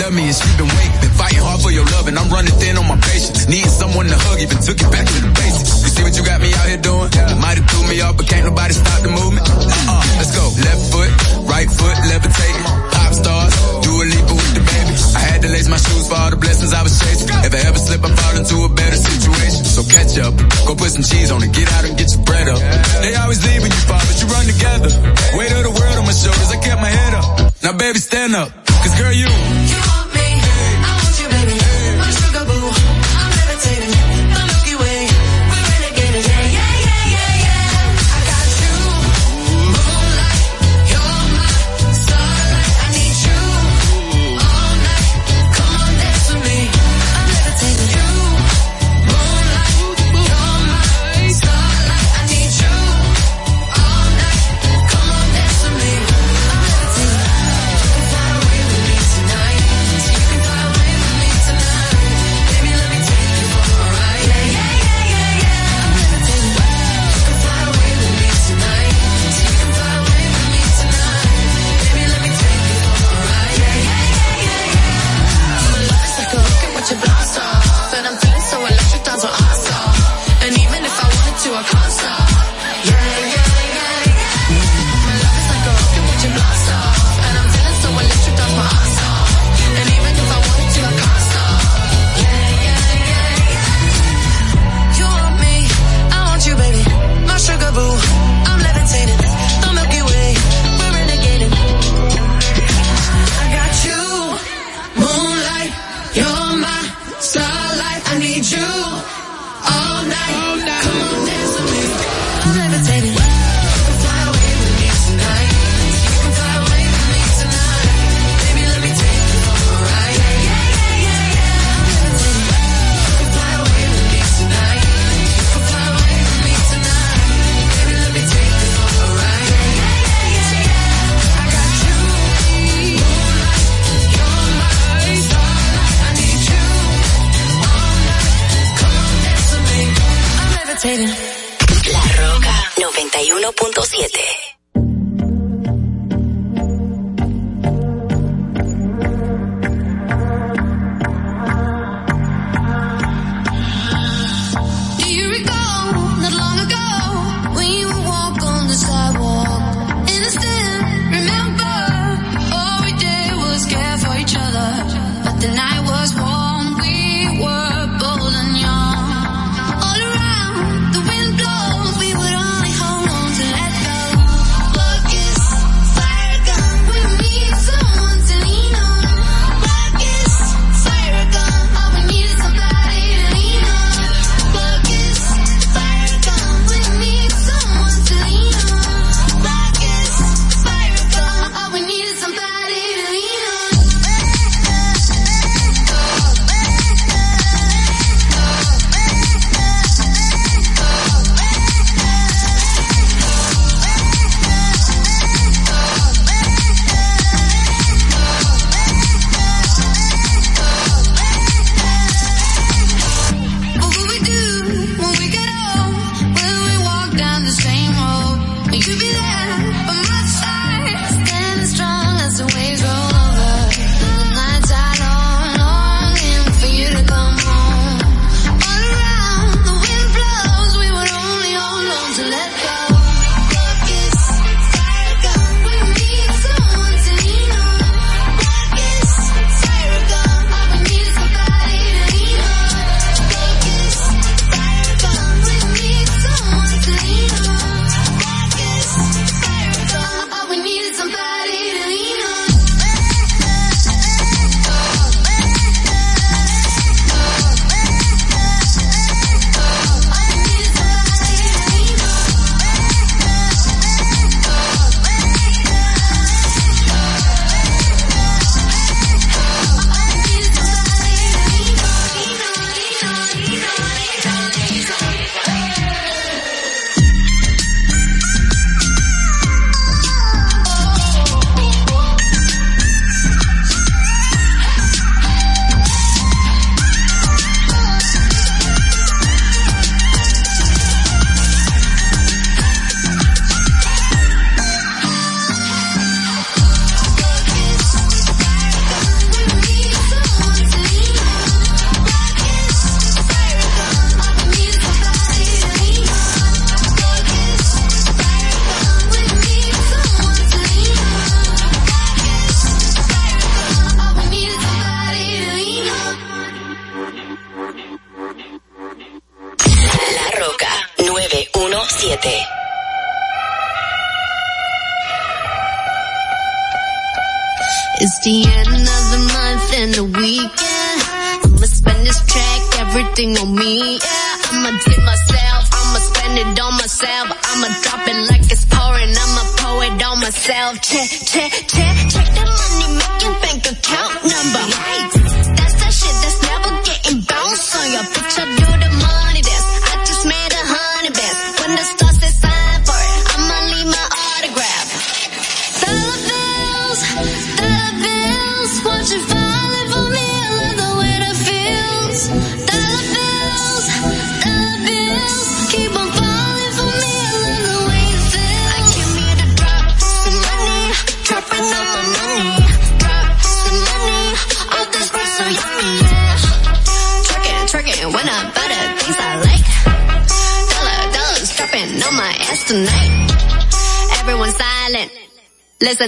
love me and sleeping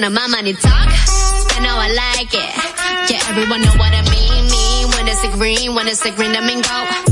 to my money talk. I know I like it. Yeah, everyone know what I mean. Me when it's a green, when it's a green domingo. Give me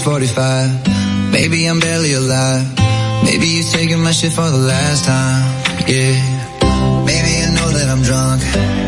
6.45 Maybe I'm barely alive. Maybe you're taking my shit for the last time. Yeah. Maybe I know that I'm drunk.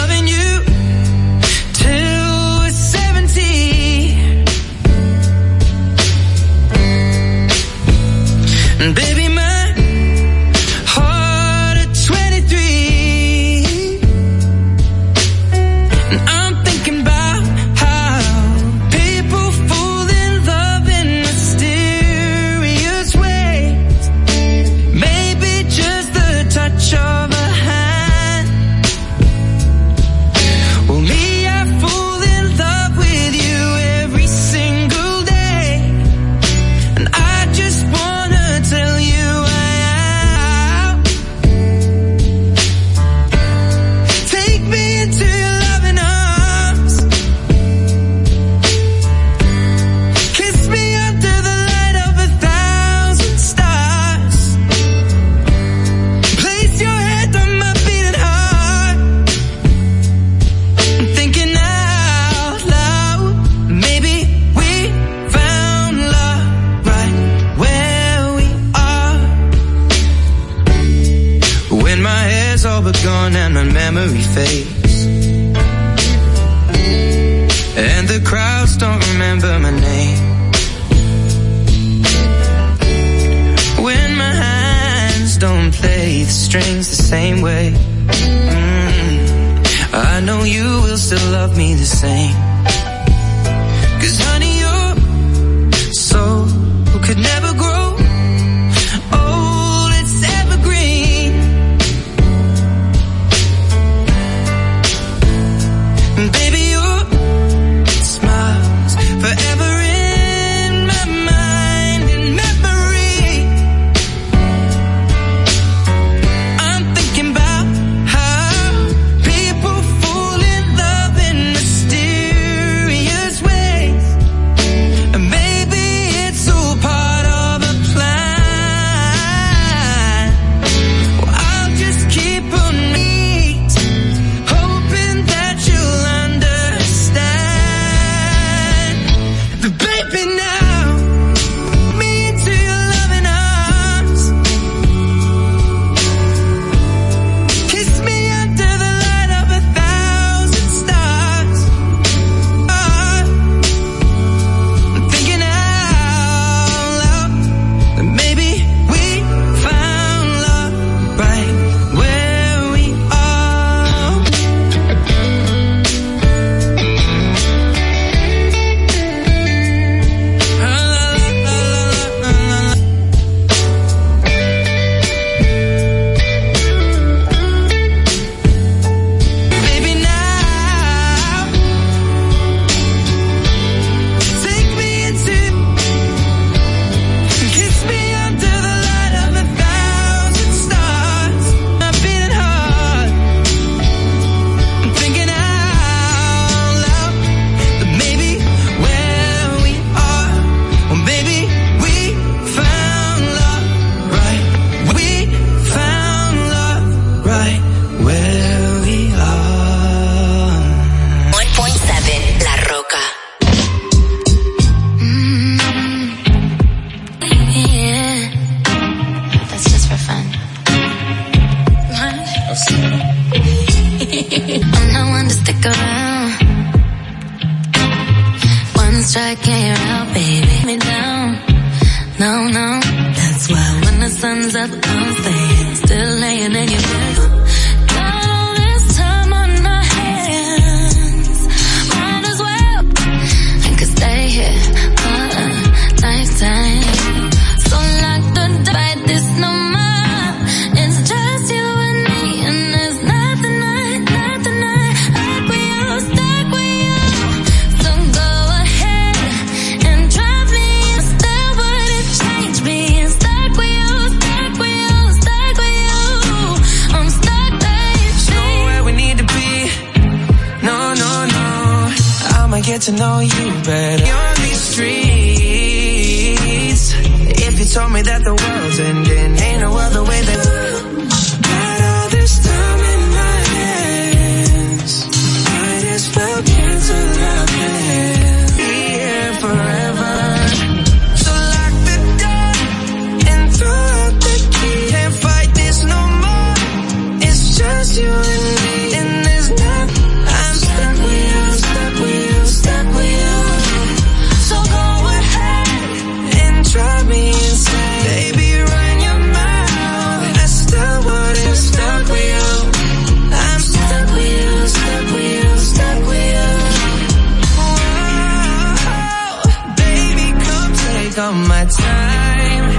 Time.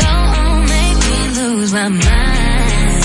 Go on, make me lose my mind.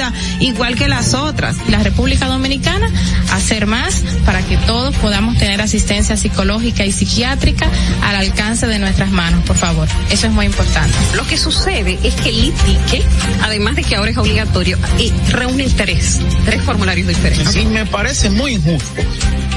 Vida igual que las otras. La República Dominicana, hacer más para que todos podamos tener asistencia psicológica y psiquiátrica al alcance de nuestras manos, por favor. Eso es muy importante. Lo que sucede es que el ITIQUE, además de que ahora es obligatorio, eh, reúne tres, tres formularios diferentes. Sí, me parece muy injusto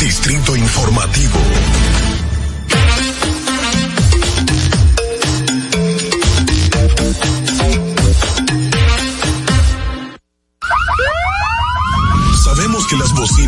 Distrito Informativo.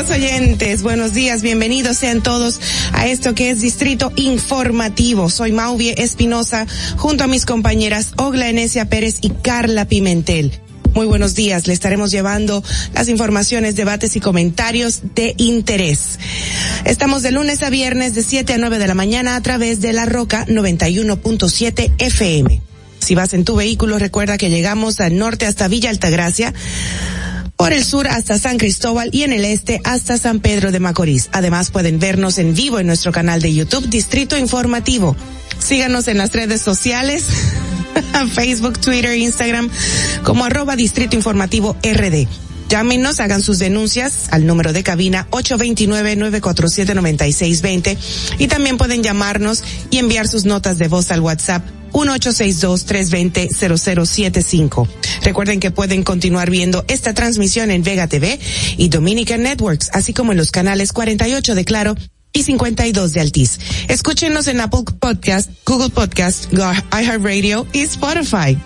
Amigos oyentes, buenos días, bienvenidos sean todos a esto que es Distrito Informativo. Soy Mauvie Espinosa junto a mis compañeras Ogla Enesia Pérez y Carla Pimentel. Muy buenos días, le estaremos llevando las informaciones, debates y comentarios de interés. Estamos de lunes a viernes de 7 a 9 de la mañana a través de La Roca 91.7 FM. Si vas en tu vehículo, recuerda que llegamos al norte hasta Villa Altagracia por el sur hasta San Cristóbal y en el este hasta San Pedro de Macorís. Además pueden vernos en vivo en nuestro canal de YouTube Distrito Informativo. Síganos en las redes sociales, Facebook, Twitter, Instagram, como arroba Distrito Informativo RD. Llámenos, hagan sus denuncias al número de cabina 829-947-9620 y también pueden llamarnos y enviar sus notas de voz al WhatsApp 1862-320-0075. Recuerden que pueden continuar viendo esta transmisión en Vega TV y Dominican Networks, así como en los canales 48 de Claro y 52 de Altiz. Escúchenos en Apple Podcast, Google Podcast, iHeartRadio y Spotify.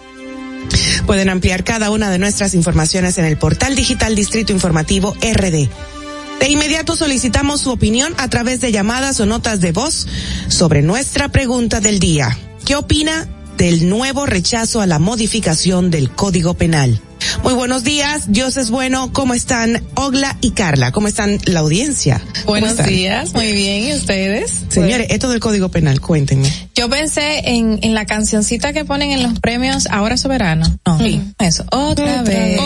Pueden ampliar cada una de nuestras informaciones en el portal digital Distrito Informativo RD. De inmediato solicitamos su opinión a través de llamadas o notas de voz sobre nuestra pregunta del día. ¿Qué opina del nuevo rechazo a la modificación del Código Penal? Muy buenos días, Dios es bueno, ¿cómo están Ogla y Carla? ¿Cómo están la audiencia? Buenos días, muy bien, ¿y ustedes? Señores, esto del Código Penal, cuéntenme. Yo pensé en, en la cancioncita que ponen en los premios Ahora Soberano. No, sí, eso, otra, vez,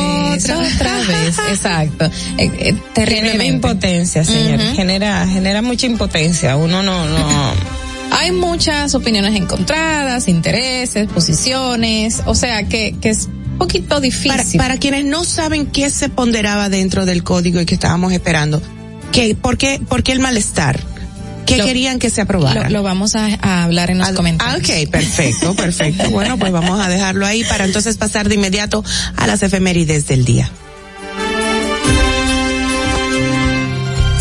otra, vez, exacto. Eh, eh, Genera impotencia, señor, genera, genera mucha impotencia, uno no, no. Hay muchas opiniones encontradas, intereses, posiciones, o sea que, que es poquito difícil. Para, para, quienes no saben qué se ponderaba dentro del código y que estábamos esperando, ¿qué, por, qué, ¿por qué el malestar? ¿Qué lo, querían que se aprobara? Lo, lo vamos a, a, hablar en los ah, comentarios. Ok, perfecto, perfecto. bueno, pues vamos a dejarlo ahí para entonces pasar de inmediato a las efemérides del día.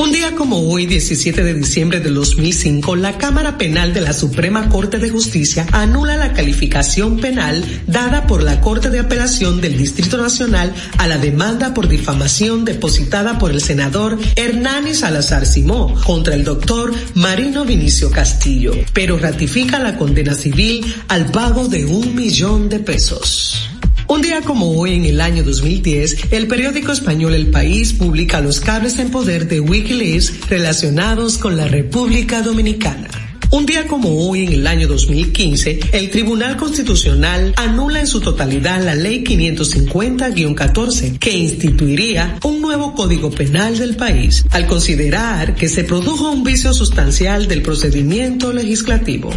Un día como hoy, 17 de diciembre de 2005, la Cámara Penal de la Suprema Corte de Justicia anula la calificación penal dada por la Corte de Apelación del Distrito Nacional a la demanda por difamación depositada por el senador Hernani Salazar Simó contra el doctor Marino Vinicio Castillo, pero ratifica la condena civil al pago de un millón de pesos. Un día como hoy, en el año 2010, el periódico español El País publica los cables en poder de Wikileaks relacionados con la República Dominicana. Un día como hoy, en el año 2015, el Tribunal Constitucional anula en su totalidad la Ley 550-14, que instituiría un nuevo Código Penal del país, al considerar que se produjo un vicio sustancial del procedimiento legislativo.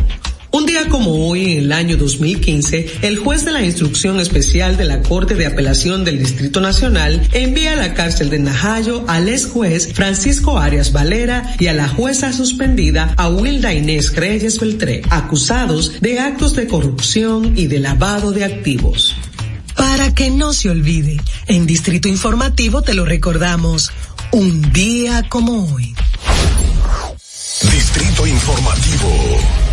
Un día como hoy, en el año 2015, el juez de la instrucción especial de la Corte de Apelación del Distrito Nacional envía a la cárcel de Najayo al ex juez Francisco Arias Valera y a la jueza suspendida a Wilda Inés Reyes Beltré, acusados de actos de corrupción y de lavado de activos. Para que no se olvide, en Distrito Informativo te lo recordamos, un día como hoy. Distrito Informativo.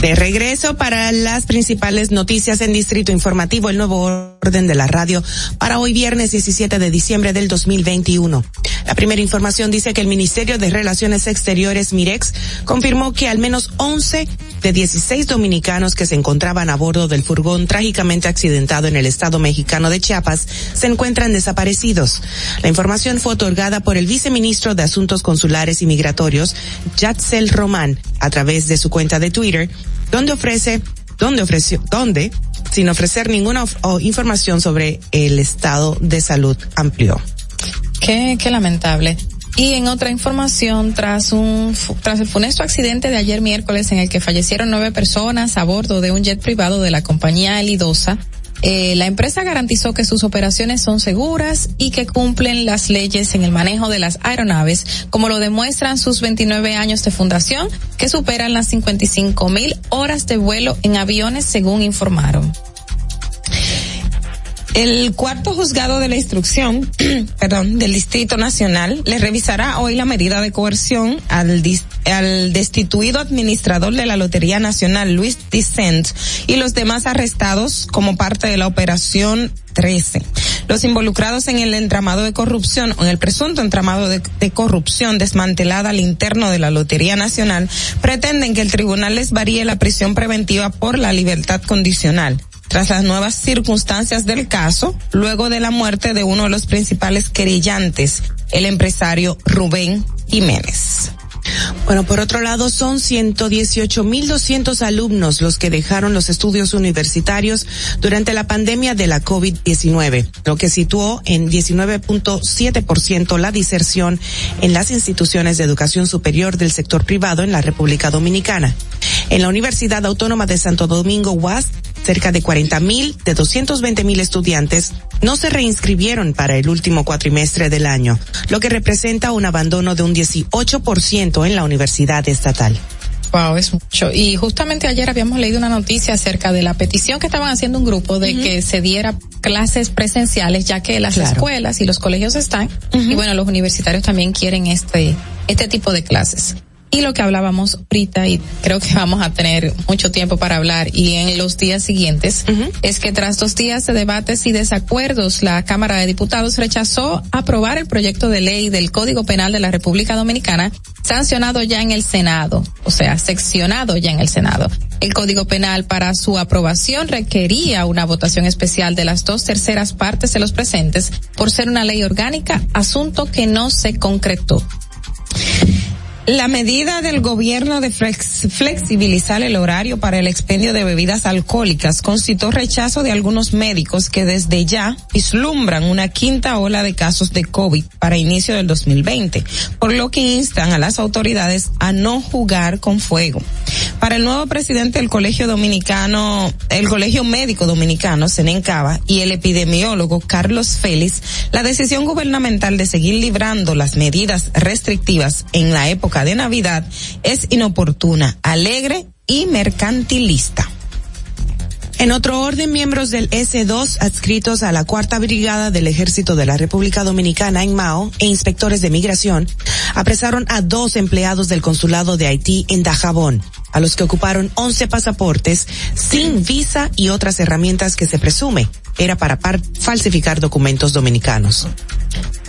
De regreso para las principales noticias en Distrito Informativo, el nuevo orden de la radio para hoy viernes 17 de diciembre del 2021. La primera información dice que el Ministerio de Relaciones Exteriores, Mirex, confirmó que al menos 11 de 16 dominicanos que se encontraban a bordo del furgón trágicamente accidentado en el estado mexicano de Chiapas se encuentran desaparecidos. La información fue otorgada por el viceministro de Asuntos Consulares y Migratorios, Yatzel Román, a través de su cuenta de Twitter, donde ofrece, donde ofreció, donde, sin ofrecer ninguna información sobre el estado de salud amplió. Qué, qué lamentable. Y en otra información, tras un tras el funesto accidente de ayer miércoles en el que fallecieron nueve personas a bordo de un jet privado de la compañía Elidosa, eh, la empresa garantizó que sus operaciones son seguras y que cumplen las leyes en el manejo de las aeronaves, como lo demuestran sus 29 años de fundación, que superan las 55 mil horas de vuelo en aviones, según informaron. El cuarto juzgado de la instrucción, perdón, del Distrito Nacional le revisará hoy la medida de coerción al, al destituido administrador de la Lotería Nacional, Luis Dicent, y los demás arrestados como parte de la operación 13. Los involucrados en el entramado de corrupción o en el presunto entramado de, de, corrupción desmantelada al interno de la Lotería Nacional pretenden que el tribunal les varíe la prisión preventiva por la libertad condicional tras las nuevas circunstancias del caso, luego de la muerte de uno de los principales querellantes, el empresario Rubén Jiménez. Bueno, por otro lado, son 118.200 alumnos los que dejaron los estudios universitarios durante la pandemia de la COVID-19, lo que situó en 19.7% la diserción en las instituciones de educación superior del sector privado en la República Dominicana. En la Universidad Autónoma de Santo Domingo, UAS, cerca de 40.000 de 220.000 estudiantes no se reinscribieron para el último cuatrimestre del año, lo que representa un abandono de un 18% en la universidad estatal. Wow, es mucho. Y justamente ayer habíamos leído una noticia acerca de la petición que estaban haciendo un grupo de uh -huh. que se diera clases presenciales, ya que las claro. escuelas y los colegios están, uh -huh. y bueno, los universitarios también quieren este, este tipo de clases. Y lo que hablábamos ahorita, y creo que vamos a tener mucho tiempo para hablar, y en los días siguientes, uh -huh. es que tras dos días de debates y desacuerdos, la Cámara de Diputados rechazó aprobar el proyecto de ley del Código Penal de la República Dominicana, sancionado ya en el Senado, o sea, seccionado ya en el Senado. El Código Penal para su aprobación requería una votación especial de las dos terceras partes de los presentes por ser una ley orgánica, asunto que no se concretó. La medida del gobierno de flex, flexibilizar el horario para el expendio de bebidas alcohólicas concitó rechazo de algunos médicos que desde ya vislumbran una quinta ola de casos de COVID para inicio del 2020, por lo que instan a las autoridades a no jugar con fuego. Para el nuevo presidente del Colegio Dominicano, el Colegio Médico Dominicano, Senencaba, y el epidemiólogo Carlos Félix, la decisión gubernamental de seguir librando las medidas restrictivas en la época de Navidad es inoportuna, alegre y mercantilista. En otro orden, miembros del S2 adscritos a la Cuarta Brigada del Ejército de la República Dominicana en Mao e inspectores de migración apresaron a dos empleados del consulado de Haití en Dajabón. a los que ocuparon 11 pasaportes sin visa y otras herramientas que se presume era para falsificar documentos dominicanos.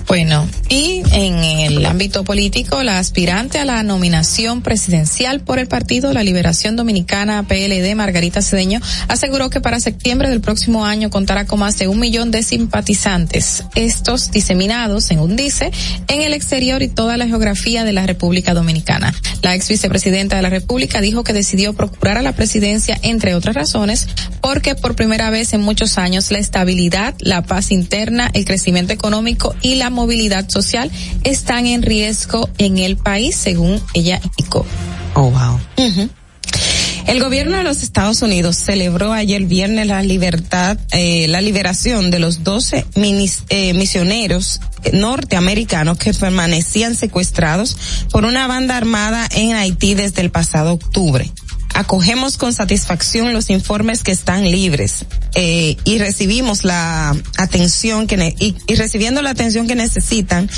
Bueno, y en el ámbito político, la aspirante a la nominación presidencial por el Partido La Liberación Dominicana PLD, Margarita Cedeño, aseguró que para septiembre del próximo año contará con más de un millón de simpatizantes, estos diseminados, según dice, en el exterior y toda la geografía de la República Dominicana. La ex vicepresidenta de la República dijo que decidió procurar a la presidencia, entre otras razones, porque por primera vez en muchos años la estabilidad, la paz interna, el crecimiento económico y la movilidad social están en riesgo en el país, según ella indicó. Oh, wow. El gobierno de los Estados Unidos celebró ayer viernes la libertad, eh, la liberación de los 12 eh, misioneros norteamericanos que permanecían secuestrados por una banda armada en Haití desde el pasado octubre acogemos con satisfacción los informes que están libres eh, y recibimos la atención que y, recibiendo la atención que necesitan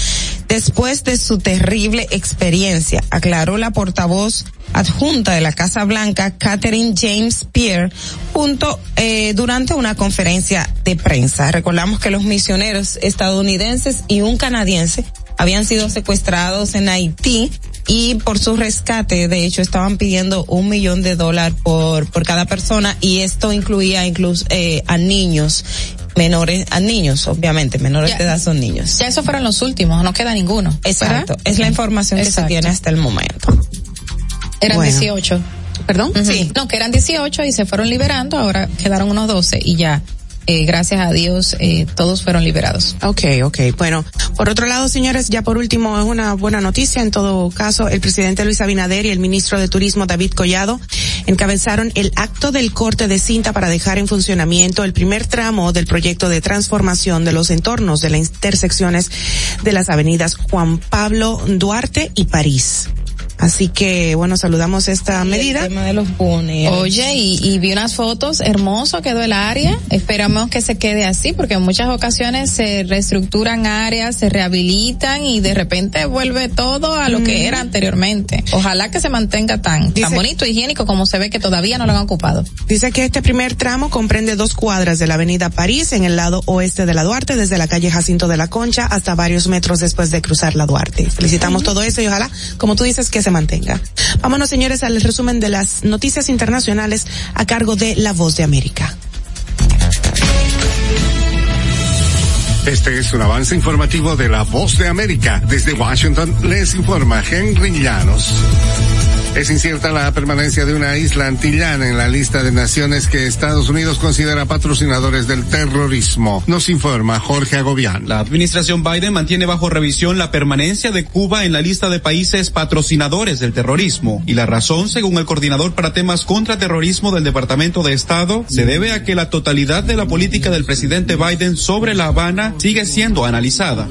después de su terrible experiencia, aclaró la portavoz adjunta de la Casa Blanca, Catherine James Pierre, junto eh, durante una conferencia de prensa. Recordamos que los misioneros estadounidenses y un canadiense habían sido secuestrados en Haití y por su rescate, de hecho, estaban pidiendo un millón de dólares por, por cada persona y esto incluía incluso eh, a niños menores, a niños, obviamente, menores de edad son niños. Ya esos fueron los últimos, no queda ninguno. Exacto, es la información que se tiene hasta el momento. Eran 18. ¿Perdón? Sí. No, que eran 18 y se fueron liberando, ahora quedaron unos 12 y ya eh, gracias a Dios, eh, todos fueron liberados. Ok, ok. Bueno, por otro lado, señores, ya por último, es una buena noticia. En todo caso, el presidente Luis Abinader y el ministro de Turismo David Collado encabezaron el acto del corte de cinta para dejar en funcionamiento el primer tramo del proyecto de transformación de los entornos de las intersecciones de las avenidas Juan Pablo Duarte y París. Así que, bueno, saludamos esta medida. El tema de los Oye, y, y, vi unas fotos, hermoso quedó el área. Esperamos que se quede así, porque en muchas ocasiones se reestructuran áreas, se rehabilitan y de repente vuelve todo a lo que era anteriormente. Ojalá que se mantenga tan, tan bonito, higiénico como se ve que todavía no lo han ocupado. Dice que este primer tramo comprende dos cuadras de la avenida París en el lado oeste de la Duarte, desde la calle Jacinto de la Concha hasta varios metros después de cruzar la Duarte. Felicitamos todo eso y ojalá, como tú dices, que se mantenga. Vámonos, señores, al resumen de las noticias internacionales a cargo de La Voz de América. Este es un avance informativo de La Voz de América. Desde Washington les informa Henry Llanos. Es incierta la permanencia de una isla antillana en la lista de naciones que Estados Unidos considera patrocinadores del terrorismo. Nos informa Jorge Agobián. La administración Biden mantiene bajo revisión la permanencia de Cuba en la lista de países patrocinadores del terrorismo. Y la razón, según el coordinador para temas contra terrorismo del Departamento de Estado, se debe a que la totalidad de la política del presidente Biden sobre La Habana sigue siendo analizada.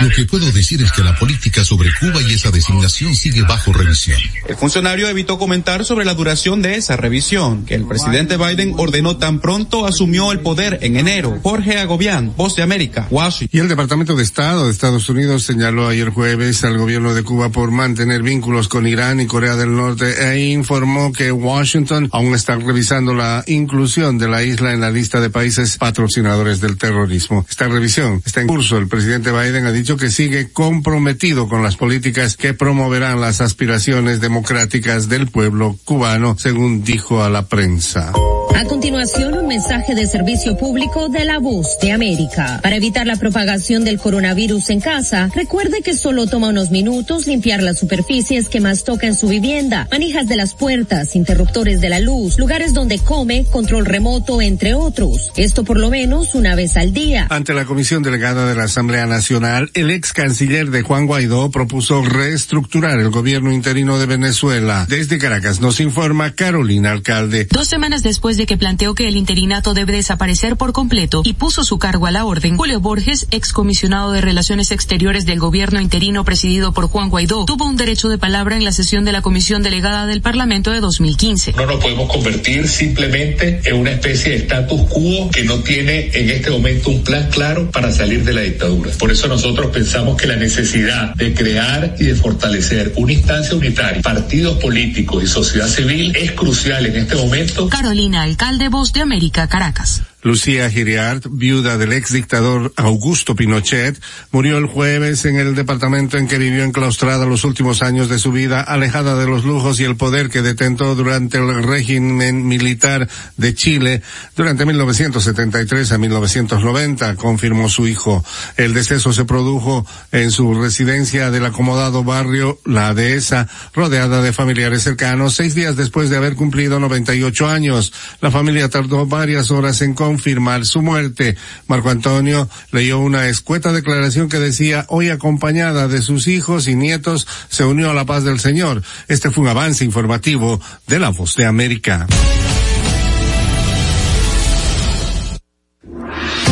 Lo que puedo decir es que la política sobre Cuba y esa designación sigue bajo revisión. El funcionario evitó comentar sobre la duración de esa revisión, que el presidente Biden ordenó tan pronto asumió el poder en enero. Jorge Agobián, Voz de América, Washington. Y el Departamento de Estado de Estados Unidos señaló ayer jueves al gobierno de Cuba por mantener vínculos con Irán y Corea del Norte e informó que Washington aún está revisando la inclusión de la isla en la lista de países patrocinadores del terrorismo. Esta revisión está en curso. El presidente Biden ha dicho que sigue comprometido con las políticas que promoverán las aspiraciones democráticas del pueblo cubano, según dijo a la prensa. A continuación, un mensaje de servicio público de la voz de América. Para evitar la propagación del coronavirus en casa, recuerde que solo toma unos minutos limpiar las superficies que más toca en su vivienda, manijas de las puertas, interruptores de la luz, lugares donde come, control remoto, entre otros. Esto por lo menos una vez al día. Ante la Comisión Delegada de la Asamblea Nacional, el ex canciller de Juan Guaidó propuso reestructurar el gobierno interino de Venezuela. Desde Caracas nos informa Carolina Alcalde. Dos semanas después después de que planteó que el interinato debe desaparecer por completo y puso su cargo a la orden, Julio Borges, excomisionado de Relaciones Exteriores del gobierno interino presidido por Juan Guaidó, tuvo un derecho de palabra en la sesión de la Comisión Delegada del Parlamento de 2015. No nos podemos convertir simplemente en una especie de status quo que no tiene en este momento un plan claro para salir de la dictadura. Por eso nosotros pensamos que la necesidad de crear y de fortalecer una instancia unitaria, partidos políticos y sociedad civil es crucial en este momento. Carolina Alcalde, Voz de América, Caracas. Lucía Giriart, viuda del ex dictador Augusto Pinochet, murió el jueves en el departamento en que vivió enclaustrada los últimos años de su vida, alejada de los lujos y el poder que detentó durante el régimen militar de Chile durante 1973 a 1990, confirmó su hijo. El deceso se produjo en su residencia del acomodado barrio La Dehesa, rodeada de familiares cercanos, seis días después de haber cumplido 98 años. La familia tardó varias horas en confirmar su muerte. Marco Antonio leyó una escueta declaración que decía, hoy acompañada de sus hijos y nietos, se unió a la paz del Señor. Este fue un avance informativo de la voz de América.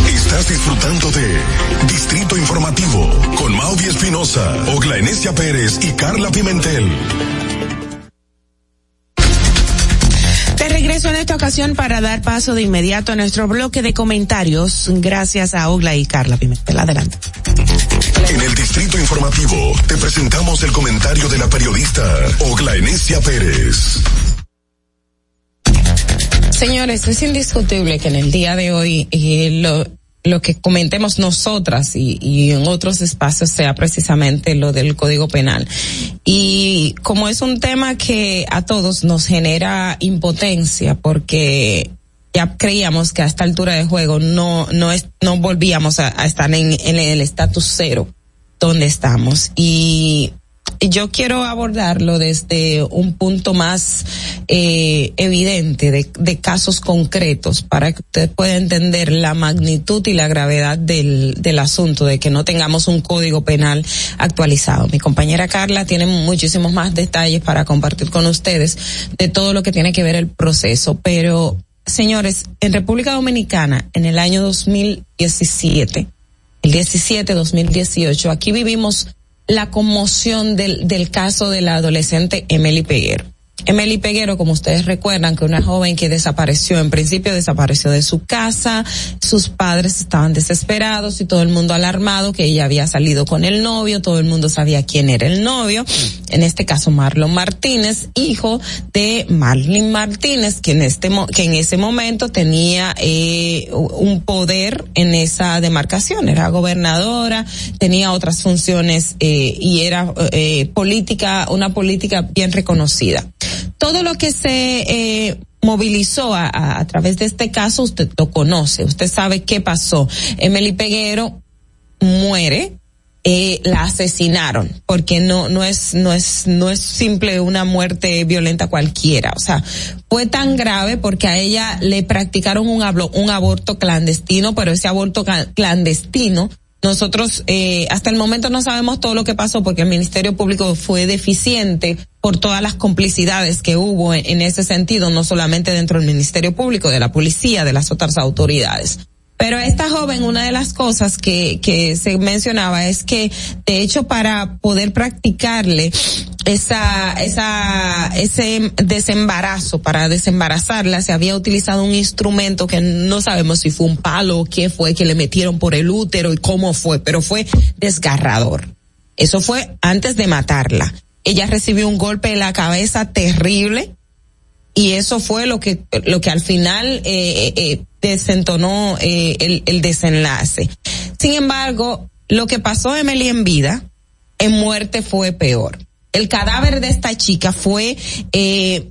Estás disfrutando de Distrito Informativo con Mauvi Espinosa, Ogla Enesia Pérez y Carla Pimentel. Regreso en esta ocasión para dar paso de inmediato a nuestro bloque de comentarios, gracias a Ogla y Carla Pimentel. Adelante. En el Distrito Informativo te presentamos el comentario de la periodista Ogla Enesia Pérez. Señores, es indiscutible que en el día de hoy eh, lo, lo que comentemos nosotras y, y en otros espacios sea precisamente lo del Código Penal. Y como es un tema que a todos nos genera impotencia porque ya creíamos que a esta altura de juego no no es no volvíamos a, estar en, en el estatus cero donde estamos y yo quiero abordarlo desde un punto más eh, evidente de, de casos concretos para que usted pueda entender la magnitud y la gravedad del, del asunto de que no tengamos un código penal actualizado. Mi compañera Carla tiene muchísimos más detalles para compartir con ustedes de todo lo que tiene que ver el proceso, pero señores, en República Dominicana, en el año 2017, el 17-2018, aquí vivimos la conmoción del, del caso de la adolescente Emily Peguero. Emily Peguero, como ustedes recuerdan, que una joven que desapareció, en principio desapareció de su casa, sus padres estaban desesperados y todo el mundo alarmado que ella había salido con el novio, todo el mundo sabía quién era el novio, en este caso Marlon Martínez, hijo de Marlene Martínez, que en este que en ese momento tenía eh, un poder en esa demarcación, era gobernadora, tenía otras funciones eh, y era eh, política, una política bien reconocida todo lo que se eh, movilizó a, través de este caso, usted lo conoce, usted sabe qué pasó. Emily Peguero muere, eh, la asesinaron, porque no, no es, no es, no es simple una muerte violenta cualquiera. O sea, fue tan grave porque a ella le practicaron un, hablo- un aborto clandestino, pero ese aborto clandestino nosotros eh, hasta el momento no sabemos todo lo que pasó porque el Ministerio Público fue deficiente por todas las complicidades que hubo en, en ese sentido, no solamente dentro del Ministerio Público, de la policía, de las otras autoridades. Pero esta joven, una de las cosas que, que se mencionaba es que, de hecho, para poder practicarle esa, esa, ese desembarazo, para desembarazarla, se había utilizado un instrumento que no sabemos si fue un palo o qué fue que le metieron por el útero y cómo fue, pero fue desgarrador. Eso fue antes de matarla. Ella recibió un golpe en la cabeza terrible y eso fue lo que lo que al final eh, eh, desentonó eh, el, desenlace. Sin embargo, lo que pasó a Emily en vida, en muerte fue peor. El cadáver de esta chica fue eh,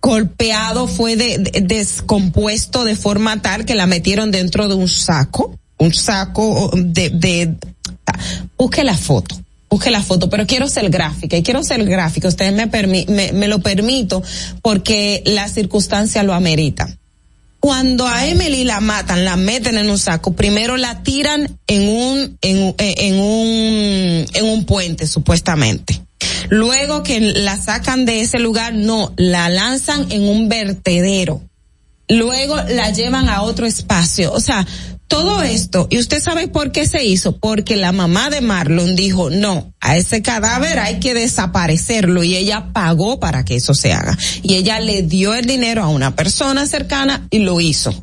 golpeado, fue de- de- descompuesto de forma tal que la metieron dentro de un saco, un saco de, de busque la foto. Busque la foto, pero quiero ser gráfica y quiero ser gráfica. Ustedes me, me, me lo permito porque la circunstancia lo amerita. Cuando a Emily la matan, la meten en un saco, primero la tiran en un, en, un- en un, en un puente, supuestamente. Luego que la sacan de ese lugar, no, la lanzan en un vertedero luego la llevan a otro espacio. O sea, todo esto, y usted sabe por qué se hizo, porque la mamá de Marlon dijo, no, a ese cadáver hay que desaparecerlo y ella pagó para que eso se haga. Y ella le dio el dinero a una persona cercana y lo hizo.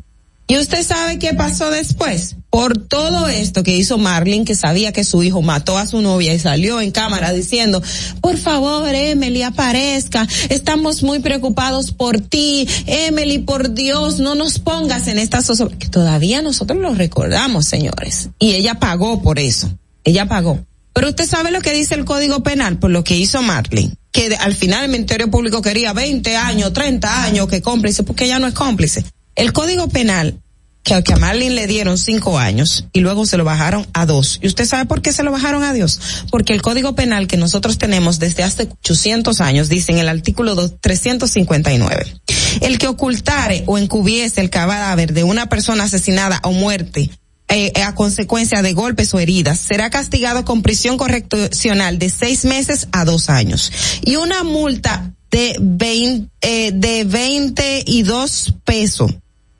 ¿Y usted sabe qué pasó después? Por todo esto que hizo Marlin, que sabía que su hijo mató a su novia y salió en cámara diciendo, por favor, Emily, aparezca, estamos muy preocupados por ti, Emily, por Dios, no nos pongas en esta zozobra. Que todavía nosotros lo recordamos, señores. Y ella pagó por eso, ella pagó. Pero usted sabe lo que dice el Código Penal por lo que hizo Marlin, que al final el Ministerio Público quería 20 años, 30 años que cómplice, porque ella no es cómplice. El Código Penal, que, a Marlin le dieron cinco años y luego se lo bajaron a dos. ¿Y usted sabe por qué se lo bajaron a Dios? Porque el Código Penal que nosotros tenemos desde hace 800 años dice en el artículo dos- 359, el que ocultare o encubiese el cadáver de una persona asesinada o muerte eh, a consecuencia de golpes o heridas, será castigado con prisión correccional de seis meses a dos años y una multa de 20, eh, de 22 pesos.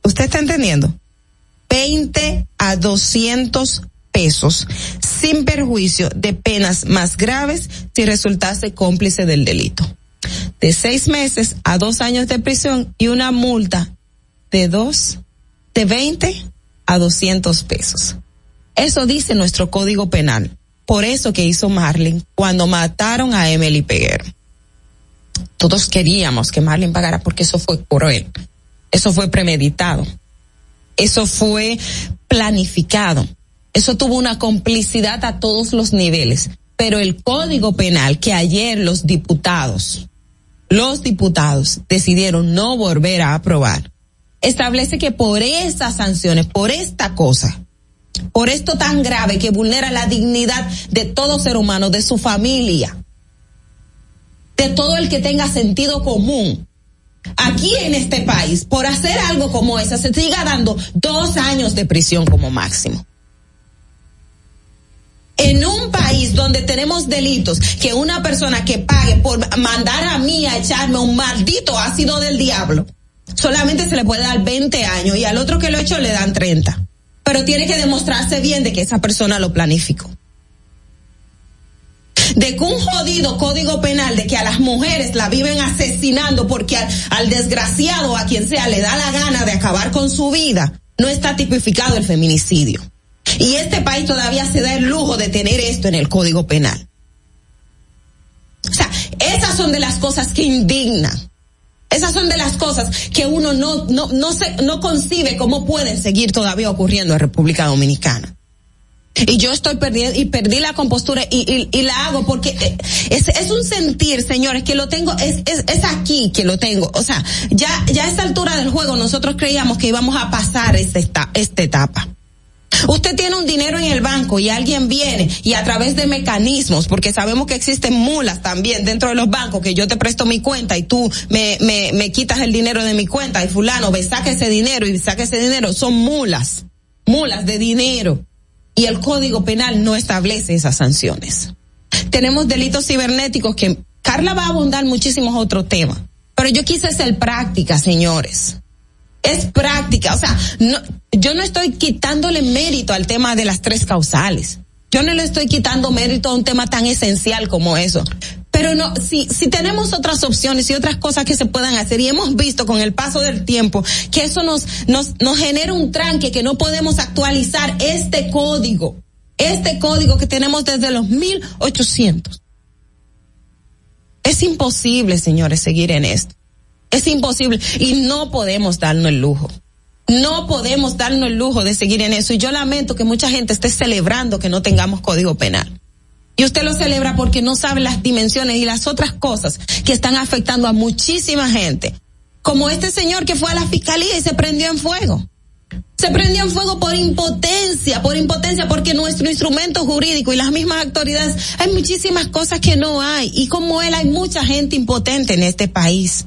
¿Usted está entendiendo? 20 a 200 pesos, sin perjuicio de penas más graves si resultase cómplice del delito. De seis meses a dos años de prisión y una multa de dos, de 20 a 200 pesos. Eso dice nuestro código penal. Por eso que hizo Marlin cuando mataron a Emily Peguero. Todos queríamos que Marlin pagara porque eso fue él. Eso fue premeditado. Eso fue planificado. Eso tuvo una complicidad a todos los niveles. Pero el código penal que ayer los diputados, los diputados decidieron no volver a aprobar, establece que por esas sanciones, por esta cosa, por esto tan grave que vulnera la dignidad de todo ser humano, de su familia, de todo el que tenga sentido común, aquí en este país, por hacer algo como esa, se siga dando dos años de prisión como máximo. En un país donde tenemos delitos, que una persona que pague por mandar a mí a echarme un maldito ácido del diablo, solamente se le puede dar 20 años y al otro que lo hecho le dan 30. Pero tiene que demostrarse bien de que esa persona lo planificó de que un jodido código penal de que a las mujeres la viven asesinando porque al, al, desgraciado a quien sea le da la gana de acabar con su vida, no está tipificado el feminicidio. Y este país todavía se da el lujo de tener esto en el código penal. O sea, esas son de las cosas que indignan. Esas son de las cosas que uno no, no, no, se, no concibe cómo pueden seguir todavía ocurriendo en República Dominicana y yo estoy perdiendo y perdí la compostura y, la hago porque es, es, un sentir, señores, que lo tengo, es, es, aquí que lo tengo. O sea, ya, ya a esta altura del juego nosotros creíamos que íbamos a pasar esta, esta etapa. Usted tiene un dinero en el banco y alguien viene y a través de mecanismos, porque sabemos que existen mulas también dentro de los bancos, que yo te presto mi cuenta y tú me, me, me quitas el dinero de mi cuenta y fulano, ve, saca ese dinero y saca ese dinero, son mulas, mulas de dinero y el Código Penal no establece esas sanciones. Tenemos delitos cibernéticos que Carla va a abundar muchísimos otros temas, pero yo quise ser práctica, señores. Es práctica, o sea, no, yo no estoy quitándole mérito al tema de las tres causales. Yo no le estoy quitando mérito a un tema tan esencial como eso. Pero no, si, si tenemos otras opciones y otras cosas que se puedan hacer y hemos visto con el paso del tiempo que eso nos, nos, nos genera un tranque que no podemos actualizar este código, este código que tenemos desde los 1800. Es imposible, señores, seguir en esto. Es imposible y no podemos darnos el lujo. No podemos darnos el lujo de seguir en eso y yo lamento que mucha gente esté celebrando que no tengamos código penal. Y usted lo celebra porque no sabe las dimensiones y las otras cosas que están afectando a muchísima gente. Como este señor que fue a la fiscalía y se prendió en fuego. Se prendió en fuego por impotencia, por impotencia, porque nuestro instrumento jurídico y las mismas autoridades, hay muchísimas cosas que no hay. Y como él, hay mucha gente impotente en este país.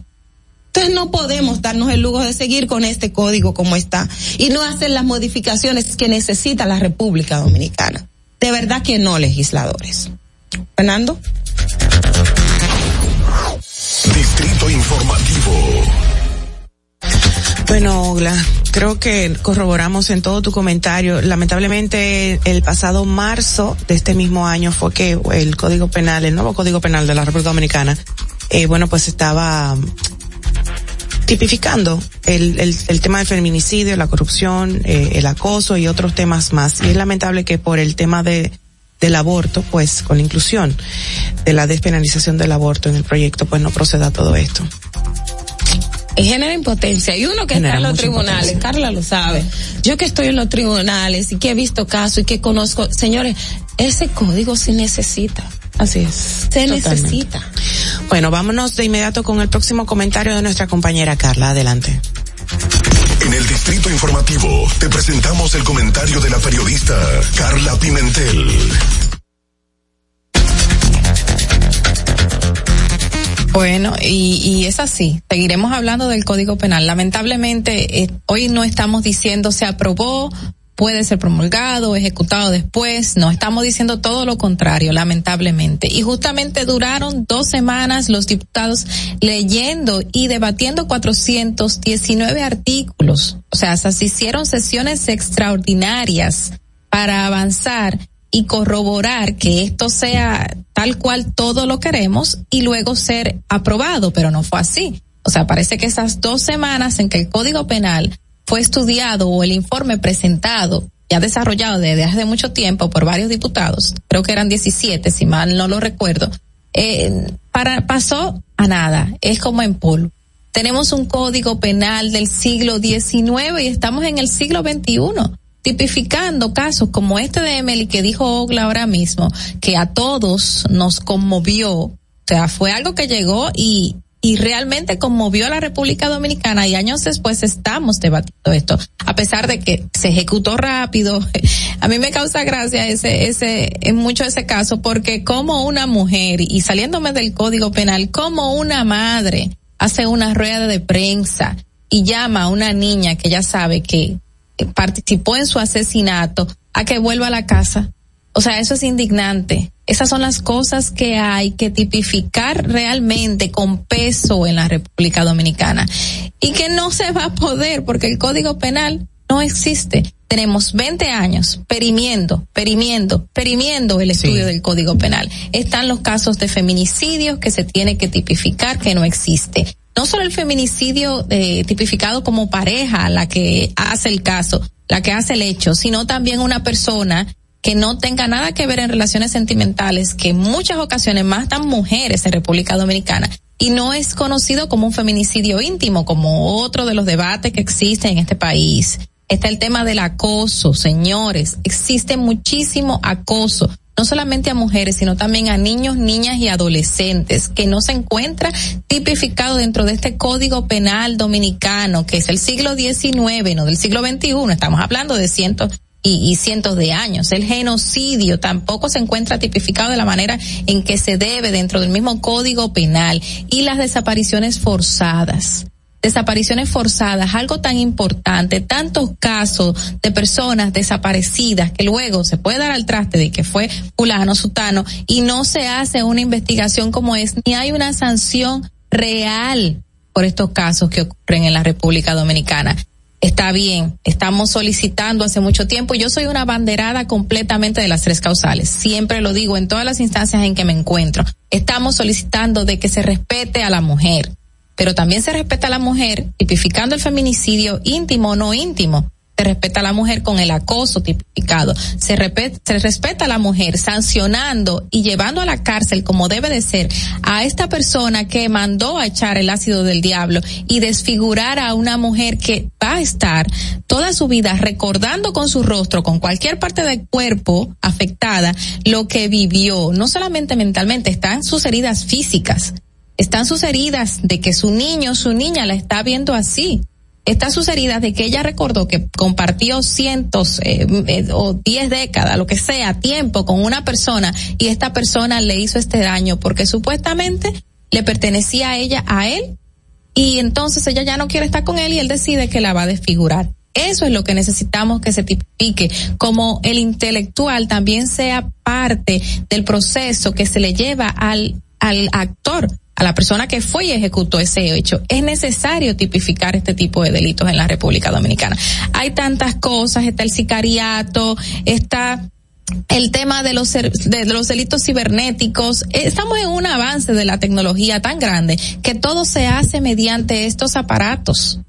Entonces no podemos darnos el lujo de seguir con este código como está y no hacer las modificaciones que necesita la República Dominicana. De verdad que no, legisladores. Fernando. Distrito Informativo. Bueno, Ogla, creo que corroboramos en todo tu comentario. Lamentablemente, el pasado marzo de este mismo año fue que el Código Penal, el nuevo Código Penal de la República Dominicana, eh, bueno, pues estaba tipificando el, el, el tema del feminicidio, la corrupción, eh, el acoso y otros temas más. Y es lamentable que por el tema de del aborto, pues con la inclusión de la despenalización del aborto en el proyecto, pues no proceda todo esto. Y genera impotencia. Y uno que Genera está en los tribunales, impotencia. Carla lo sabe. Yo que estoy en los tribunales y que he visto casos y que conozco, señores, ese código se necesita. Así es. Se Totalmente. necesita. Bueno, vámonos de inmediato con el próximo comentario de nuestra compañera Carla. Adelante. En el Distrito Informativo te presentamos el comentario de la periodista Carla Pimentel. Bueno, y, y es así. Seguiremos hablando del Código Penal. Lamentablemente, eh, hoy no estamos diciendo se aprobó, puede ser promulgado, ejecutado después. No, estamos diciendo todo lo contrario, lamentablemente. Y justamente duraron dos semanas los diputados leyendo y debatiendo 419 artículos. O sea, se hicieron sesiones extraordinarias para avanzar y corroborar que esto sea tal cual todo lo queremos y luego ser aprobado, pero no fue así. O sea, parece que esas dos semanas en que el Código Penal fue estudiado o el informe presentado, ya desarrollado desde hace mucho tiempo por varios diputados, creo que eran 17, si mal no lo recuerdo, eh, para, pasó a nada, es como en polvo. Tenemos un código penal del siglo XIX y estamos en el siglo XXI tipificando casos como este de Emily que dijo Ogla ahora mismo, que a todos nos conmovió, o sea, fue algo que llegó y, y realmente conmovió a la República Dominicana y años después estamos debatiendo esto, a pesar de que se ejecutó rápido. A mí me causa gracia ese, ese, en mucho ese caso, porque como una mujer, y saliéndome del código penal, como una madre hace una rueda de prensa y llama a una niña que ya sabe que participó en su asesinato a que vuelva a la casa. O sea, eso es indignante. Esas son las cosas que hay que tipificar realmente con peso en la República Dominicana y que no se va a poder porque el Código Penal no existe. Tenemos 20 años perimiendo, perimiendo, perimiendo el estudio del Código Penal. Están los casos de feminicidios que se tiene que tipificar que no existe. No solo el feminicidio eh, tipificado como pareja, la que hace el caso, la que hace el hecho, sino también una persona que no tenga nada que ver en relaciones sentimentales, que en muchas ocasiones matan mujeres en República Dominicana y no es conocido como un feminicidio íntimo, como otro de los debates que existen en este país. Está el tema del acoso, señores. Existe muchísimo acoso, no solamente a mujeres, sino también a niños, niñas y adolescentes, que no se encuentra tipificado dentro de este código penal dominicano, que es el siglo XIX, no del siglo XXI. Estamos hablando de cientos y, y cientos de años. El genocidio tampoco se encuentra tipificado de la manera en que se debe dentro del mismo código penal y las desapariciones forzadas desapariciones forzadas, algo tan importante, tantos casos de personas desaparecidas que luego se puede dar al traste de que fue fulano, sutano y no se hace una investigación como es, ni hay una sanción real por estos casos que ocurren en la República Dominicana. Está bien, estamos solicitando hace mucho tiempo. Yo soy una banderada completamente de las tres causales. Siempre lo digo en todas las instancias en que me encuentro. Estamos solicitando de que se respete a la mujer, pero también se respeta a la mujer tipificando el feminicidio íntimo o no íntimo. Se respeta a la mujer con el acoso tipificado. Se, repet- se respeta a la mujer sancionando y llevando a la cárcel como debe de ser a esta persona que mandó a echar el ácido del diablo y desfigurar a una mujer que va a estar toda su vida recordando con su rostro, con cualquier parte del cuerpo afectada, lo que vivió, no solamente mentalmente, están sus heridas físicas están sus heridas de que su niño, su niña la está viendo así. Están sus heridas de que ella recordó que compartió cientos eh, eh, o diez décadas, lo que sea, tiempo con una persona y esta persona le hizo este daño porque supuestamente le pertenecía a ella, a él, y entonces ella ya no quiere estar con él y él decide que la va a desfigurar. Eso es lo que necesitamos que se tipifique, como el intelectual también sea parte del proceso que se le lleva al, al actor a la persona que fue y ejecutó ese hecho. Es necesario tipificar este tipo de delitos en la República Dominicana. Hay tantas cosas, está el sicariato, está el tema de los, de los delitos cibernéticos. Estamos en un avance de la tecnología tan grande que todo se hace mediante estos aparatos.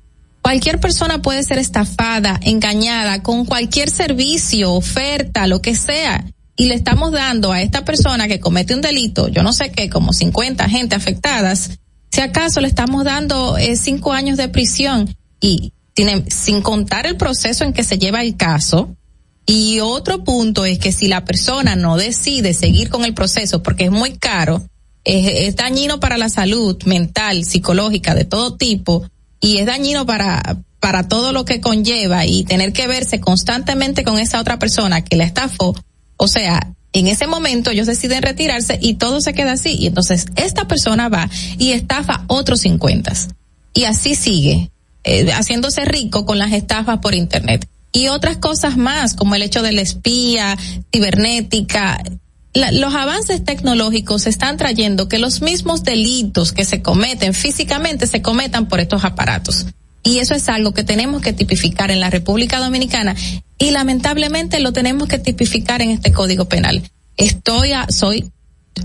Cualquier persona puede ser estafada, engañada con cualquier servicio, oferta, lo que sea. Y le estamos dando a esta persona que comete un delito, yo no sé qué, como 50 gente afectadas, si acaso le estamos dando eh, cinco años de prisión y sin, sin contar el proceso en que se lleva el caso, y otro punto es que si la persona no decide seguir con el proceso porque es muy caro, es, es dañino para la salud mental, psicológica, de todo tipo, y es dañino para, para todo lo que conlleva y tener que verse constantemente con esa otra persona que la estafó. O sea, en ese momento ellos deciden retirarse y todo se queda así. Y entonces esta persona va y estafa otros 50. Y así sigue, eh, haciéndose rico con las estafas por internet y otras cosas más, como el hecho de la espía, cibernética. Los avances tecnológicos están trayendo que los mismos delitos que se cometen físicamente se cometan por estos aparatos. Y eso es algo que tenemos que tipificar en la República Dominicana y lamentablemente lo tenemos que tipificar en este Código Penal. Estoy, a- soy,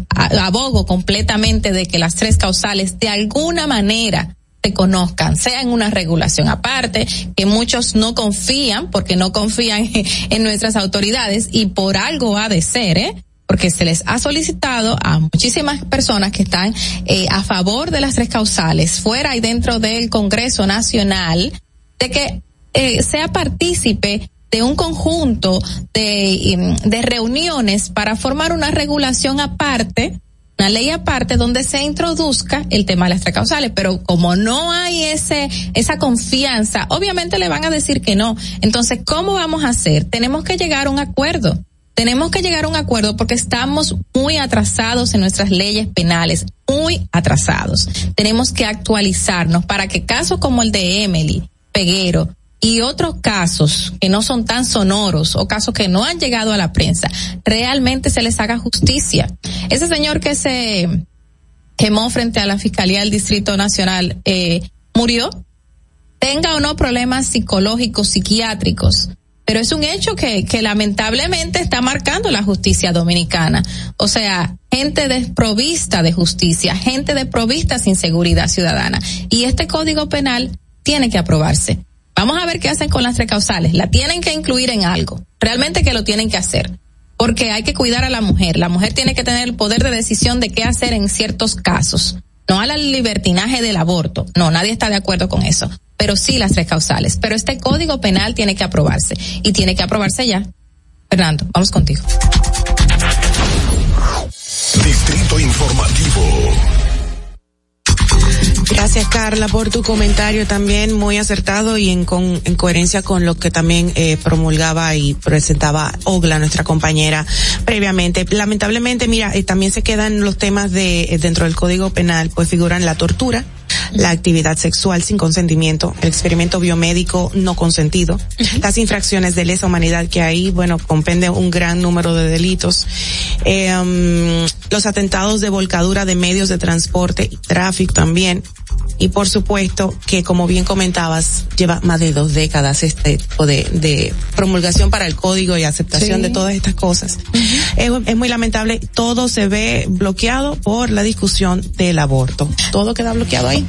abogo completamente de que las tres causales de alguna manera se conozcan, sea en una regulación aparte, que muchos no confían porque no confían en nuestras autoridades y por algo ha de ser, ¿eh? Porque se les ha solicitado a muchísimas personas que están eh, a favor de las tres causales, fuera y dentro del Congreso Nacional, de que eh, sea partícipe de un conjunto de, em, de reuniones para formar una regulación aparte una ley aparte donde se introduzca el tema de las tres causales, pero como no hay ese, esa confianza, obviamente le van a decir que no. Entonces, ¿cómo vamos a hacer? Tenemos que llegar a un acuerdo. Tenemos que llegar a un acuerdo porque estamos muy atrasados en nuestras leyes penales, muy atrasados. Tenemos que actualizarnos para que casos como el de Emily, Peguero, y otros casos que no son tan sonoros o casos que no han llegado a la prensa, realmente se les haga justicia. Ese señor que se quemó frente a la Fiscalía del Distrito Nacional eh, murió, tenga o no problemas psicológicos, psiquiátricos, pero es un hecho que, que lamentablemente está marcando la justicia dominicana. O sea, gente desprovista de justicia, gente desprovista sin seguridad ciudadana. Y este código penal tiene que aprobarse. Vamos a ver qué hacen con las tres causales. La tienen que incluir en algo. Realmente que lo tienen que hacer. Porque hay que cuidar a la mujer. La mujer tiene que tener el poder de decisión de qué hacer en ciertos casos. No al libertinaje del aborto. No, nadie está de acuerdo con eso. Pero sí las tres causales. Pero este código penal tiene que aprobarse. Y tiene que aprobarse ya. Fernando, vamos contigo. Distrito Informativo. Gracias Carla por tu comentario también muy acertado y en, con, en coherencia con lo que también eh, promulgaba y presentaba Ogla, nuestra compañera previamente. Lamentablemente, mira, eh, también se quedan los temas de eh, dentro del Código Penal, pues figuran la tortura, la actividad sexual sin consentimiento, el experimento biomédico no consentido, las infracciones de lesa humanidad que ahí, bueno, compende un gran número de delitos, eh, um, los atentados de volcadura de medios de transporte y tráfico también, y por supuesto que como bien comentabas lleva más de dos décadas este tipo de, de promulgación para el código y aceptación Sí. de todas estas cosas es, es muy lamentable todo se ve bloqueado por la discusión del aborto todo queda bloqueado ahí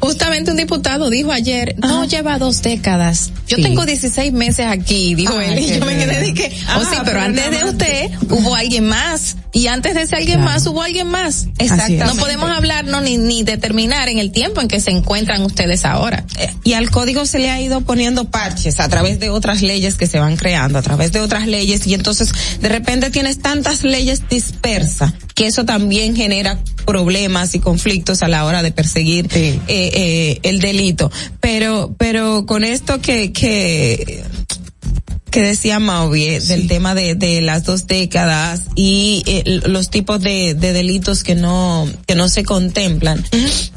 Justamente un diputado dijo ayer, no lleva dos décadas. Yo Sí. tengo 16 meses aquí, dijo Ay, él. Y yo me quedé de que, Ah, oh sí, pero pero antes de usted hubo alguien más. Y antes de ese alguien más hubo alguien más. Exactamente. No podemos hablar no, ni, ni determinar en el tiempo en que se encuentran ustedes ahora. y al código se le ha ido poniendo parches a través de otras leyes que se van creando, a través de otras leyes y entonces de repente tienes tantas leyes dispersas que eso también genera problemas y conflictos a la hora de perseguir eh, eh, el delito. Pero, pero con esto que, que que decía Mauvie del tema de, de las dos décadas y eh, los tipos de, de delitos que no que no se contemplan.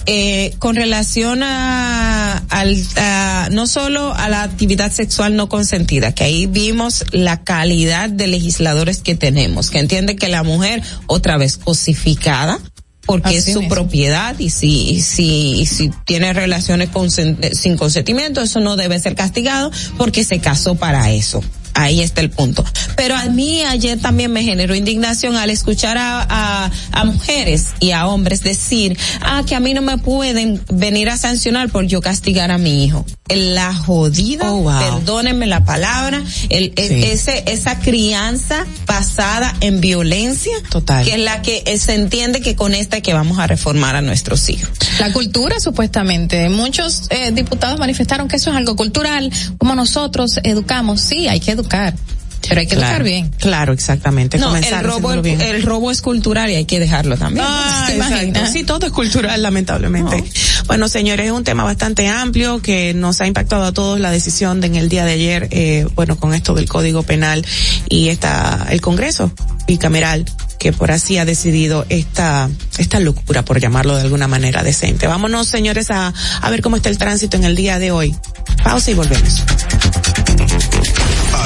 Eh, con relación a, al, a- no solo a la actividad sexual no consentida que ahí vimos la calidad de legisladores que tenemos que entiende que la mujer otra vez cosificada porque Así es su mismo. propiedad y si, si, si tiene relaciones consen- sin consentimiento, eso no debe ser castigado porque se casó para eso. Ahí está el punto. Pero a mí ayer también me generó indignación al escuchar a, a, a mujeres y a hombres decir, ah, que a mí no me pueden venir a sancionar por yo castigar a mi hijo. La jodida, perdónenme la palabra, el, el- Sí. ese, esa crianza basada en violencia, Total. que es la que se entiende que con esta es que vamos a reformar a nuestros hijos. La cultura, supuestamente. Muchos eh, diputados manifestaron que eso es algo cultural, como nosotros educamos. Sí, hay que educar, pero hay que educar Claro, bien. Claro, exactamente. No, el comenzar robo, el, bien. el robo es cultural y hay que dejarlo también. Ah. Sí, todo es cultural, lamentablemente. Bueno, señores, es un tema bastante amplio que nos ha impactado a todos la decisión de en el día de ayer, eh, bueno, con esto del Código Penal y esta, el Congreso bicameral que por así ha decidido esta, esta locura, por llamarlo de alguna manera decente. Vámonos, señores, a, a ver cómo está el tránsito en el día de hoy. Pausa y volvemos.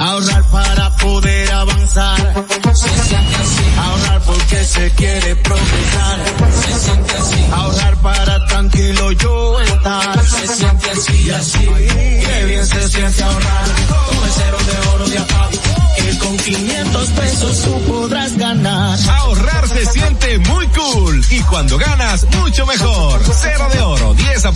Ahorrar para poder avanzar.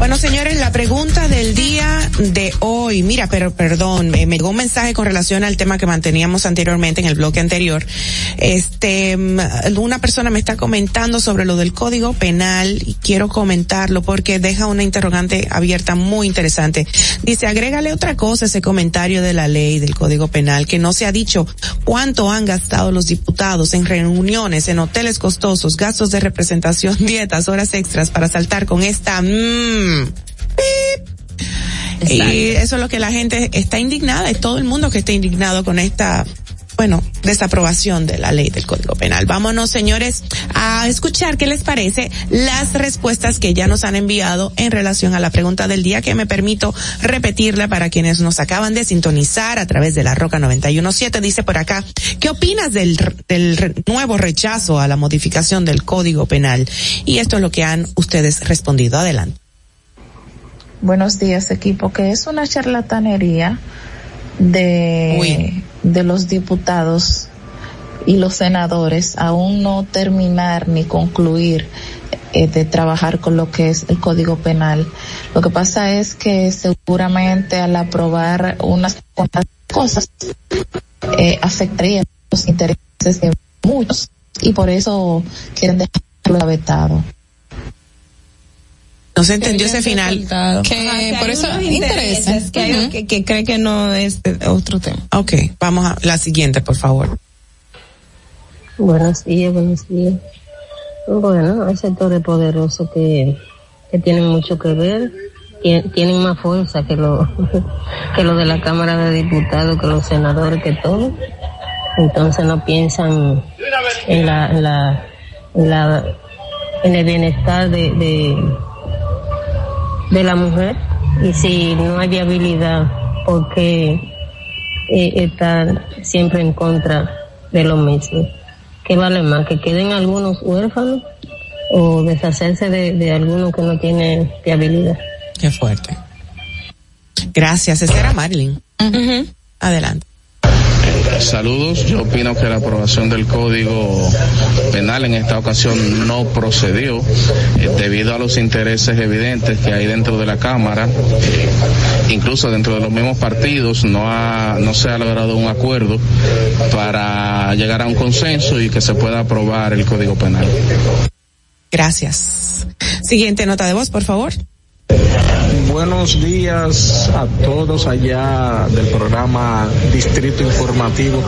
Bueno, señores, la pregunta del día de hoy, mira, pero perdón, me, me llegó un mensaje con relación al tema que manteníamos anteriormente en el bloque anterior. Este, mm, una persona me está comentando sobre lo del código penal y quiero comentarlo porque deja una interrogante abierta muy interesante. Dice, agrégale otra cosa ese comentario de la ley del código penal que no se ha dicho cuánto han gastado los diputados en reuniones, en hoteles costosos, gastos de representación, dietas, horas extras para saltar con esta, mmm, pip. Y eso es lo que la gente está indignada, es todo el mundo que está indignado con esta, bueno, desaprobación de la ley del Código Penal. Vámonos, señores, a escuchar qué les parece las respuestas que ya nos han enviado en relación a la pregunta del día, que me permito repetirla para quienes nos acaban de sintonizar a través de la Roca 917. Dice por acá, ¿qué opinas del, nuevo rechazo a la modificación del Código Penal? Y esto es lo que han ustedes respondido. Adelante. Buenos días, equipo, que es una charlatanería de, de los diputados y los senadores aún no terminar ni concluir eh, de trabajar con lo que es el Código Penal. Lo que pasa es que seguramente al aprobar unas cuantas cosas eh, afectaría los intereses de muchos y por eso quieren dejarlo vetado. No se entendió ese final. Que por eso interesa. intereses Que, que, que cree que no es otro tema. Ok, vamos a la siguiente, por favor. Buenos días, buenos días. Bueno, hay sectores poderosos que, que tienen mucho que ver, tien- tienen más fuerza que lo, que lo de la Cámara de Diputados, que los senadores, que todo. Entonces no piensan en la, en la, en la, en el bienestar de, de, de la mujer. Y si no hay viabilidad, ¿por qué eh, estar siempre en contra de lo mismo? ¿Qué vale más? ¿Que queden algunos huérfanos o deshacerse de, de algunos que no tienen viabilidad? Qué fuerte. Gracias, esa era Marilyn. Adelante. Saludos, yo opino que la aprobación del Código Penal en esta ocasión no procedió eh, debido a los intereses evidentes que hay dentro de la Cámara, incluso dentro de los mismos partidos no, ha, no se ha logrado un acuerdo para llegar a un consenso y que se pueda aprobar el Código Penal. Gracias. Siguiente nota de voz, por favor. Buenos días a todos allá del programa Distrito Informativo.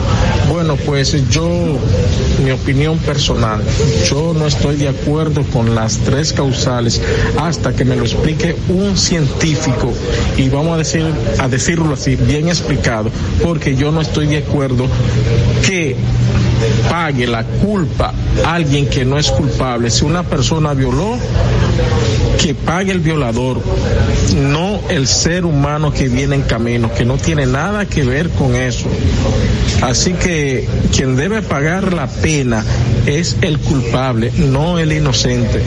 Bueno, pues yo, mi opinión personal, yo no estoy de acuerdo con las tres causales hasta que me lo explique un científico y vamos a decir, a decirlo así, bien explicado, porque yo no estoy de acuerdo que pague la culpa a alguien que no es culpable. Si una persona violó, que pague el violador, no el ser humano que viene en camino, que no tiene nada que ver con eso. Así que quien debe pagar la pena es el culpable, no el inocente.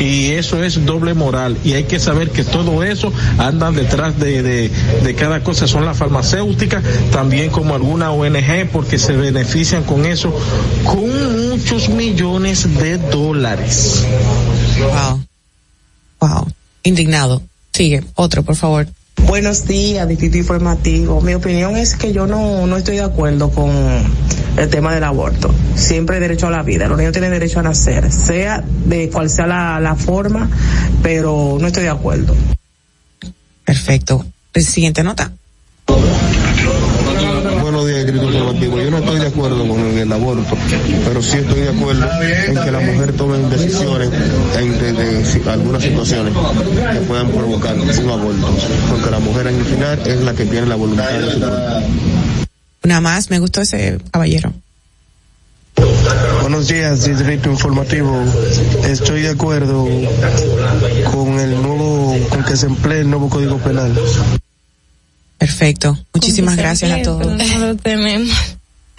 Y eso es doble moral. Y hay que saber que todo eso andan detrás de, de, de cada cosa. Son las farmacéuticas, también como alguna ONG, porque se benefician con eso, con muchos millones de dólares. Wow. Wow. Indignado. Sigue. Otro, por favor. Buenos días, Distrito Informativo. Mi opinión es que yo no, no estoy de acuerdo con el tema del aborto. Siempre hay derecho a la vida. Los niños tienen derecho a nacer, sea de cual sea la, la forma, pero no estoy de acuerdo. Perfecto. Siguiente nota. Distrito Informativo. Yo no estoy de acuerdo con el aborto, pero sí estoy de acuerdo en que la mujer tome decisiones en, de- de si- algunas situaciones que puedan provocar un aborto, porque la mujer al final es la que tiene la voluntad de su cuerpo. Una más, me gustó ese caballero. Buenos días, Distrito Informativo. Estoy de acuerdo con el nuevo, con que se emplee el nuevo Código Penal. Perfecto. Muchísimas gracias a todos. No lo tenemos.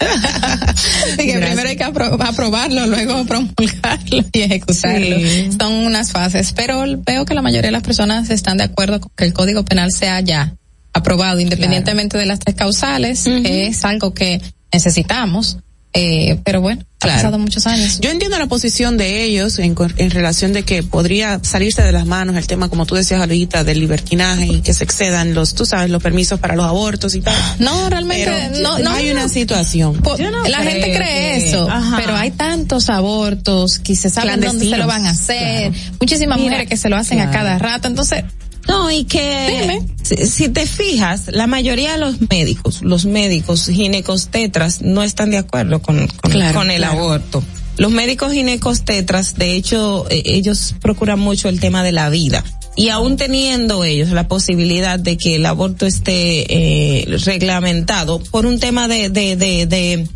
Que primero hay que apro- aprobarlo, luego promulgarlo y ejecutarlo. Sí. Son unas fases, pero veo que la mayoría de las personas están de acuerdo con que el Código Penal sea ya aprobado, independientemente de las tres causales, que es algo que necesitamos. Eh, pero bueno, Ha pasado muchos años. Yo entiendo la posición de ellos en, co- en relación de que podría salirse de las manos el tema, como tú decías ahorita, del libertinaje y que se excedan los, tú sabes, los permisos para los abortos y tal. No, realmente Pero no, no. hay una situación. Po- no la creo gente cree que- eso, Ajá. pero hay tantos abortos que se saben dónde se lo van a hacer, muchísimas Mira, mujeres que se lo hacen a cada rato, entonces No, y que si, si te fijas, la mayoría de los médicos, los médicos ginecos tetras no están de acuerdo con, con, Claro, con el claro. aborto. Los médicos ginecos tetras, de hecho, eh, ellos procuran mucho el tema de la vida. Y aún teniendo ellos la posibilidad de que el aborto esté eh, reglamentado por un tema de, de, de, de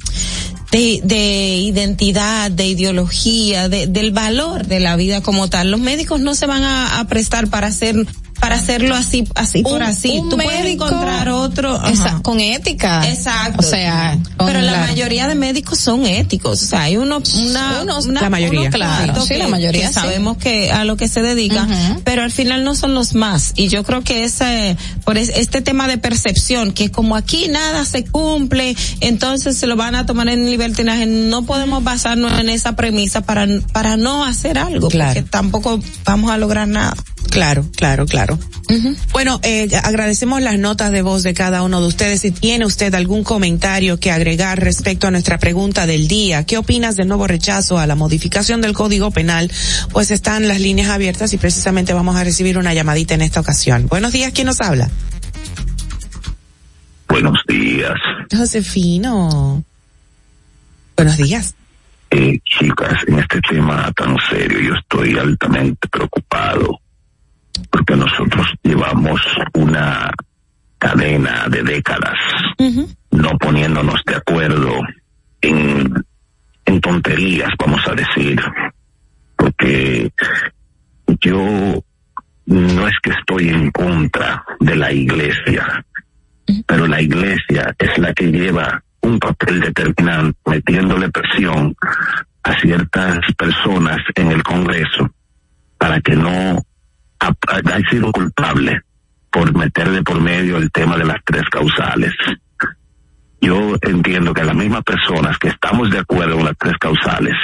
de, de identidad, de ideología, de, del valor de la vida como tal. Los médicos no se van a, a prestar para hacer para hacerlo así así por así. Tú puedes médico- encontrar otro. Esa- con ética. Exacto. O sea, pero la la- mayoría de médicos son éticos, o sea, hay uno una, Unos- una- la mayoría, claro. Sí, la que- mayoría, que sí. sabemos que a lo que se dedican, Ujú. pero al final no son los más y yo creo que ese por es- este tema de percepción que como aquí nada se cumple, entonces se lo van a tomar en libertinaje, no podemos basarnos en esa premisa para para no hacer algo, porque tampoco vamos a lograr nada. Claro, claro, claro. Bueno, eh, agradecemos las notas de voz de cada uno de ustedes. Si tiene usted algún comentario que agregar respecto a nuestra pregunta del día, ¿qué opinas del nuevo rechazo a la modificación del Código Penal? Pues están las líneas abiertas y precisamente vamos a recibir una llamadita en esta ocasión. Buenos días, ¿quién nos habla? Buenos días. Josefino. Buenos días. Eh, chicas, en este tema tan serio yo estoy altamente preocupado porque nosotros llevamos una cadena de décadas no poniéndonos de acuerdo en, en tonterías, vamos a decir, porque yo no es que estoy en contra de la iglesia, pero la iglesia es la que lleva un papel determinante metiéndole presión a ciertas personas en el Congreso para que no ha, sido culpable por meter de por medio el tema de las tres causales. Yo entiendo que las mismas personas que estamos de acuerdo en las tres causales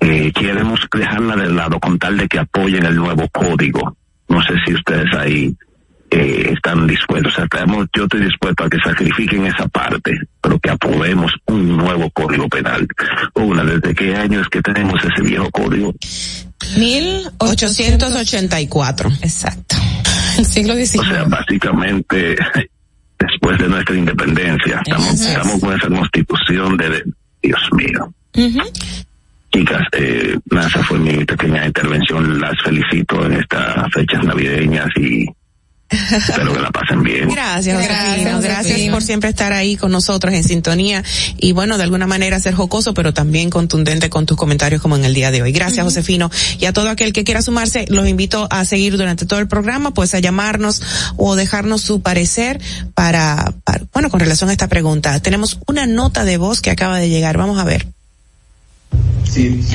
eh, queremos dejarla de lado con tal de que apoyen el nuevo código. No sé si ustedes ahí eh, están dispuestos. O sea, estamos- yo estoy dispuesto a que sacrifiquen esa parte, pero que aprobemos un nuevo código penal. Una, ¿desde qué año es que tenemos ese viejo código? 1884. Exacto. El siglo XIX. O sea, básicamente, después de nuestra independencia, estamos, es. estamos con esa constitución de, de- Dios mío. Chicas, eh, nada, esa fue mi pequeña intervención. Las felicito en estas fechas navideñas y espero que la pasen bien. Gracias, Gracias, Josefino. Gracias Josefino. por siempre estar ahí con nosotros en sintonía y bueno, de alguna manera ser jocoso, pero también contundente con tus comentarios como en el día de hoy. Gracias, Josefino. Y a todo aquel que quiera sumarse, los invito a seguir durante todo el programa, pues a llamarnos o dejarnos su parecer para, para- bueno, con relación a esta pregunta. Tenemos una nota de voz que acaba de llegar. Vamos a ver.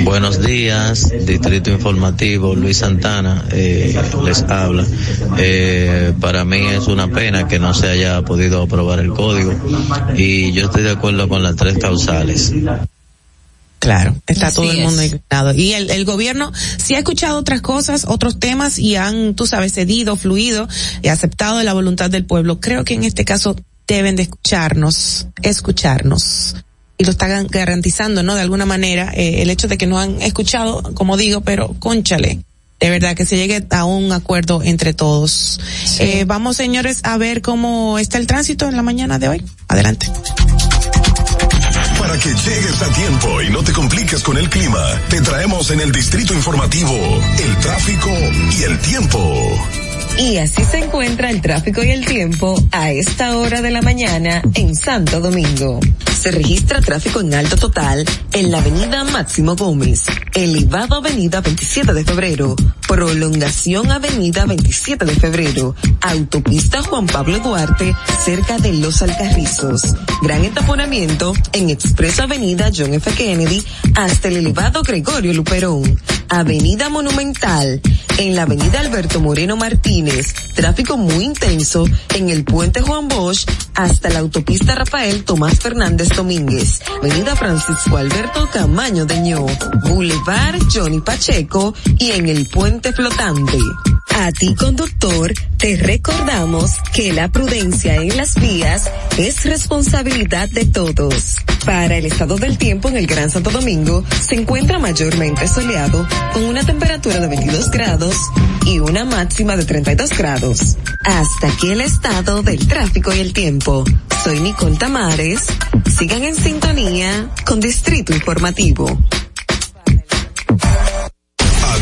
Buenos días, Distrito Informativo, Luis Santana eh, les habla. Eh, para mí es una pena que no se haya podido aprobar el código y yo estoy de acuerdo con las tres causales. Claro, está Así todo el mundo indignado. Y el, el gobierno sí ha escuchado otras cosas, otros temas y han, tú sabes, cedido, fluido y aceptado de la voluntad del pueblo. Creo que en este caso deben de escucharnos, escucharnos. Y lo están garantizando, ¿no? De alguna manera, eh, el hecho de que no han escuchado, como digo, pero conchale. De verdad, que se llegue a un acuerdo entre todos. Eh, vamos, señores, a ver cómo está el tránsito en la mañana de hoy. Adelante. Para que llegues a tiempo y no te compliques con el clima, te traemos en el Distrito Informativo el tráfico y el tiempo. Y así se encuentra el tráfico y el tiempo a esta hora de la mañana en Santo Domingo. Se registra tráfico en alto total en la avenida Máximo Gómez, elevado avenida 27 de febrero, prolongación avenida 27 de febrero, autopista Juan Pablo Duarte cerca de Los Alcarrizos, gran entaponamiento en expreso avenida John F. Kennedy hasta el elevado Gregorio Luperón, Avenida Monumental, en la Avenida Alberto Moreno Martínez, tráfico muy intenso en el Puente Juan Bosch hasta la autopista Rafael Tomás Fernández Domínguez, Avenida Francisco Alberto Camaño de Ño, Boulevard Johnny Pacheco y en el Puente Flotante. A ti conductor, te recordamos que la prudencia en las vías es responsabilidad de todos. Para el estado del tiempo en el Gran Santo Domingo, se encuentra mayormente soleado con una temperatura de 22 grados y una máxima de 32 grados. Hasta aquí el estado del tráfico y el tiempo. Soy Nicole Tamares. Sigan en sintonía con Distrito Informativo.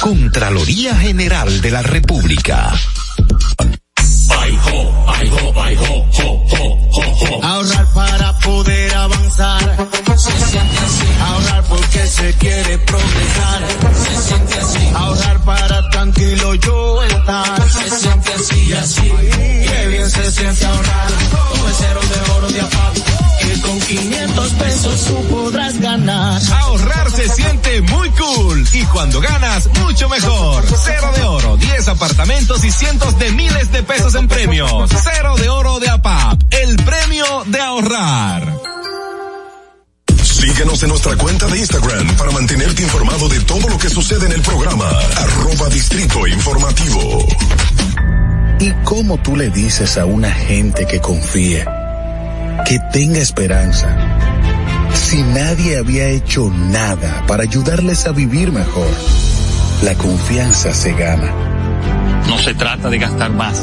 Contraloría General de la República. Ahorrar para poder avanzar. Se siente así. Ahorrar porque se quiere progresar. Se siente así. Ahorrar para tranquilo yo estar. Se siente así y así. Qué bien se siente ahorrar. Cero de oro de APAP. Que con 500 pesos tú podrás ganar. Ahorrar se siente muy cool y cuando ganas, mucho mejor. Cero de oro, 10 apartamentos y cientos de miles de pesos en premios. Cero de oro de APAP, el premio de ahorrar. Síguenos en nuestra cuenta de Instagram para mantenerte informado de todo lo que sucede en el programa. Arroba Distrito Informativo. ¿Y cómo tú le dices a una gente que confíe, que tenga esperanza, si nadie había hecho nada para ayudarles a vivir mejor? La confianza se gana. No se trata de gastar más,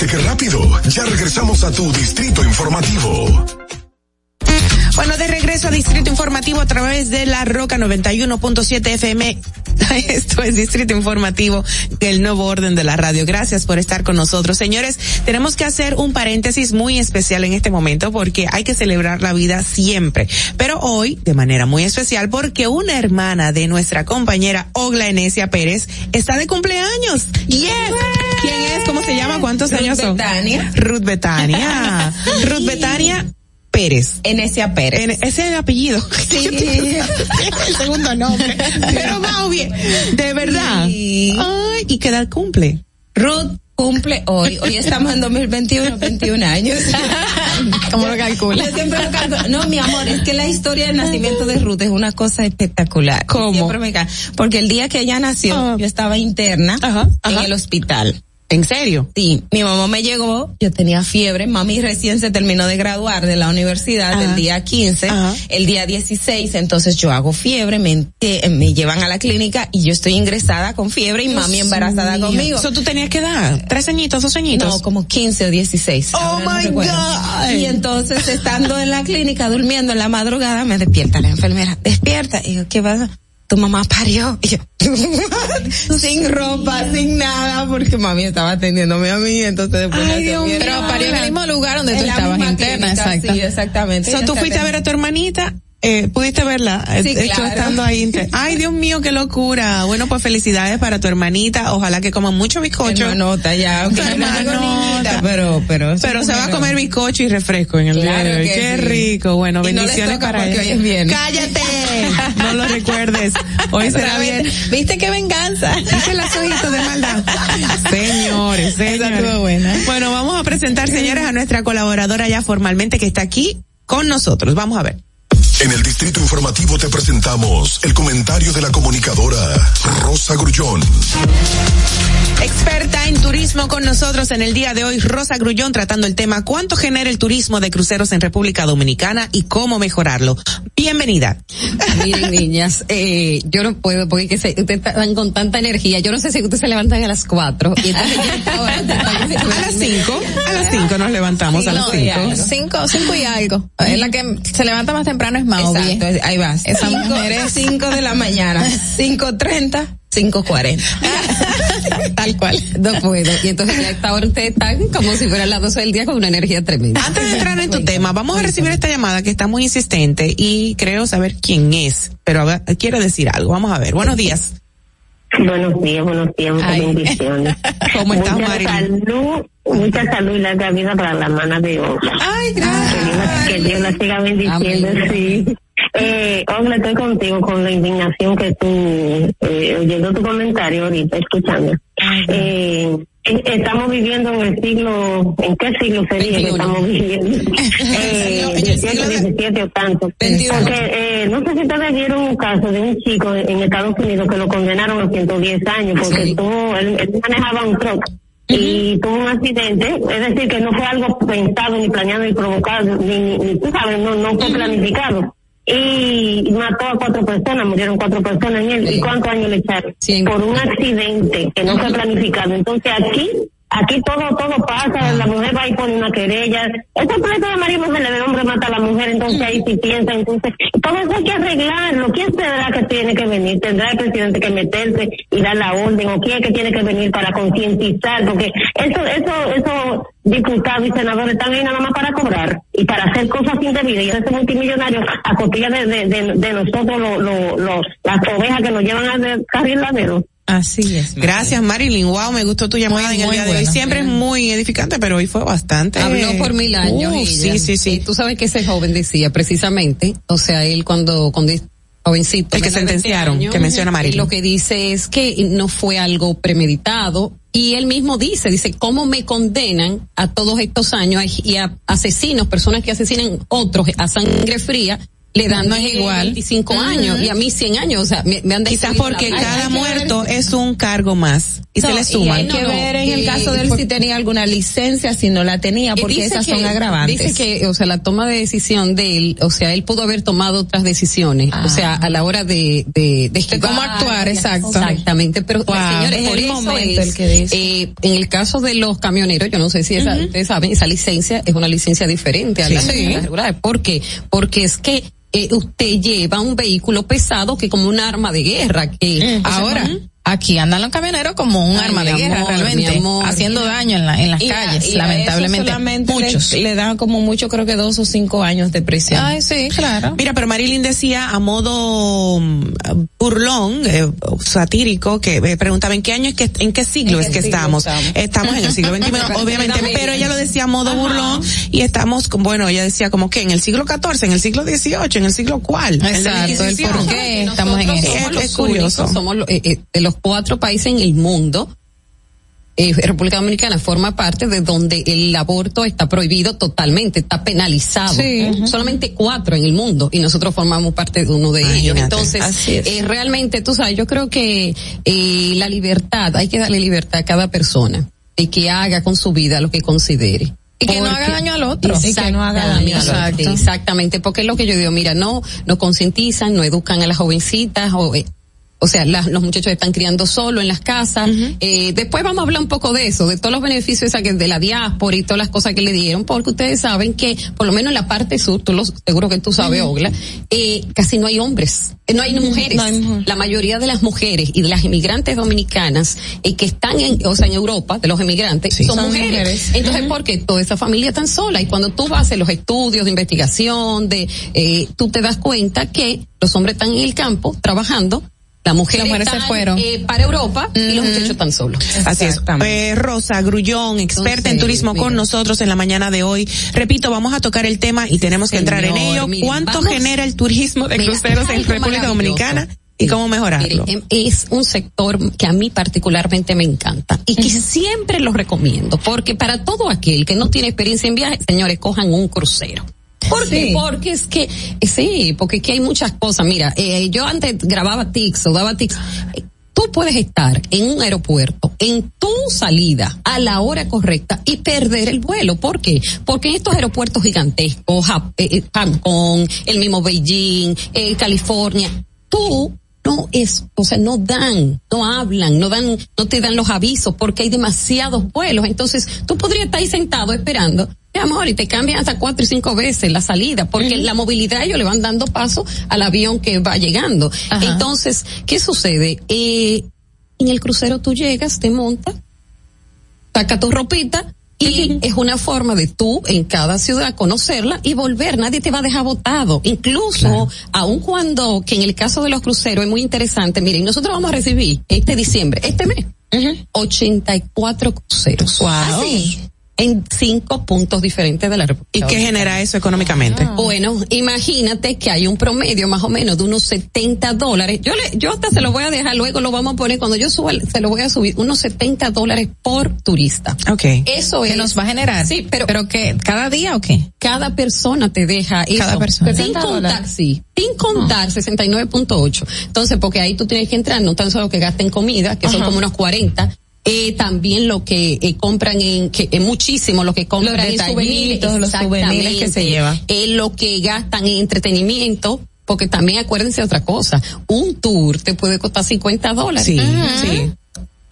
¿Viste qué rápido? Ya regresamos a tu distrito informativo. Bueno, de regreso a Distrito Informativo a través de la Roca 91.7 FM Esto es Distrito Informativo del Nuevo Orden de la Radio. Gracias por estar con nosotros. Señores, tenemos que hacer un paréntesis muy especial en este momento porque hay que celebrar la vida siempre. Pero hoy, de manera muy especial, porque una hermana de nuestra compañera Ogla Enesia Pérez está de cumpleaños. Yes. ¿Quién es? ¿Cómo se llama? ¿Cuántos Ruth años son? Betania. Ruth Betania. Ruth Betania Pérez. Enesia Pérez. En- ese es el apellido. Sí. el segundo nombre. Pero va bien. De verdad. Sí. Ay, ¿y qué edad cumple? Ruth cumple hoy. Hoy estamos en 2021, 21 años. ¿Cómo lo calcula? Yo siempre lo calculo. No, mi amor, es que la historia del nacimiento de Ruth es una cosa espectacular. ¿Cómo? Siempre me Porque el día que ella nació, Ah. yo estaba interna en el hospital. ¿En serio? Sí, mi mamá me llegó, yo tenía fiebre, mami recién se terminó de graduar de la universidad Ajá. el día 15, Ajá. el día 16, entonces yo hago fiebre, me, ente- me llevan a la clínica y yo estoy ingresada con fiebre y mami embarazada mío. conmigo. ¿Eso tú tenías que dar? ¿Tres añitos, dos añitos? No, como 15 o 16. Oh no my. God. Y entonces estando en la clínica durmiendo en la madrugada me despierta la enfermera, despierta. Y yo, ¿qué pasa? Tu mamá parió. Y yo, sin ropa, sin nada, porque mami estaba atendiéndome a mí, entonces después Ay, Dios. Pero parió en el mismo lugar donde tú En la estabas interna, clínica, exacto. Sí, exactamente. O sea, Ella tú fuiste a ver a tu hermanita, eh, pudiste verla, eh, Sí, de hecho claro. estando ahí. Ay, Dios mío, qué locura. Bueno, pues felicidades para tu hermanita. Ojalá que coman mucho bizcocho. Hermanota ya, aunque Hermanota. pero, pero. Pero se va a comer bizcocho y refresco en el día de hoy. Qué sí. rico. Bueno, Y bendiciones para ella. hoy es viernes. Cállate. No lo recuerdes. Hoy será bien. ¿Viste qué venganza? Dice las ojitos de maldad. Señores, señores. buena. Bueno, vamos a presentar, señores, a nuestra colaboradora ya formalmente que está aquí con nosotros. Vamos a ver. En el Distrito Informativo te presentamos el comentario de la comunicadora Rosa Grullón. Experta en turismo con nosotros en el día de hoy, Rosa Grullón, tratando el tema ¿Cuánto genera el turismo de cruceros en República Dominicana y cómo mejorarlo? Bienvenida. Miren, niñas, eh, yo no puedo porque que se, ustedes están con tanta energía. Yo no sé si ustedes se levantan a las cuatro. Y entonces ahora A las cinco, a las cinco nos levantamos, a las No, cinco. cinco, cinco y algo. Es la que se levanta más temprano es Mauvie. Exacto, ahí vas. Esa Cinco- mujer es- cinco de la mañana, 5.30, 5.40. Tal cual. No puedo. Y entonces ya esta hora ustedes están como si fueran las 12 del día con una energía tremenda. Antes de entrar en tu tema, vamos a recibir esta llamada que está muy insistente y creo saber quién es, pero quiere decir algo. Vamos a ver. Buenos días. Buenos días, buenos días, muchas Ay. bendiciones. ¿Cómo estás, mucha Marilyn? salud, mucha salud y larga vida para la hermana de hoy. Ay, Que Dios, la- que Dios la siga bendiciendo, Amén. sí. Eh, Ogla, estoy contigo con la indignación que tú, eh, oyendo tu comentario ahorita, escuchando. Eh, eh, estamos viviendo en el siglo, ¿en qué siglo sería que 21. estamos viviendo? Eh, En el 18, siglo de- 17 o tanto. 21. Porque, eh, no sé si ustedes vieron un caso de un chico en Estados Unidos que lo condenaron a 110 años porque Sí. tuvo, él, él manejaba un truck y tuvo un accidente, es decir, que no fue algo pensado, ni planeado, ni provocado, ni, ni, ni, tú sabes, no, no fue planificado. Y mató a cuatro personas, murieron cuatro personas en él. ¿Y cuántos años le echaron? Por un accidente que no fue planificado. Entonces aquí, aquí todo, todo pasa, la mujer va y pone una querella. Ese pleito de marido mujer, el hombre mata a la mujer, entonces ahí sí piensa, entonces, todo eso hay que arreglarlo. ¿Quién será que tiene que venir? ¿Tendrá el presidente que meterse y dar la orden? ¿O quién es que tiene que venir para concientizar? Porque eso, eso, eso, diputados y senadores están ahí nada más para cobrar y para hacer cosas indebidas y hacerse multimillonarios a costilla de, de, de, de nosotros, lo, lo, los- las ovejas que nos llevan al carril ladero. Así es. Gracias, Marilyn. Wow, me gustó tu llamada Muy, en el día de hoy. Siempre es muy edificante, pero hoy fue bastante. Habló por mil años. Uh, ella. sí, sí, Y sí. tú sabes que ese joven decía precisamente, o sea, él cuando, cuando jovencito. El que menos de 20 sentenciaron, años, que menciona Marilyn. y Lo que dice es que no fue algo premeditado. Y él mismo dice, dice, ¿cómo me condenan a todos estos años y a asesinos, personas que asesinan otros a sangre fría? Le dan No es igual. 25 Ujú. años y a mí 100 años, o sea, me, me han Quizás porque cada hay muerto es un cargo más y se le y suman. hay que No, ver en el caso de él por- si tenía alguna licencia, si no la tenía, porque esas que- son agravantes. Dice que, o sea, la toma de decisión de él, o sea, él pudo haber tomado otras decisiones, o sea, a la hora de, de, de cómo actuar, exacto. Exactamente, pero Wow, señores, es por el eso momento es, el que dice. eh, en el caso de los camioneros, yo no sé si esa, ustedes saben, esa licencia es una licencia diferente a la, Sí. la regular. ¿Por qué? Porque es que eh, usted lleva un vehículo pesado que como un arma de guerra que Ahora, aquí andan los camioneros como un Ay, arma de guerra amor, realmente, amor. haciendo daño en, la, en las Y a- calles, y lamentablemente. muchos. Le, le dan como mucho, creo que dos o cinco años de prisión. Ay, sí, claro. Mira, pero Marilyn decía a modo mm, burlón, eh, satírico, que me preguntaba en qué año es que, en qué siglo ¿En es que siglo estamos. estamos? Estamos en el siglo XXI, obviamente, pero ella lo decía a modo burlón y estamos, con- bueno, ella decía como que en el siglo XIV, en el siglo XVIII, en el siglo cuál. El Exacto, el Inquisición. por qué estamos en eso. Es- es curioso. somos eh, eh, los cuatro países en el mundo. eh, República Dominicana forma parte de donde el aborto está prohibido totalmente, está penalizado. Sí. Solamente cuatro en el mundo y nosotros formamos parte de uno de ellos. Entonces, eh, realmente, tú sabes, yo creo que eh, la libertad, hay que darle libertad a cada persona y que haga con su vida lo que considere. Y que no haga daño al otro. Y que no haga daño al otro. Exactamente, Exactamente, porque es lo que yo digo, mira, no, no concientizan, no educan a las jovencitas, o, eh, o sea, las- los muchachos están criando solo en las casas. Eh, después vamos a hablar un poco de eso, de todos los beneficios de la diáspora y todas las cosas que le dieron, porque ustedes saben que, por lo menos en la parte sur, tú lo, seguro que tú sabes, Ogla, eh, casi no hay hombres, eh, no hay mujeres. no hay mujeres. La mayoría de las mujeres y de las inmigrantes dominicanas eh, que están en, o sea, en Europa, de los inmigrantes, son, Son mujeres. mujeres. Entonces, ¿por qué toda esa familia tan sola? Y cuando tú vas a hacer los estudios de investigación, de, eh, tú te das cuenta que los hombres están en el campo trabajando, las mujeres, Las mujeres se fueron. eh, para Europa y los muchachos están solos. Así es. Eh, Rosa Grullón, experta en turismo con nosotros en la mañana de hoy. Repito, vamos a tocar el tema y tenemos que entrar en ello. miren, ¿Cuánto vamos- genera el turismo de Mira, cruceros en República. Dominicana y cómo mejorarlo? Em, es un sector que a mí particularmente me encanta y que siempre lo recomiendo, porque para todo aquel que no tiene experiencia en viaje, señores, cojan un crucero. ¿Por qué? Sí. Porque es que, sí, porque aquí hay muchas cosas. Mira, eh, yo antes grababa tics o daba tics. Tú puedes estar en un aeropuerto, en tu salida, a la hora correcta y perder el vuelo. ¿Por qué? Porque en estos aeropuertos gigantescos, Jap- eh, eh, Hong Kong, el mismo Beijing, eh, California, tú no es, o sea, no dan, no hablan, no dan, no te dan los avisos porque hay demasiados vuelos. Entonces, tú podrías estar ahí sentado esperando, mi amor, y te cambian hasta cuatro y cinco veces la salida, porque la movilidad ellos le van dando paso al avión que va llegando. Ajá. Entonces, ¿qué sucede? Eh, en el crucero tú llegas, te montas, saca tu ropita, y es una forma de tú en cada ciudad conocerla y volver. Nadie te va a dejar botado. Incluso, aun cuando, que en el caso de los cruceros es muy interesante, miren, nosotros vamos a recibir este diciembre, este mes, 84 cruceros. Wow. Así, en cinco puntos diferentes de la República. ¿Y qué genera eso económicamente? Bueno, imagínate que hay un promedio más o menos de unos 70 dólares. Yo le, yo hasta se lo voy a dejar, luego lo vamos a poner, cuando yo suba, se lo voy a subir, unos 70 dólares por turista. Ok. Eso ¿Qué es. nos va a generar? Sí, pero, ¿Pero qué? ¿Cada día o qué? cada persona te deja eso. Cada persona. Sin 70 contar, sí, sin contar 69.8. Entonces, porque ahí tú tienes que entrar, no tan solo que gasten comida, que son como unos 40, eh, también lo que eh, compran en, que es muchísimo lo que compran Los en souvenirs, los souvenirs que se exactamente. lleva. Eh, lo que gastan en entretenimiento, porque también acuérdense de otra cosa, un tour te puede costar 50 dólares. Sí, Ujú. sí.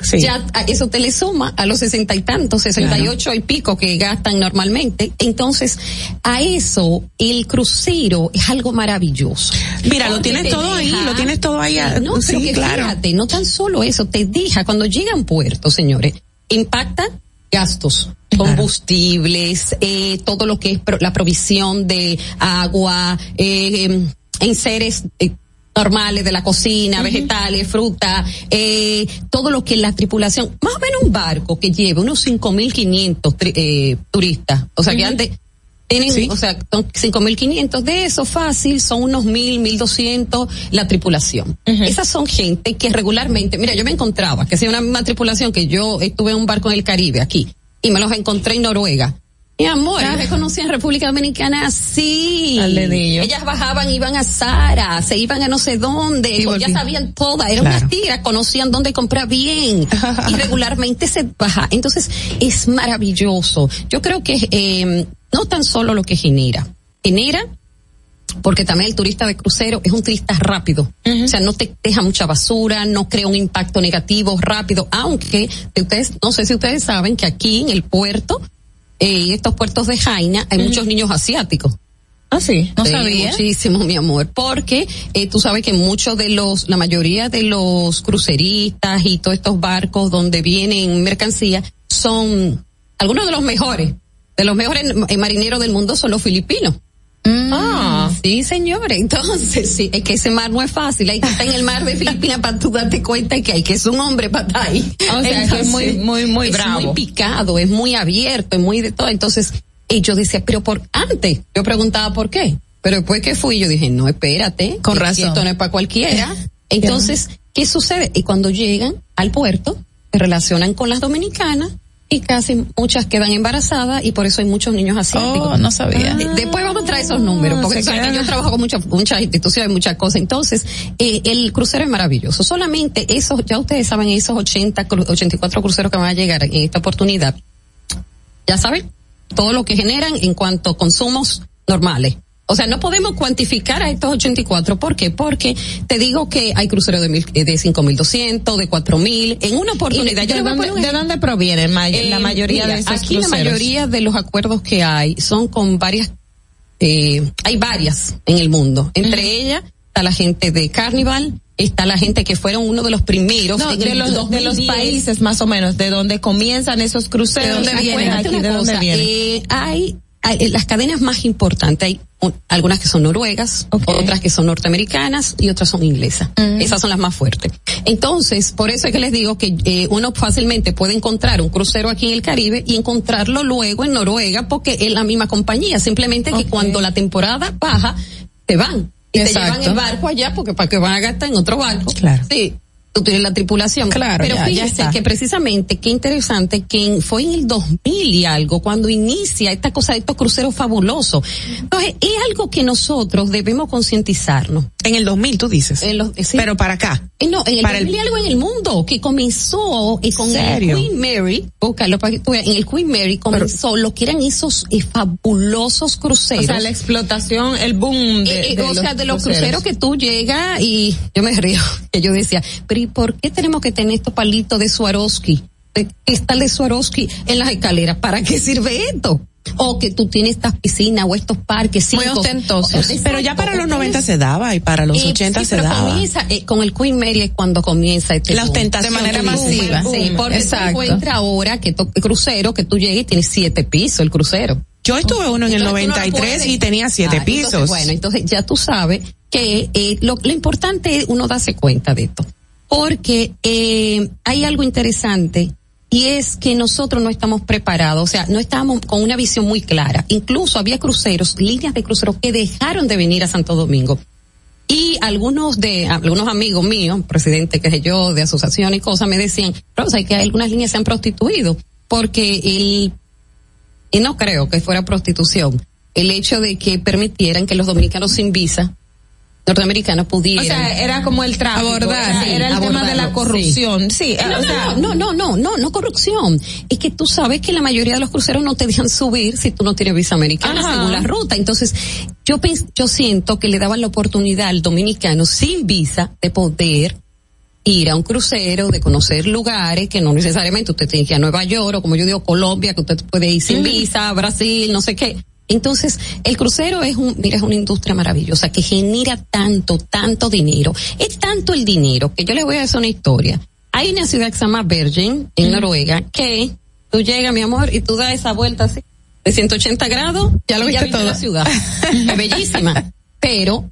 Sí. Ya eso te le suma a los sesenta y tantos, sesenta y ocho y pico que gastan normalmente. Entonces, a eso el crucero es algo maravilloso. Mira, lo tienes todo ahí, lo tienes todo ahí, ah, No, pero sí, que claro. fíjate, no tan solo eso, te deja cuando llegan puertos, señores, impacta gastos, combustibles, eh, todo lo que es pro- la provisión de agua, eh, em, enseres eh, normales de la cocina, vegetales, fruta, eh, todo lo que la tripulación, más o menos un barco que lleve unos 5.500 tri- eh, turistas, o sea que antes tienen, o sea, son 5.500 de eso fácil, son unos 1.000, 1.200 la tripulación. Esas son gente que regularmente, mira, yo me encontraba, que sea una misma tripulación que yo estuve en un barco en el Caribe aquí, y me los encontré en Noruega. Mi amor, ellos se conocían República Dominicana así. Al dedillo. Ellas bajaban, iban a Sara, se iban a no sé dónde, ya sabían todas, eran Claro. unas tigras, conocían dónde comprar bien. y regularmente se baja. Entonces, es maravilloso. Yo creo que eh, no tan solo lo que genera, genera porque también el turista de crucero es un turista rápido. O sea, no te deja mucha basura, no crea un impacto negativo rápido, aunque ustedes, no sé si ustedes saben que aquí en el puerto, eh, estos puertos de Jaina, hay muchos niños asiáticos. Ah, sí, no Sí, sabía. Muchísimo, mi amor, porque eh, tú sabes que muchos de los, la mayoría de los cruceristas y todos estos barcos donde vienen mercancías son algunos de los mejores, de los mejores eh, marineros del mundo son los filipinos. Ah, sí, señores. Entonces, sí, es que ese mar no es fácil. Hay que estar en el mar de Filipinas para tú darte cuenta que hay que es un hombre para estar ahí. O sea, es muy, muy, muy es bravo. muy picado, es muy abierto, es muy de todo. Entonces, y yo decía, pero por antes, yo preguntaba por qué. Pero después que fui, yo dije, no, espérate. Con razón. Esto no es para cualquiera. Entonces, ¿qué sucede? Y cuando llegan al puerto, se relacionan con las dominicanas y casi muchas quedan embarazadas y por eso hay muchos niños asiáticos. Oh, no sabía. Después vamos a traer esos números, porque que yo trabajo con muchas muchas instituciones, muchas cosas. Entonces, eh, el crucero es maravilloso. Solamente esos, ya ustedes saben, esos 80, cru- 84 cruceros que van a llegar en esta oportunidad, ya saben, todo lo que generan en cuanto a consumos normales. O sea, no podemos cuantificar a estos 84. ¿Por qué? Porque te digo que hay cruceros de, mil, eh, de 5.200, de 4.000. En una oportunidad, ¿Y yo de, dónde, poner ¿De dónde provienen ma- eh, la mayoría mira, de esos Aquí la mayoría de los acuerdos que hay son con varias, eh, hay varias en el mundo. Entre ellas está la gente de Carnival, está la gente que fueron uno de los primeros. No, de los, de los 2010. países más o menos, de donde comienzan esos cruceros. ¿De dónde Acuérdate vienen? aquí, ¿De dónde vienen? eh, hay, las cadenas más importantes, hay un- algunas que son noruegas, otras que son norteamericanas y otras son inglesas. Esas son las más fuertes. Entonces, por eso es que les digo que eh, uno fácilmente puede encontrar un crucero aquí en el Caribe y encontrarlo luego en Noruega porque es la misma compañía. Simplemente que cuando la temporada baja, te van. Y te llevan el barco allá porque para que van a gastar en otro barco. Claro. Sí. Tú tienes la tripulación. Claro, Pero ya- ya fíjese está. que precisamente, qué interesante, que fue en el 2000 y algo, cuando inicia esta cosa de estos cruceros fabulosos. Entonces, es algo que nosotros debemos concientizarnos. En el 2000, tú dices. En los- sí. Pero para acá. Eh, no, en el Para el- 2000 y algo en el mundo, que comenzó y con ¿Serio? el Queen Mary, búscalo para que tú veas, en el Queen Mary comenzó lo que eran esos eh, fabulosos cruceros. O sea, la explotación, el boom de, Eh, eh, de o los sea, de los cruceros que tú llegas y yo me río, que yo decía, pero ¿y por qué tenemos que tener estos palitos de Swarovski? ¿De qué está el de Swarovski en las escaleras? ¿Para qué sirve esto? O que tú tienes estas piscinas o estos parques. Muy cinco- ostentosos. Exacto. Pero ya para los 90 se daba y para los Eh, 80 sí, se pero daba. comienza, eh, con el Queen Mary es cuando comienza este La boom. ostentación. De manera masiva. Boom, Sí, porque exacto. se encuentra ahora que to- crucero, que tú llegues y tienes siete pisos el crucero. Yo estuve uno en el Entonces, no lo 93 puedes- y tenía siete Ah, entonces, pisos. bueno, entonces ya tú sabes que eh, lo, lo importante es uno darse cuenta de esto. Porque eh, hay algo interesante y es que nosotros no estamos preparados, o sea, no estábamos con una visión muy clara. Incluso había cruceros, líneas de cruceros que dejaron de venir a Santo Domingo. Y algunos de, algunos amigos míos, presidente, que sé yo, de asociación y cosas, me decían, sea, que algunas líneas se han prostituido, porque el, y no creo que fuera prostitución, el hecho de que permitieran que los dominicanos sin visa, norteamericanos O pudieran. sea, era como el tráfico. Abordar, era, sí, era el tema de la abordarlo, corrupción. Sí, Eh, no, o sea, no, no, no, no, no, no corrupción. Es que tú sabes que la mayoría de los cruceros no te dejan subir si tú no tienes visa americana Ajá. según la ruta. Entonces, yo yo siento que le daban la oportunidad al dominicano sin visa de poder ir a un crucero, de conocer lugares que no necesariamente usted tiene que ir a Nueva York o como yo digo Colombia, que usted puede ir sin visa, Brasil, no sé qué. Entonces, el crucero es un, mira, es una industria maravillosa que genera tanto, tanto dinero. Es tanto el dinero que yo le voy a hacer una historia. Hay una ciudad que se llama Bergen, en Noruega, que tú llegas, mi amor, y tú das esa vuelta así, de 180 grados, ya lo viste viste todo. la ciudad. es bellísima. Pero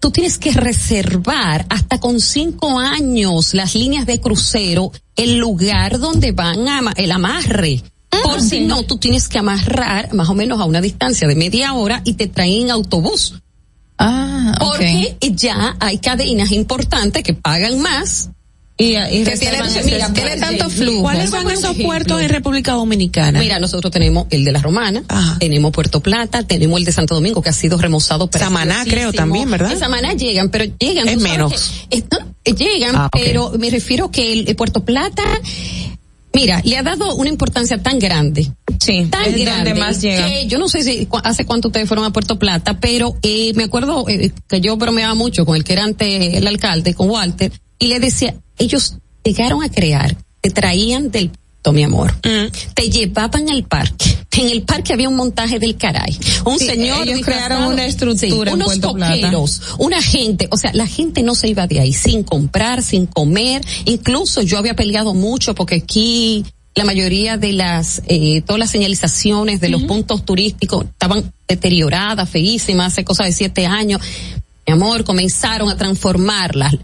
tú tienes que reservar hasta con cinco años las líneas de crucero el lugar donde van a el amarre. Por si no, tú tienes que amarrar más o menos a una distancia de media hora y te traen en autobús. Ah, ok. Porque ya hay cadenas importantes que pagan más. y, y que ese mira, tiene tanto flujo. ¿Cuáles son esos ejemplo. puertos en República Dominicana? Mira, nosotros tenemos el de la Romana, tenemos Puerto Plata, tenemos el de Santo Domingo que ha sido remozado. Samaná, creo, también, ¿verdad? En Samaná llegan, pero llegan. Es menos. que- eh, llegan, Ah, pero me refiero que el, el Puerto Plata, mira, le ha dado una importancia tan grande. Sí, Tan grande más llega. que yo no sé si cu- hace cuánto ustedes fueron a Puerto Plata, pero eh, me acuerdo eh, que yo bromeaba mucho con el que era antes el alcalde, con Walter, y le decía, ellos llegaron a crear, te traían del mi amor. Te llevaban al parque. En el parque había un montaje del caray. Un Sí, señor ellos crearon una estructura en unos Plata. coqueros, una gente, o sea, la gente no se iba de ahí sin comprar, sin comer. Incluso yo había peleado mucho porque aquí la mayoría de las, eh, todas las señalizaciones de los puntos turísticos estaban deterioradas, feísimas, hace cosa de siete años. Mi amor, comenzaron a transformarlas.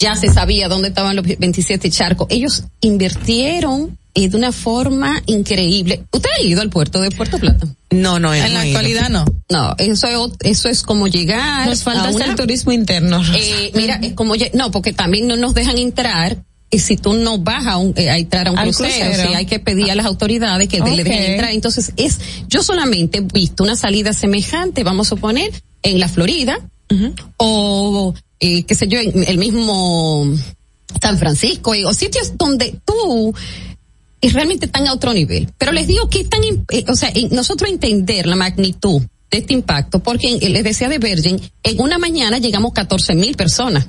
Ya se sabía dónde estaban los 27 charcos. Ellos invirtieron eh, de una forma increíble. ¿Usted ha ido al puerto de Puerto Plata? No, no, En la actualidad no. No, eso es, eso es como llegar. Nos falta a turismo interno. Eh, mira, es como no, porque también no nos dejan entrar. Y si tú no vas a, un, eh, a entrar a un crucero, crucero. sí, hay que pedir a las autoridades que le dejen entrar. Entonces, es, yo solamente he visto una salida semejante, vamos a suponer, en la Florida, o, eh, qué sé yo, el mismo San Francisco, o sitios donde tú, y realmente están a otro nivel. Pero les digo que están, o sea, nosotros entender la magnitud de este impacto, porque les decía de Virgin, en una mañana llegamos 14 mil personas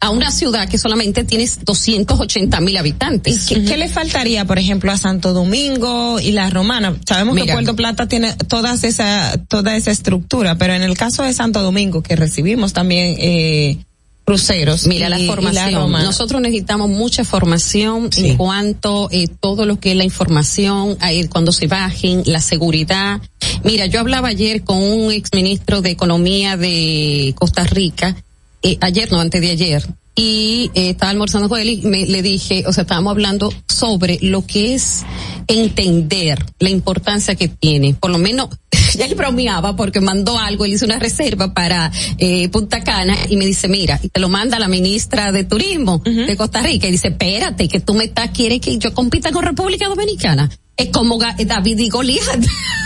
a una ciudad que solamente tiene 280 mil habitantes. ¿Qué, qué le faltaría, por ejemplo, a Santo Domingo y la Romana? Sabemos que. Puerto Plata tiene todas esa, toda esa estructura, pero en el caso de Santo Domingo, que recibimos también eh, cruceros. Mira y- la y formación. Romana. Nosotros necesitamos mucha formación en cuanto eh, todo lo que es la información, eh, cuando se bajen, la seguridad. Mira, yo hablaba ayer con un exministro de Economía de Costa Rica, eh, ayer no, antes de ayer, y eh, estaba almorzando con él y me, le dije, o sea, estábamos hablando sobre lo que es entender la importancia que tiene, por lo menos ya él bromeaba porque mandó algo, él hizo una reserva para eh, Punta Cana y me dice, mira, y te lo manda la ministra de Turismo de Costa Rica y dice, espérate, que tú me estás, quieres que yo compita con República Dominicana. Es como Ga- David y Goliat.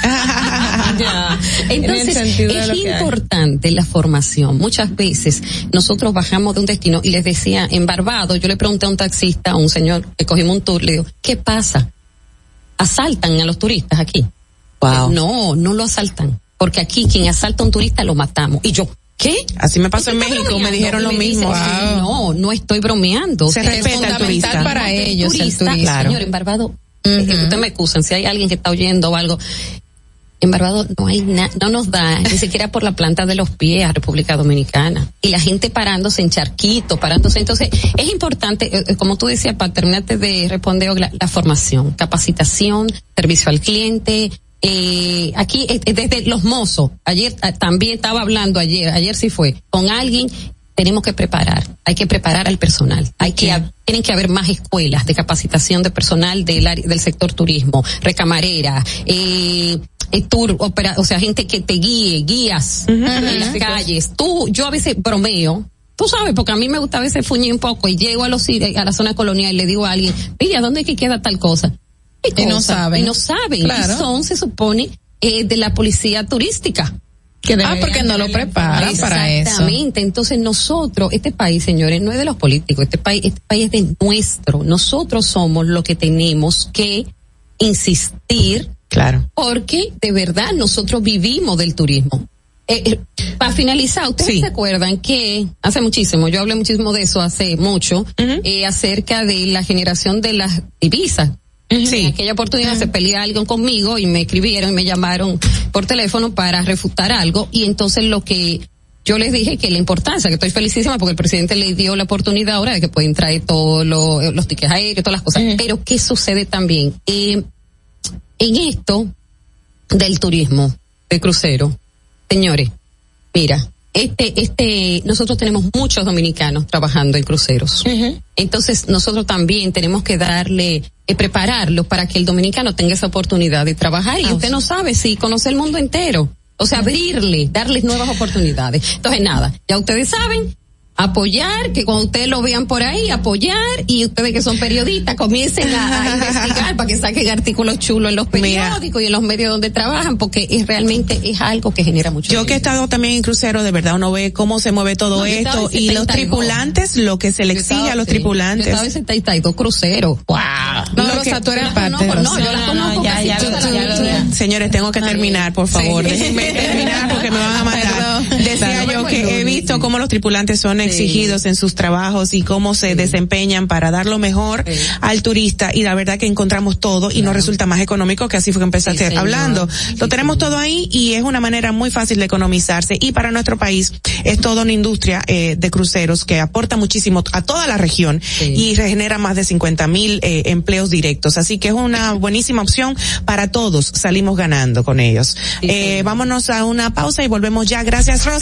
El Entonces, es importante la formación. Muchas veces nosotros bajamos de un destino y les decía, en Barbado, yo le pregunté a un taxista, a un señor que cogimos un tour, le digo, ¿qué pasa? ¿Asaltan a los turistas aquí? No, no lo asaltan. Porque aquí quien asalta a un turista lo matamos. Y yo, ¿qué? Así me pasó en ¿Usted está México, me dijeron lo me mismo. dicen, Wow. No, no estoy bromeando. Se Es respeta fundamental turista. para ellos el turista. Claro. Señor, en Barbado, eh, usted me excusan, si hay alguien que está oyendo o algo, en Barbados no hay nada, no nos da ni siquiera por la planta de los pies a República Dominicana. Y la gente parándose en charquito, parándose. Entonces, es importante, eh, eh, como tú decías, para terminarte de responder, la, la formación, capacitación, servicio al cliente. Eh, aquí, eh, desde los mozos, ayer también estaba hablando, ayer, ayer sí fue, con alguien tenemos que preparar, hay que preparar al personal, hay que tienen que haber más escuelas de capacitación de personal del área- del sector turismo, recamarera, eh, eh, tour, opera, o sea, gente que te guíe, guías en las calles. Tú, yo a veces bromeo. Tú sabes, porque a mí me gusta a veces fuñir un poco y llego a los a la zona colonial y le digo a alguien, mira, ¿dónde es que queda tal cosa? Y no cosa, saben. Y no saben. Claro. Y son, se supone, eh, de la policía turística. Ah, porque no lo preparan para eso. Exactamente. Entonces nosotros, este país, señores, no es de los políticos, este país, este país es de nuestro. Nosotros somos lo que tenemos que insistir. Claro. Porque de verdad nosotros vivimos del turismo. Eh, para finalizar, ustedes se acuerdan que hace muchísimo, yo hablé muchísimo de eso hace mucho, eh, acerca de la generación de las divisas. En aquella oportunidad se pelea alguien conmigo y me escribieron y me llamaron por teléfono para refutar algo. Y entonces lo que yo les dije que la importancia, que estoy felicísima porque el presidente le dio la oportunidad ahora de que pueden traer todos los, los tickets aéreos, todas las cosas. Pero ¿qué sucede también? Eh, en esto del turismo, de crucero, señores, mira, este, este, nosotros tenemos muchos dominicanos trabajando en cruceros. Entonces, nosotros también tenemos que darle, eh, prepararlo para que el dominicano tenga esa oportunidad de trabajar. Y usted no sabe si conoce el mundo entero. O sea, abrirle, darles nuevas oportunidades. Entonces, nada, ya ustedes saben, apoyar, que cuando ustedes lo vean por ahí, apoyar, y ustedes que son periodistas comiencen a, a investigar para que saquen artículos chulos en los periódicos y en los medios donde trabajan, porque es realmente es algo que genera mucho Yo que he estado también en crucero, de verdad uno ve cómo se mueve todo No, esto y los 72. tripulantes, lo que se le exige a los tripulantes. Yo estaba en 72 cruceros. Wow. No, Lo Rosa, que- tú eres no, parte. no, no, yo la conozco ya, ya, ya. Señores, tengo que terminar, por favor. Sí. Déjenme terminar porque me van a matar. Decía yo que he visto cómo los tripulantes son exigidos en sus trabajos y cómo se desempeñan para dar lo mejor al turista y la verdad que encontramos todo y nos resulta más económico que así fue que empezaste hablando. Lo tenemos todo ahí y es una manera muy fácil de economizarse y para nuestro país es toda una industria eh, de cruceros que aporta muchísimo a toda la región y regenera más de 50 mil eh, empleos directos. Así que es una buenísima opción para todos. Salimos ganando con ellos. eh, vámonos a una pausa y volvemos ya. Gracias Rosa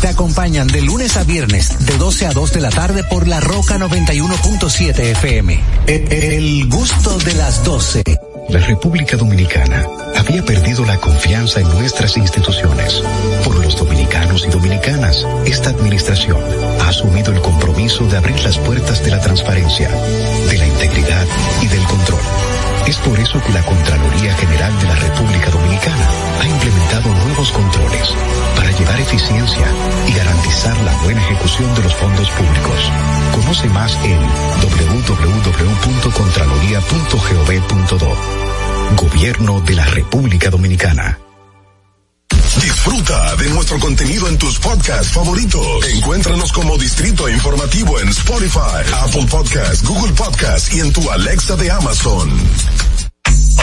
Te acompañan de lunes a viernes de 12 a 2 de la tarde por La Roca 91.7 FM. E- El gusto de las 12. La República Dominicana había perdido la confianza en nuestras instituciones. Por los dominicanos y dominicanas, esta administración ha asumido el compromiso de abrir las puertas de la transparencia, de la integridad y del control. Es por eso que la Contraloría General de la República Dominicana ha implementado nuevos controles eficiencia y garantizar la buena ejecución de los fondos públicos. Conoce más en www.contraloría.gov.do. Gobierno de la República Dominicana. Disfruta de nuestro contenido en tus podcasts favoritos. Encuéntranos como Distrito Informativo en Spotify, Apple Podcasts, Google Podcasts y en tu Alexa de Amazon.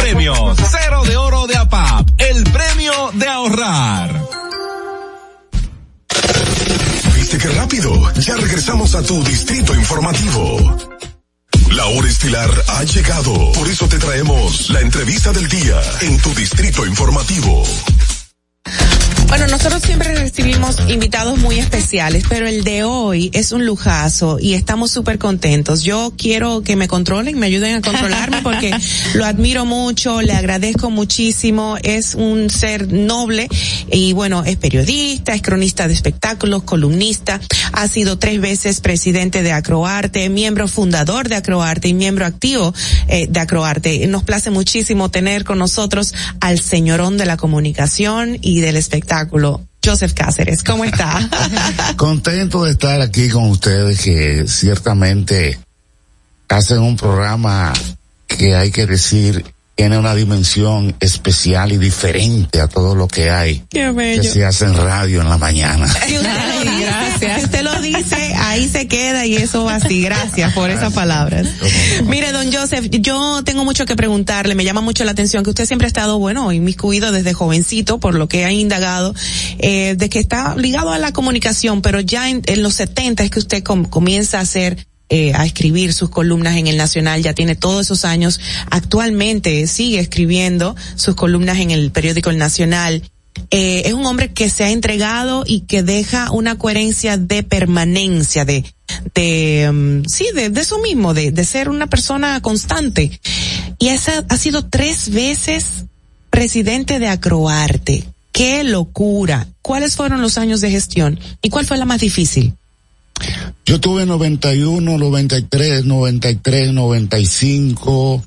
premios. Cero de oro de APAP, el premio de ahorrar. ¿Viste qué rápido? Ya regresamos a tu Distrito Informativo. La hora estilar ha llegado. Por eso te traemos la entrevista del día en tu Distrito Informativo. Bueno, nosotros siempre recibimos invitados muy especiales, pero el de hoy es un lujazo y estamos súper contentos. Yo quiero que me controlen, me ayuden a controlarme porque lo admiro mucho, le agradezco muchísimo, es un ser noble y bueno, es periodista, es cronista de espectáculos, columnista, ha sido tres veces presidente de Acroarte, miembro fundador de Acroarte y miembro activo eh, de Acroarte. Nos place muchísimo tener con nosotros al señorón de la comunicación y del espectáculo, Joseph Cáceres. ¿Cómo está? Contento de estar aquí con ustedes que ciertamente hacen un programa que hay que decir tiene una dimensión especial y diferente a todo lo que hay Qué que se hace en radio en la mañana. Si usted, lo dice, si usted lo dice, ahí se queda y eso va así. Gracias por esas palabras. Mire, don Joseph, yo tengo mucho que preguntarle. Me llama mucho la atención que usted siempre ha estado, bueno, inmiscuido desde jovencito, por lo que ha indagado, eh, de que está ligado a la comunicación, pero ya en, en los 70 es que usted com- comienza a hacer eh, a escribir sus columnas en el Nacional, ya tiene todos esos años. Actualmente sigue escribiendo sus columnas en el periódico El Nacional. Eh, es un hombre que se ha entregado y que deja una coherencia de permanencia, de, de, mm, sí, de, de eso mismo, de, de ser una persona constante. Y esa ha sido tres veces presidente de Acroarte. ¡Qué locura! ¿Cuáles fueron los años de gestión? ¿Y cuál fue la más difícil? Yo tuve 91, 93, 93, 95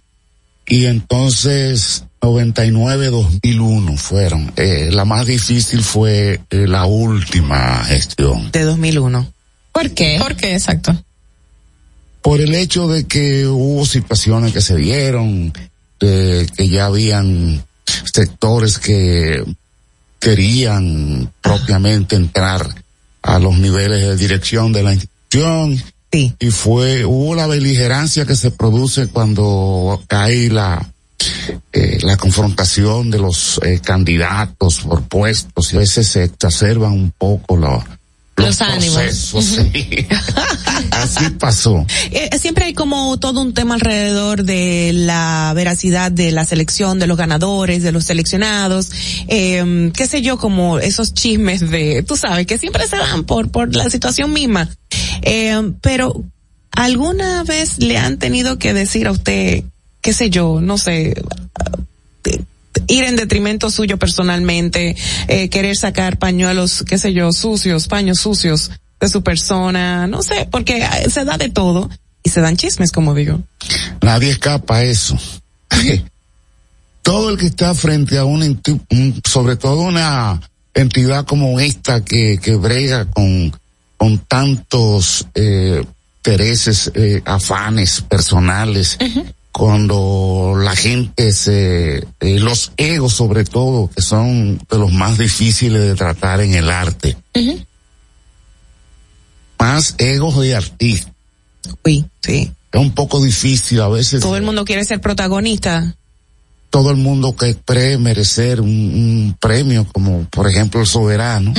y entonces 99, 2001 fueron. Eh, la más difícil fue eh, la última gestión. De 2001. ¿Por qué? ¿Por qué, exacto? Por el hecho de que hubo situaciones que se dieron, de que ya habían sectores que querían propiamente entrar a los niveles de dirección de la institución. Y fue, hubo la beligerancia que se produce cuando hay la, eh, la confrontación de los eh, candidatos por puestos y a veces se exacerban un poco los, Los ánimos. procesos, sí. Así pasó. Eh, siempre hay como todo un tema alrededor de la veracidad de la selección, de los ganadores, de los seleccionados, eh, qué sé yo, como esos chismes de, tú sabes, que siempre se dan por, por la situación misma. Eh, pero, ¿alguna vez le han tenido que decir a usted, qué sé yo, no sé, ir en detrimento suyo personalmente, eh, querer sacar pañuelos, qué sé yo, sucios, paños sucios de su persona, no sé, porque eh, se da de todo y se dan chismes, como digo. Nadie escapa a eso. Todo el que está frente a una, sobre todo una entidad como esta que, que brega con, con tantos eh, intereses, eh, afanes personales, cuando la gente se, eh, los egos sobre todo, que son de los más difíciles de tratar en el arte, más egos de artista. Uy, sí. Es un poco difícil a veces. Todo el mundo quiere ser protagonista. todo el mundo que cree merecer un, un premio como por ejemplo el soberano.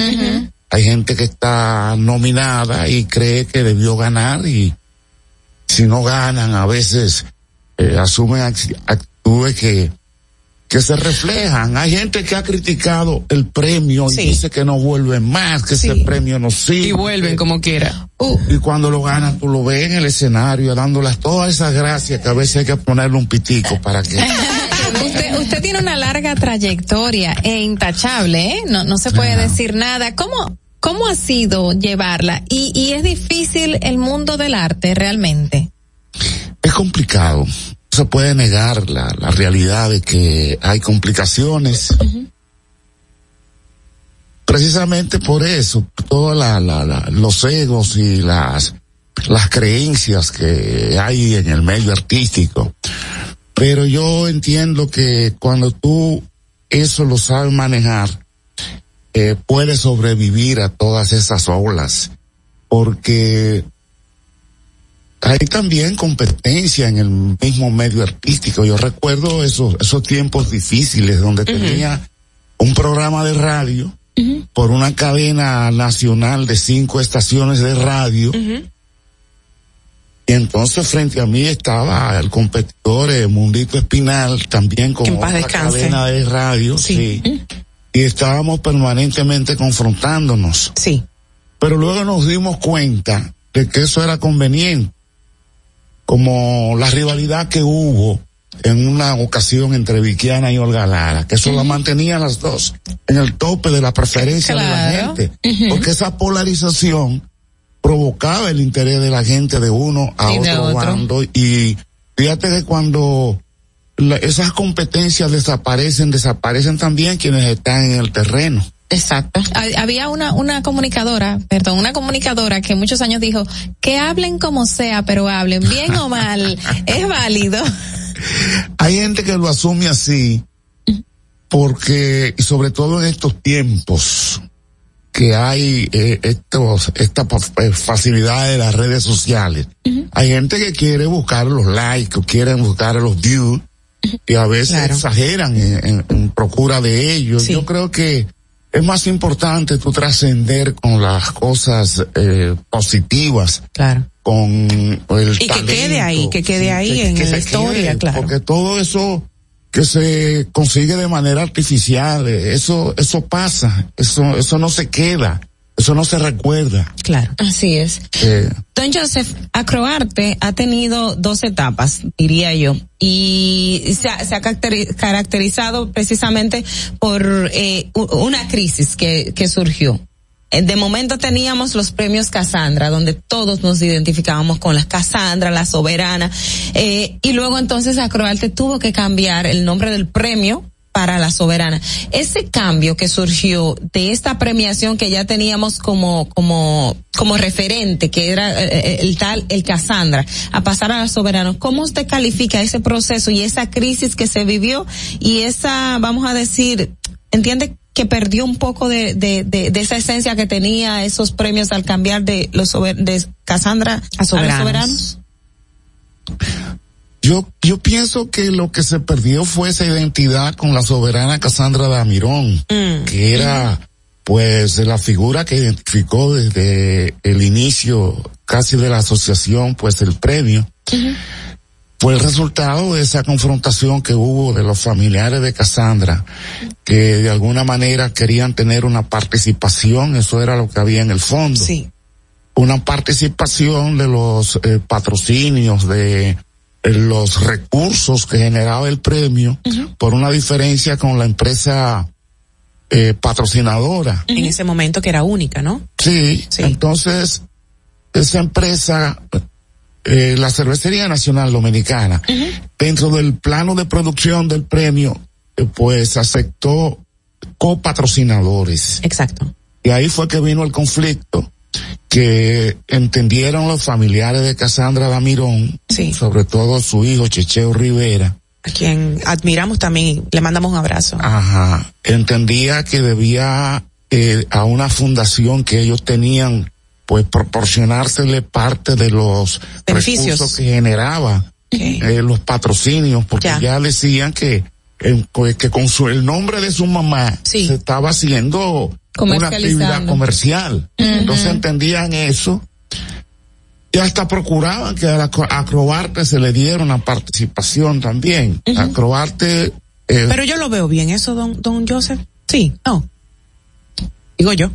Hay gente que está nominada y cree que debió ganar y si no ganan a veces eh, asumen act- actitudes que que se reflejan. Hay gente que ha criticado el premio y dice que no vuelven más, que ese premio no sirve. Y vuelven como quiera. Y cuando lo ganas, tú lo ves en el escenario dándolas todas esas gracias que a veces hay que ponerle un pitico para que Usted, usted tiene una larga trayectoria e intachable, ¿eh? No, no se puede decir nada. ¿Cómo, cómo ha sido llevarla? Y, y es difícil el mundo del arte realmente. Es complicado. No se puede negar la, la realidad de que hay complicaciones. Precisamente por eso, todos la, los egos y las, las creencias que hay en el medio artístico. Pero yo entiendo que cuando tú eso lo sabes manejar, eh, puedes sobrevivir a todas esas olas. Porque hay también competencia en el mismo medio artístico. Yo recuerdo esos, esos tiempos difíciles donde tenía un programa de radio por una cadena nacional de cinco estaciones de radio. Y entonces frente a mí estaba el competidor eh, Mundito Espinal, también con otra descanse. cadena de radio, sí. y estábamos permanentemente confrontándonos. Sí. Pero luego nos dimos cuenta de que eso era conveniente, como la rivalidad que hubo en una ocasión entre Viquiana y Olga Lara, que eso la mantenía las dos en el tope de la preferencia de la gente, porque esa polarización provocaba el interés de la gente de uno a Y otro, otro. bando y fíjate que cuando la- esas competencias desaparecen, desaparecen también quienes están en el terreno. Exacto. Ha- Había una, una comunicadora, perdón, una comunicadora que muchos años dijo que hablen como sea, pero hablen bien o mal, es válido. Hay gente que lo asume así porque, y sobre todo en estos tiempos que hay eh, estos, esta eh, facilidad de las redes sociales, hay gente que quiere buscar los likes, o quieren buscar los views y a veces exageran en, en- en procura de ellos. Yo creo que es más importante tú trascender con las cosas eh, positivas. Claro. Con el Y que quede ahí, que quede ahí en que la historia, quede, claro. Porque todo eso que se consigue de manera artificial, eh, eso, eso pasa, eso, eso no se queda, eso no se recuerda. Claro. Así es. Eh, Don Joseph, Acroarte ha tenido dos etapas, diría yo, y se ha, se ha caracteri- caracterizado precisamente por eh, una crisis que, que surgió. Eh, De momento teníamos los premios Casandra, donde todos nos identificábamos con las Casandra, la soberana, eh, y luego entonces Acroarte tuvo que cambiar el nombre del premio para la soberana. Ese cambio que surgió de esta premiación que ya teníamos como como como referente, que era eh, eh, el tal el Casandra, a pasar a la soberana, ¿cómo usted califica ese proceso y esa crisis que se vivió y esa, vamos a decir, entiende que perdió un poco de, de, de, esa esencia que tenía esos premios al cambiar de los sober- de Casandra a, soberanos. Yo, yo pienso que lo que se perdió fue esa identidad con la soberana Casandra Damirón, que era pues la figura que identificó desde el inicio casi de la asociación pues el premio. Fue el resultado de esa confrontación que hubo de los familiares de Casandra, que de alguna manera querían tener una participación, eso era lo que había en el fondo. Sí. Una participación de los eh, patrocinios, de los recursos que generaba el premio, por una diferencia con la empresa eh, patrocinadora. En ese momento que era única, ¿no? Sí, entonces esa empresa, eh, la Cervecería Nacional Dominicana, dentro del plano de producción del premio, eh, pues aceptó copatrocinadores. Exacto. Y ahí fue que vino el conflicto que entendieron los familiares de Casandra Damirón, sobre todo su hijo Checheo Rivera, A quien admiramos también le mandamos un abrazo. Ajá. Entendía que debía eh, a una fundación que ellos tenían, pues proporcionársele parte de los Beneficios. recursos que generaba eh, los patrocinios, porque Ya. ya, decían que eh, que con su el nombre de su mamá se estaba haciendo una actividad comercial. Entonces entendían eso y hasta procuraban que a la co- a Croarte se le diera una participación también. A Croarte eh, Pero yo lo veo bien, eso, don, don Joseph. Sí, no. Digo yo.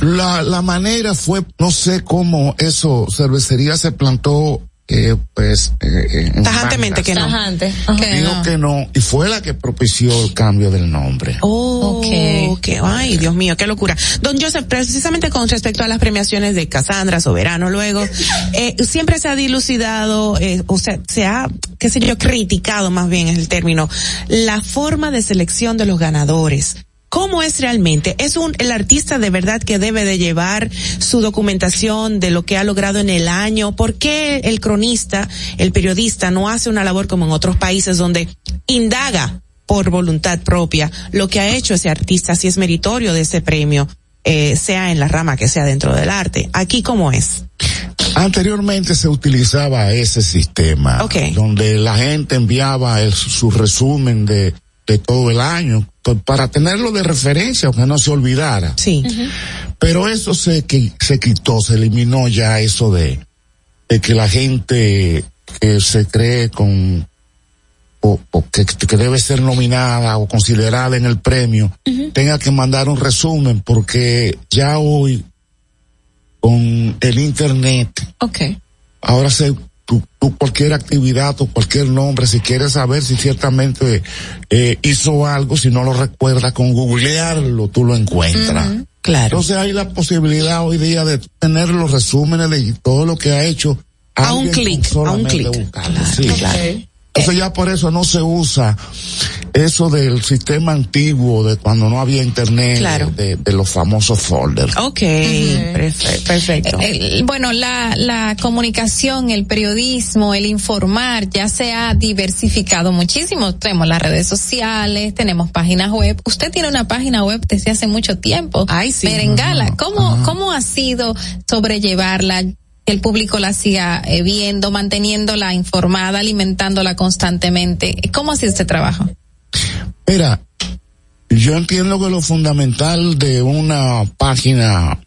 La, la manera fue, no sé cómo eso, cervecería se plantó, eh, pues, eh, eh, en Tajantemente que no. Tajante. Dijo que no, y fue la que propició el cambio del nombre. Oh, okay. Ay, Dios mío, qué locura. Don Joseph, precisamente con respecto a las premiaciones de Casandra, Soberano, luego, eh, siempre se ha dilucidado, eh, o sea, se ha, qué sé yo, criticado más bien es el término, la forma de selección de los ganadores. ¿Cómo es realmente? ¿Es un, el artista de verdad que debe de llevar su documentación de lo que ha logrado en el año? ¿Por qué el cronista, el periodista no hace una labor como en otros países donde indaga por voluntad propia lo que ha hecho ese artista, si es meritorio de ese premio, eh, sea en la rama que sea dentro del arte? Aquí cómo es. Anteriormente se utilizaba ese sistema, donde la gente enviaba el- su resumen de, de todo el año, pues, para tenerlo de referencia, que no se olvidara. Sí. Pero eso se, se quitó, se eliminó ya eso de, de que la gente que se cree con o, o que, que debe ser nominada o considerada en el premio tenga que mandar un resumen porque ya hoy con el internet Okay. ahora se tú, tú cualquier actividad o cualquier nombre si quieres saber si ciertamente eh, hizo algo si no lo recuerda con googlearlo tú lo encuentras Claro. entonces hay la posibilidad hoy día de tener los resúmenes de todo lo que ha hecho A un clic, a un clic. buscarlo. Sí, claro. Entonces ya por eso no se usa eso del sistema antiguo de cuando no había internet, Claro. de, de los famosos folders. Ok, perfe- perfecto. El- bueno, la, la comunicación, el periodismo, el informar ya se ha diversificado muchísimo. Tenemos las redes sociales, tenemos páginas web. Usted tiene una página web desde hace mucho tiempo. Ay, sí. Merengala, ¿cómo, ¿cómo ha sido sobrellevarla? Que el público la siga eh, viendo, manteniéndola informada, alimentándola constantemente. ¿Cómo ha sido este trabajo? Mira, yo entiendo que lo fundamental de una página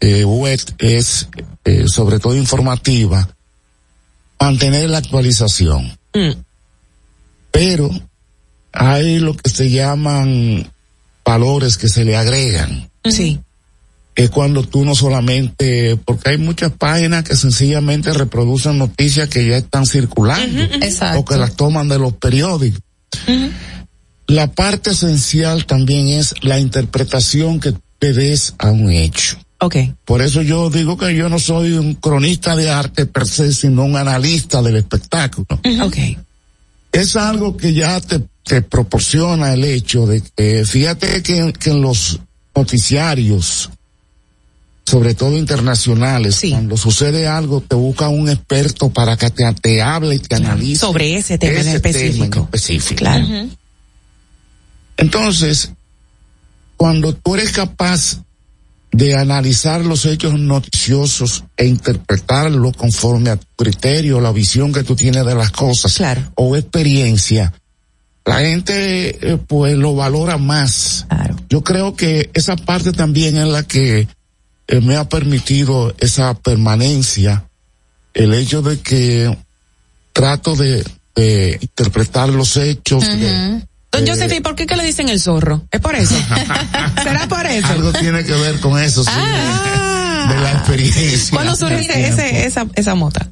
eh, web es, eh, sobre todo informativa, mantener la actualización. Mm. Pero hay lo que se llaman valores que se le agregan. Sí. Es cuando tú no solamente, porque hay muchas páginas que sencillamente reproducen noticias que ya están circulando Exacto. o que las toman de los periódicos. La parte esencial también es la interpretación que te des a un hecho. Ok. Por eso yo digo que yo no soy un cronista de arte per se, sino un analista del espectáculo. Ok. Es algo que ya te, te proporciona el hecho de que, fíjate que, que en los noticiarios, sobre todo internacionales, cuando sucede algo, te busca un experto para que te, te hable y te analice. Sobre ese tema en específico. tema en específico. Claro. Entonces, cuando tú eres capaz de analizar los hechos noticiosos e interpretarlo conforme a tu criterio, la visión que tú tienes de las cosas o experiencia, la gente eh, pues lo valora más. Yo creo que esa parte también es la que eh, me ha permitido esa permanencia, el hecho de que trato de, de interpretar los hechos, de- Don Joseph, ¿y por qué que le dicen el zorro? ¿Es por eso? ¿Será por eso? Algo tiene que ver con eso, sí. de la experiencia. ¿Cuándo surge ese- esa, esa mota?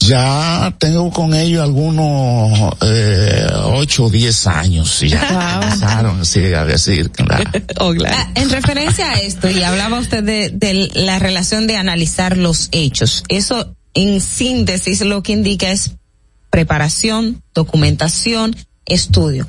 Ya tengo con ellos algunos eh, ocho o diez años. y Ya empezaron sí, a decir. claro. Ah, En referencia a esto, y hablaba usted de, de la relación de analizar los hechos. Eso, en síntesis, lo que indica es preparación, documentación, estudio.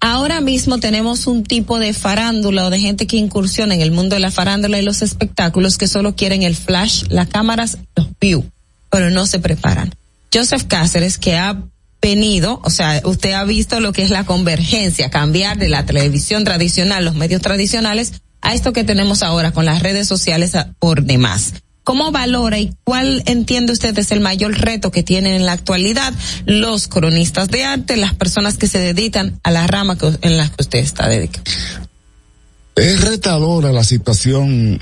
Ahora mismo tenemos un tipo de farándula o de gente que incursiona en el mundo de la farándula y los espectáculos que solo quieren el flash, las cámaras, los view, pero no se preparan. Joseph Cáceres, que ha venido, o sea, usted ha visto lo que es la convergencia, cambiar de la televisión tradicional, los medios tradicionales, a esto que tenemos ahora con las redes sociales por demás. ¿Cómo valora y cuál entiende usted es el mayor reto que tienen en la actualidad los cronistas de arte, las personas que se dedican a la rama que- en la que usted está dedicado? Es retadora la situación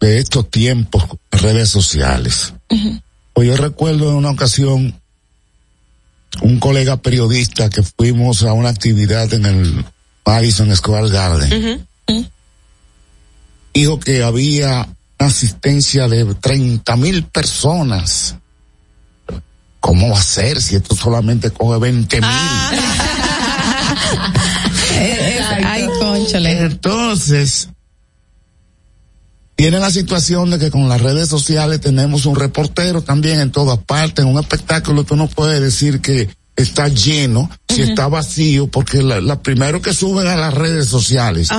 de estos tiempos redes sociales. Pues yo recuerdo en una ocasión un colega periodista que fuimos a una actividad en el Madison Square Garden. Dijo que había una asistencia de 30 mil personas. ¿Cómo va a ser si esto solamente coge 20 mil? Ay, conchole. Entonces, tiene la situación de que con las redes sociales tenemos un reportero también en todas partes. En un espectáculo tú no puedes decir que está lleno si está vacío, porque la, la primero que suben a las redes sociales,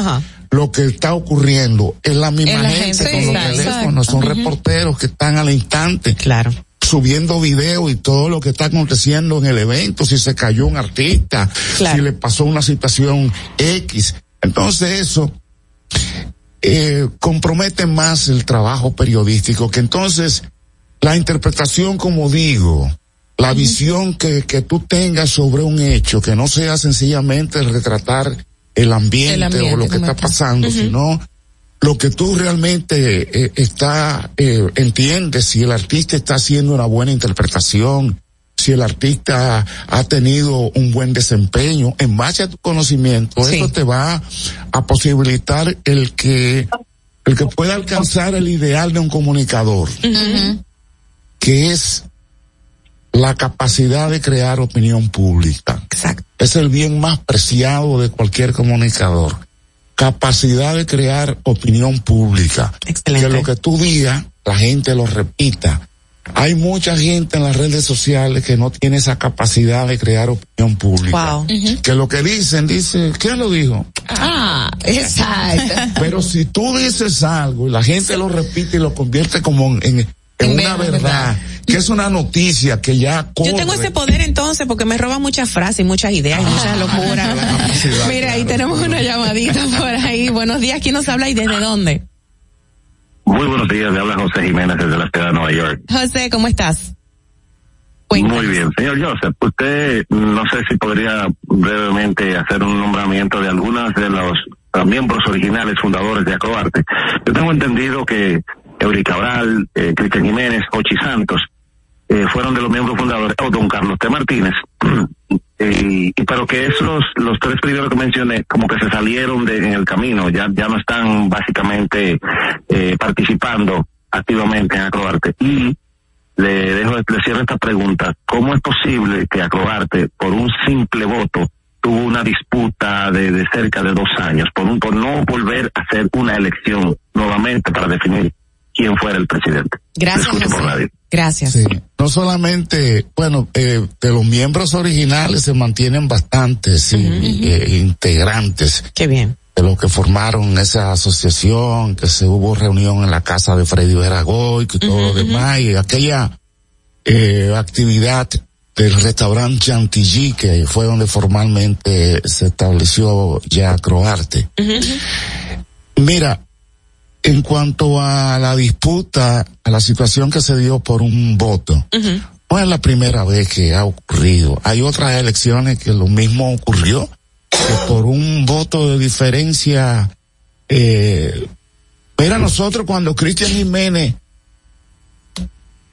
lo que está ocurriendo es la misma la gente, gente, con los teléfonos, son reporteros que están al instante. Claro. Subiendo video y todo lo que está aconteciendo en el evento, si se cayó un artista, si le pasó una situación X. Entonces eso eh, compromete más el trabajo periodístico, que entonces la interpretación, como digo, la visión que, que tú tengas sobre un hecho, que no sea sencillamente retratar el ambiente, El ambiente, o lo que está pasando, sino lo que tú realmente eh, está, eh, entiendes, si el artista está haciendo una buena interpretación, si el artista ha tenido un buen desempeño, en base a tu conocimiento, eso te va a posibilitar el que, el que pueda alcanzar el ideal de un comunicador, que es la capacidad de crear opinión pública. Exacto. Es el bien más preciado de cualquier comunicador. Capacidad de crear opinión pública. Excelente. Que lo que tú digas, la gente lo repita. Hay mucha gente en las redes sociales que no tiene esa capacidad de crear opinión pública. Wow. Que lo que dicen, dice, ¿quién lo dijo? Ah, exacto. Pero si tú dices algo y la gente lo repite y lo convierte como en, una verdad, que es una noticia que ya corre. Yo tengo ese poder entonces porque me roba muchas frases y muchas ideas y muchas locuras. Mira, ahí tenemos una llamadita por ahí. Buenos días, ¿quién nos habla y desde dónde? Muy buenos días, le habla José Jiménez desde la ciudad de Nueva York. José, ¿cómo estás? Muy bien, señor Joseph, usted no sé si podría brevemente hacer un nombramiento de algunas de los miembros originales fundadores de Acroarte. Yo tengo entendido que Eury Cabral, eh, Cristian Jiménez, Ochi Santos, eh, fueron de los miembros fundadores, o don Carlos T. Martínez, y, y pero que esos, los tres primeros que mencioné, como que se salieron de, en el camino, ya, ya no están básicamente eh, participando activamente en Acroarte. Y le dejo, le cierro esta pregunta. ¿Cómo es posible que Acroarte, por un simple voto, tuvo una disputa de, de cerca de dos años, por, un, por no volver a hacer una elección nuevamente para definir quién fuera el presidente? Gracias, por. Gracias. Sí. No solamente, bueno, eh, de los miembros originales se mantienen bastantes sí, eh, integrantes. Qué bien. De los que formaron esa asociación, que se hubo reunión en la casa de Freddy Veragoy, que todo lo demás, y aquella eh, actividad del restaurante Chantilly, que fue donde formalmente se estableció ya Croarte. Mira, en cuanto a la disputa, a la situación que se dio por un voto, no es la primera vez que ha ocurrido. Hay otras elecciones que lo mismo ocurrió, que por un voto de diferencia, eh, era nosotros cuando Cristian Jiménez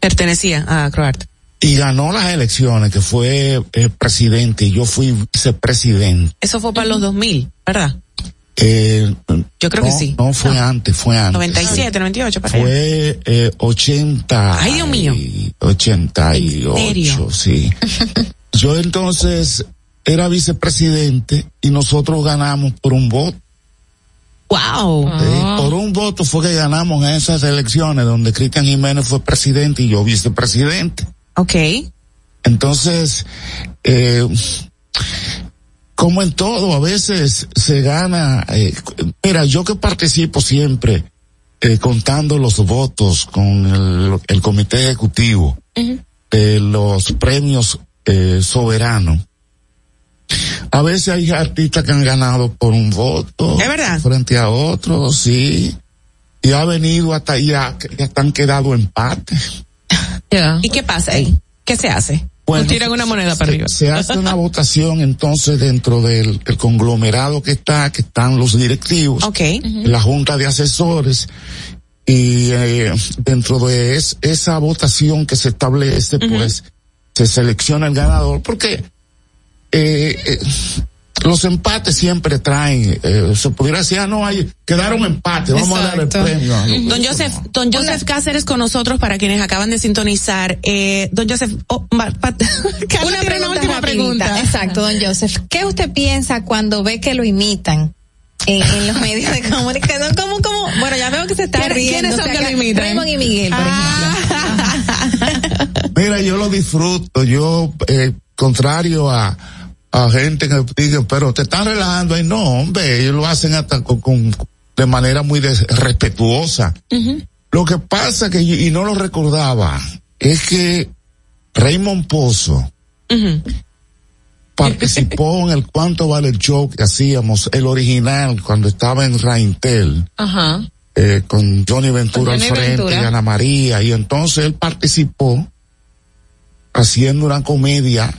Pertenecía a Croarte. y ganó las elecciones, que fue eh, presidente y yo fui vicepresidente. Eso fue para los 2000, ¿verdad? Eh, Yo creo que sí. No, fue antes, fue antes. 97, 98, para. Fue eh, 80. Ay, Dios mío. y 88, ¿En serio? sí. Yo entonces era vicepresidente y nosotros ganamos por un voto. Wow. Sí, Por un voto fue que ganamos en esas elecciones donde Cristian Jiménez fue presidente y yo vicepresidente. Ok. Entonces, eh, como en todo, a veces se gana, eh, mira, yo que participo siempre eh, contando los votos con el, el comité ejecutivo de los premios eh, soberanos. A veces hay artistas que han ganado por un voto. ¿Es verdad? Frente a otros, sí. Y ha venido hasta ya, ya están quedado empate. ¿Y qué pasa ahí? ¿Qué se hace? Bueno, Nos tiran una moneda para se, arriba. se hace una votación entonces dentro del el conglomerado que está, que están los directivos, Ok. la junta de asesores, y eh, dentro de es- esa votación que se establece, pues se selecciona el ganador, porque eh, eh, los empates siempre traen, eh, se pudiera decir, ah, no, hay, quedaron empates, vamos a dar el premio. a los- Don Joseph, don Joseph Cáceres con nosotros para quienes acaban de sintonizar. Eh, don Joseph, oh, ma- pa- Carla Una pregunta última pregunta. Exacto, don Joseph. ¿Qué usted piensa cuando ve que lo imitan? En, en los medios de comunicación, ¿cómo, cómo? Bueno, ya veo que se está ¿Quiénes- riendo. quiénes son o sea, que lo imitan? Raymond y Miguel, por Mira, yo lo disfruto, yo, eh, contrario a, a gente que diga, pero te están relajando ahí, no, hombre, ellos lo hacen hasta con, con- de manera muy respetuosa. Lo que pasa que, y no lo recordaba, es que Raymond Pozo participó en el cuánto vale el show que hacíamos, el original, cuando estaba en Raintel Ajá. eh, con Johnny Ventura Con al frente Ventura. y Ana María y entonces él participó haciendo una comedia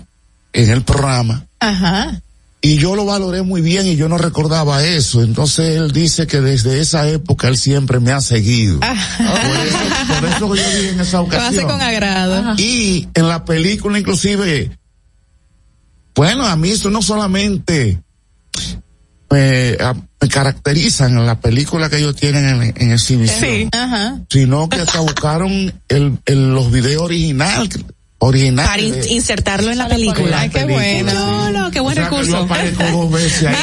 en el programa Ajá. Y yo lo valoré muy bien y yo no recordaba eso. Entonces él dice que desde esa época él siempre me ha seguido. Ah. por, eso, por eso que yo dije en esa Lo ocasión. hace con agrado. Y en la película inclusive, bueno, a mí eso no solamente me, a- me caracterizan en la película que ellos tienen en, en exhibición, Ajá. sino que hasta buscaron el, el- los videos original, original. Para in- insertarlo en la película. Ay, qué bueno. No, no, qué buen O sea, que recurso. yo aparezco dos veces ahí,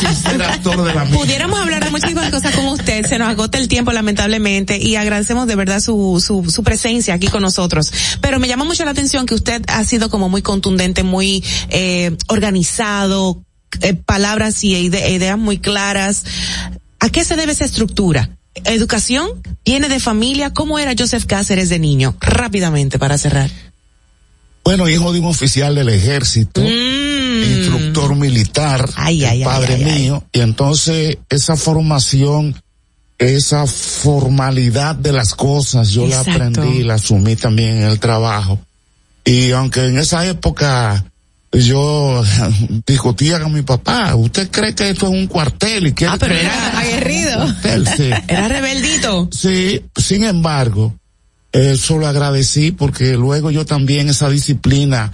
sin ser actor de la misma. Pudiéramos hablar de muchísimas cosas con usted, se nos agota el tiempo lamentablemente y agradecemos de verdad su, su, su presencia aquí con nosotros. Pero me llama mucho la atención que usted ha sido como muy contundente, muy eh, organizado, eh, palabras y ide- ideas muy claras. ¿A qué se debe esa estructura? ¿Educación? ¿Viene de familia? ¿Cómo era Joseph Cáceres de niño? Rápidamente para cerrar. Bueno, hijo de un oficial del ejército, instructor militar, padre mío, y entonces esa formación, esa formalidad de las cosas, yo la aprendí, la asumí también en el trabajo. Y aunque en esa época yo discutía con mi papá, ¿usted cree que esto es un cuartel y Ah, pero era aguerrido. un cuartel? Sí. Era rebeldito. Sí, sin embargo, eso lo agradecí porque luego yo también esa disciplina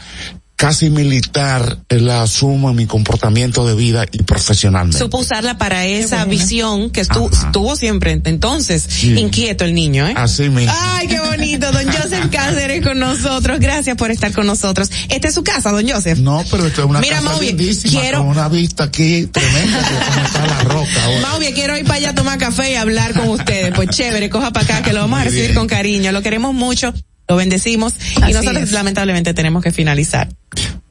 casi militar la asumo en mi comportamiento de vida y profesionalmente. Supo usarla para esa visión que estu- estuvo siempre entonces inquieto el niño, ¿eh? Así mismo. Ay, qué bonito, don Joseph Cáceres con nosotros. Gracias por estar con nosotros. Esta es su casa, don Joseph. No, pero esto es una Mira, casa lindísima quiero- con una vista aquí tremenda como está la roca ahora. Mauvie, quiero ir para allá a tomar café y hablar con ustedes. Pues chévere, coja para acá que lo vamos a recibir bien. con cariño. Lo queremos mucho, lo bendecimos y nosotros es. lamentablemente tenemos que finalizar.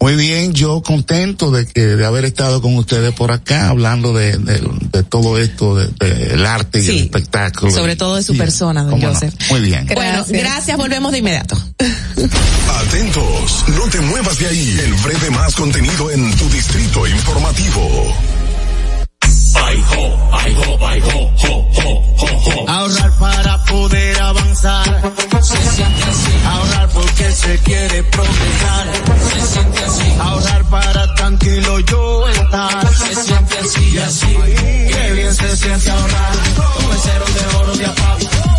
Muy bien, yo contento de que de haber estado con ustedes por acá hablando de, de, de todo esto del de, el arte y el espectáculo. Sobre todo de su Sí, persona, don no. Joseph. Muy bien. Bueno, gracias, volvemos de inmediato. Atentos, no te muevas de ahí. El breve más contenido en tu distrito informativo. Ahorrar para poder avanzar. Se siente así. Ahorrar porque se quiere progresar. Se siente así. Ahorrar para tranquilo yo estar. Se siente así y así. Qué bien se siente ahorrar. Cero de oro de APAP.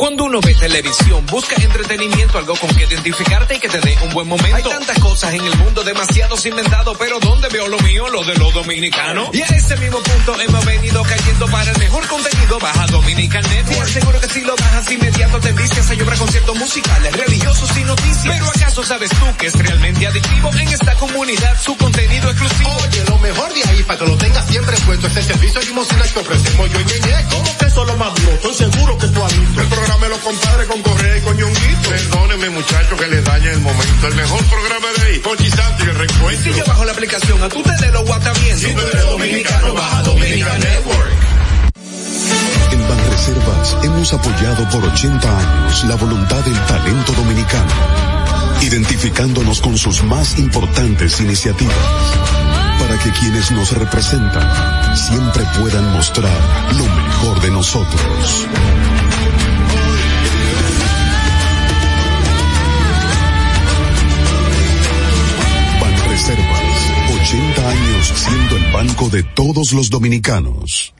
Cuando uno ve televisión, busca entretenimiento, algo con que identificarte y que te dé un buen momento. Hay tantas cosas en el mundo, demasiados inventados, pero ¿dónde veo lo mío? Lo de los dominicanos. Y a ese mismo punto hemos venido cayendo para el mejor contenido. Baja Dominican Network. Seguro que si lo bajas inmediato te envicias a llorar conciertos musicales, religiosos y noticias. Pero ¿acaso sabes tú que es realmente adictivo en esta comunidad su contenido exclusivo? Oye, lo mejor de ahí para que lo tengas siempre puesto es el servicio limosina que ofrecemos yo y Ñeñe. ¿Cómo que eso es lo más duro? Estoy seguro que tú has visto. El programa me lo compadre con Correa y con Ñonguito. Perdóneme muchacho que le dañe el momento. El mejor programa de ahí, Santo y el recuento. Si yo bajo la aplicación, a tu tele lo guata bien. Si tú eres dominicano, baja Dominican Network. En Banreservas hemos apoyado por 80 años la voluntad del talento dominicano, identificándonos con sus más importantes iniciativas, para que quienes nos representan siempre puedan mostrar lo mejor de nosotros. Banreservas, 80 años siendo el banco de todos los dominicanos.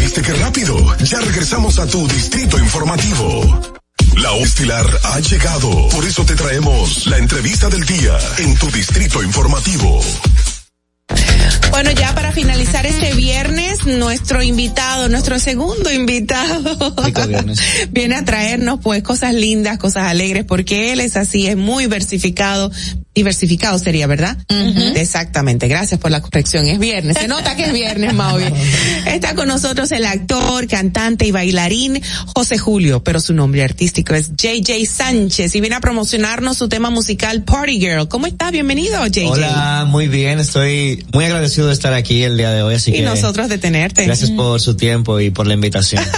¿Viste qué rápido? Ya regresamos a tu distrito informativo. La hora estilar ha llegado. Por eso te traemos la entrevista del día en tu distrito informativo. Bueno, ya para finalizar este viernes, nuestro invitado, nuestro segundo invitado, viene a traernos pues cosas lindas, cosas alegres, porque él es así, es muy versificado, diversificado sería, ¿verdad? Exactamente, gracias por la corrección, es viernes, se nota que es viernes, Maui. Está con nosotros el actor, cantante y bailarín José Julio, pero su nombre artístico es JJ Sánchez y viene a promocionarnos su tema musical Party Girl. ¿Cómo está? Bienvenido, JJ. Hola, muy bien, estoy muy agradecido de estar aquí el día de hoy, así y que nosotros de tenerte. gracias por su tiempo y por la invitación.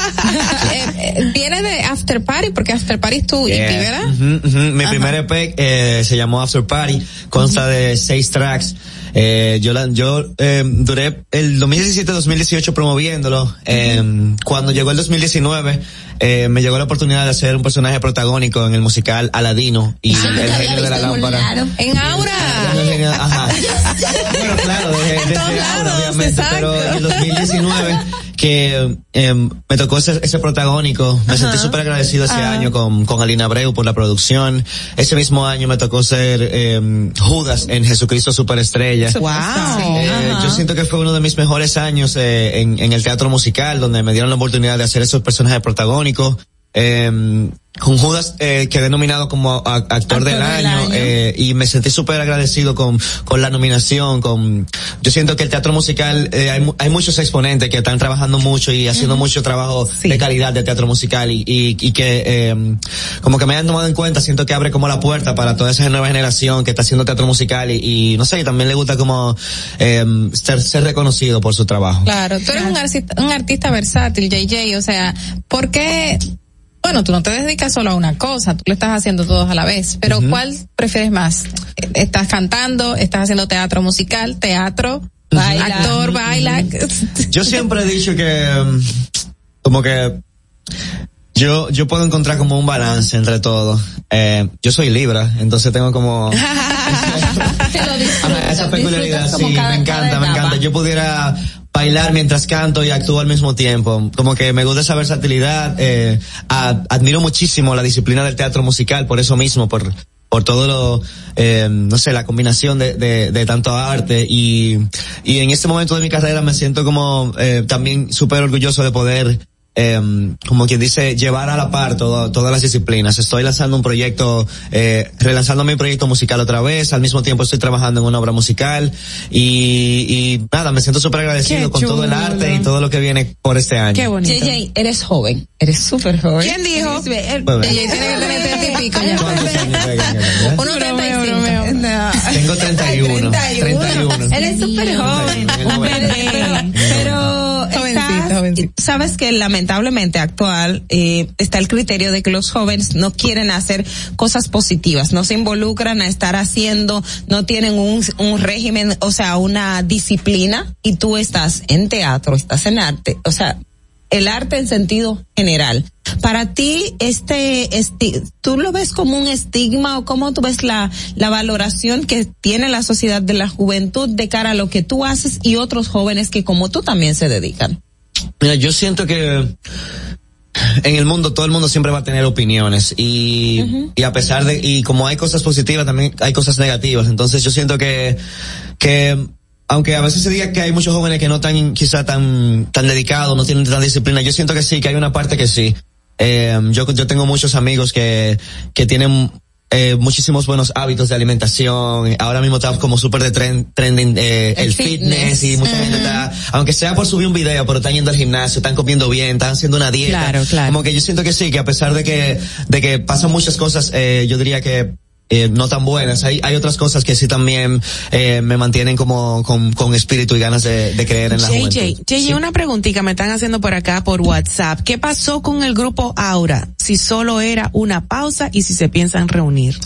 Eh, eh, viene de After Party, porque After Party es tu EP, Yeah. ¿verdad? Ujú, ujú. Mi primer EP eh, se llamó After Party, consta de seis tracks. Eh, yo la- yo eh, duré el 2017-2018 promoviéndolo. Eh, cuando llegó el 2019 eh, me llegó la oportunidad de hacer un personaje protagónico en el musical Aladino y el genio de la lámpara. En Aura. Ajá. Bueno, claro, desde, desde ahora, obviamente, pero en el 2019 que eh, me tocó ese, ese protagónico, me sentí súper agradecido ese año con, con Alina Abreu por la producción. Ese mismo año me tocó ser eh, Judas en Jesucristo Superestrella. Wow. Eh, yo siento que fue uno de mis mejores años eh, en, en el teatro musical, donde me dieron la oportunidad de hacer esos personajes protagónicos. Eh, con Judas eh, quedé nominado como a- actor, del, año, eh, y me sentí súper agradecido con, con la nominación. Con, yo siento que el teatro musical eh, hay, hay muchos exponentes que están trabajando mucho y haciendo mucho trabajo de calidad de teatro musical y, y, y que eh, como que me han tomado en cuenta, siento que abre como la puerta para toda esa nueva generación que está haciendo teatro musical y, y no sé, y también le gusta como eh, ser, ser reconocido por su trabajo. Claro, tú eres un artista, un artista versátil, JJ, o sea, ¿por qué? Bueno, tú no te dedicas solo a una cosa, tú lo estás haciendo todos a la vez, pero ¿cuál prefieres más? ¿Estás cantando, estás haciendo teatro musical, teatro, actor, baila? Yo siempre he dicho que mm, como que yo yo puedo encontrar como un balance entre todo. Eh, yo soy Libra, entonces tengo como Ajá, esa peculiaridad, sí, me encanta, me encanta. Yo pudiera bailar mientras canto y actúo al mismo tiempo. Como que me gusta esa versatilidad. Eh, admiro muchísimo la disciplina del teatro musical por eso mismo, por por todo lo, eh, no sé, la combinación de, de, de tanto arte y, y en este momento de mi carrera me siento como eh, también súper orgulloso de poder eh, como quien dice, llevar a la par todo- todas las disciplinas. Estoy lanzando un proyecto, eh, relanzando mi proyecto musical otra vez, al mismo tiempo estoy trabajando en una obra musical y, y nada, me siento súper agradecido Qué con todo el arte y todo lo que viene por este año. JJ, eres joven, eres súper joven. ¿Quién dijo? Bueno. JJ tiene que tener treinta y pico ya. Uno treinta y. Tengo 31. 31. Eres súper joven, un bebé, sabes que lamentablemente actual eh, está el criterio de que los jóvenes no quieren hacer cosas positivas, no se involucran a estar haciendo, no tienen un, un régimen, o sea, una disciplina y tú estás en teatro, estás en arte, o sea, el arte en sentido general. Para ti, este, este, ¿tú lo ves como un estigma o cómo tú ves la, la valoración que tiene la sociedad de la juventud de cara a lo que tú haces y otros jóvenes que como tú también se dedican? Mira, yo siento que en el mundo todo el mundo siempre va a tener opiniones y, y a pesar de, y como hay cosas positivas también hay cosas negativas. Entonces yo siento que, que aunque a veces se diga que hay muchos jóvenes que no están quizá tan, tan dedicados, no tienen tanta disciplina, yo siento que sí, que hay una parte que sí. Eh, yo, yo tengo muchos amigos que, que tienen eh, muchísimos buenos hábitos de alimentación. Ahora mismo está como súper de trend, trending eh, el, fitness. y mucha gente está, aunque sea por subir un video, pero están yendo al gimnasio, están comiendo bien, están haciendo una dieta. Claro, claro. Como que yo siento que sí, que a pesar de que, de que pasan muchas cosas, eh, yo diría que eh, no tan buenas. Hay, hay otras cosas que sí también eh, me mantienen como con, con espíritu y ganas de, de creer en la JJ, juventud. JJ, Sí. una preguntita me están haciendo por acá por WhatsApp. ¿Qué pasó con el grupo Aura? Si solo era una pausa y si se piensan reunir.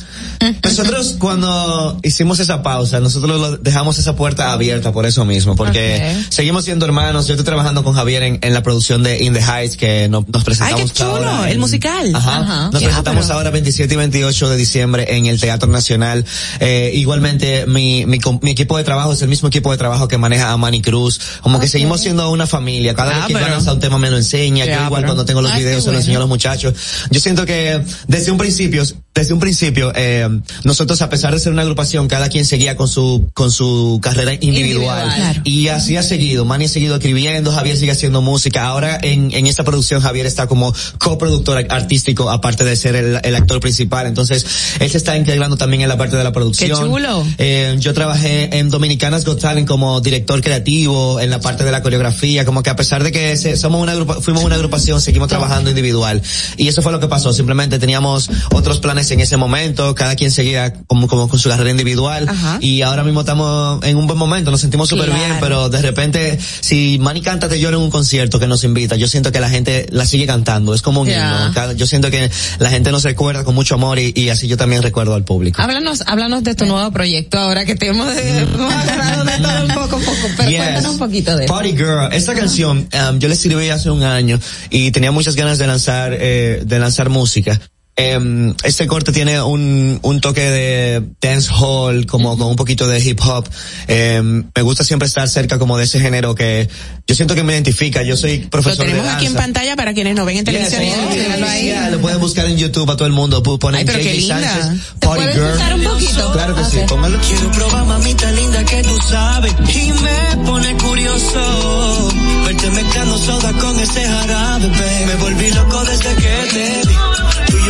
Nosotros cuando hicimos esa pausa, nosotros lo- dejamos esa puerta abierta por eso mismo, porque Ok. seguimos siendo hermanos. Yo estoy trabajando con Javier en, en la producción de In the Heights, que no- nos presentamos Ay, qué chulo, ahora el en- musical. Ajá. Ajá. Nos Ya, presentamos pero- ahora 27 y 28 de diciembre en el Teatro Nacional. Eh, igualmente, mi, mi, mi equipo de trabajo es el mismo equipo de trabajo que maneja a Manny Cruz. Como que seguimos siendo una familia. Cada Ah, vez que pero- lanzar un tema me lo enseña. Ya, Yo igual pero- cuando tengo los qué videos se los bueno. enseño a los muchachos. Yo siento que desde un principio, desde un principio, eh, nosotros a pesar de ser una agrupación, cada quien seguía con su, con su carrera individual. Individual. Claro. Y así ha seguido. Manny ha seguido escribiendo, Javier sigue haciendo música. Ahora en, en esta producción Javier está como coproductor artístico, aparte de ser el, el actor principal. Entonces, él se está integrando también en la parte de la producción. Qué chulo. Eh, yo trabajé en Dominicanas Got Talent como director creativo, en la parte de la coreografía, como que a pesar de que se- somos una fuimos una agrupación, seguimos trabajando individual. Y eso fue lo que pasó. Simplemente teníamos otros planes en ese momento, cada quien seguía como, como con su carrera individual. Ajá. Y ahora mismo estamos en un buen momento, nos sentimos súper Claro. bien, pero de repente, si Manny canta Te lloro en un concierto que nos invita, yo siento que la gente la sigue cantando, es como un Ya. himno. Yo siento que la gente nos recuerda con mucho amor y, y así yo también recuerdo al público. Háblanos, háblanos de tu nuevo proyecto ahora que te hemos, hemos de todo un poco, un poco, pero Yes. cuéntanos un poquito de. Party Girl. Esta canción um, yo la escribí hace un año y tenía muchas ganas de lanzar eh, de lanzar música. Em, este corte tiene un, un toque de dance hall, como con un poquito de hip hop. Em, me gusta siempre estar cerca como de ese género que yo siento que me identifica. Yo soy Lo profesor de tenemos danza. aquí en pantalla para quienes nos ven en Yes, televisión. sí, y- sí, sí, sí, lo pueden buscar en YouTube a todo el mundo. Ponen Ay, pero qué JJ linda. Sánchez, ¿Te Party puedes Girl. un poquito? Claro que sí, Ok. póngalo. Quiero probar mamita linda que tú sabes y me pone curioso verte mezclando soda con ese jarabe. Me volví loco desde que te vi.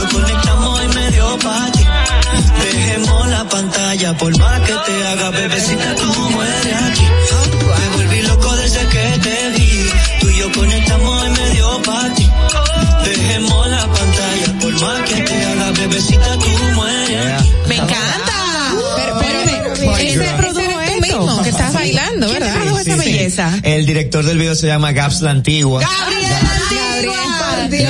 Yo conectamos y medio pa' ti. Dejemos la pantalla por más que te haga bebecita tú mueres aquí. Me volví loco desde que te vi. Tú y yo conectamos y medio pa' ti. Dejemos la pantalla por más que te haga bebecita tú mueres aquí. Me encanta. Pero, pero, Party ese eres tú mismo, que estás bailando, ¿Quién te ¿verdad? Produjo esa Sí, sí. belleza? El director del video se llama Gaps la Antigua. Gabriel,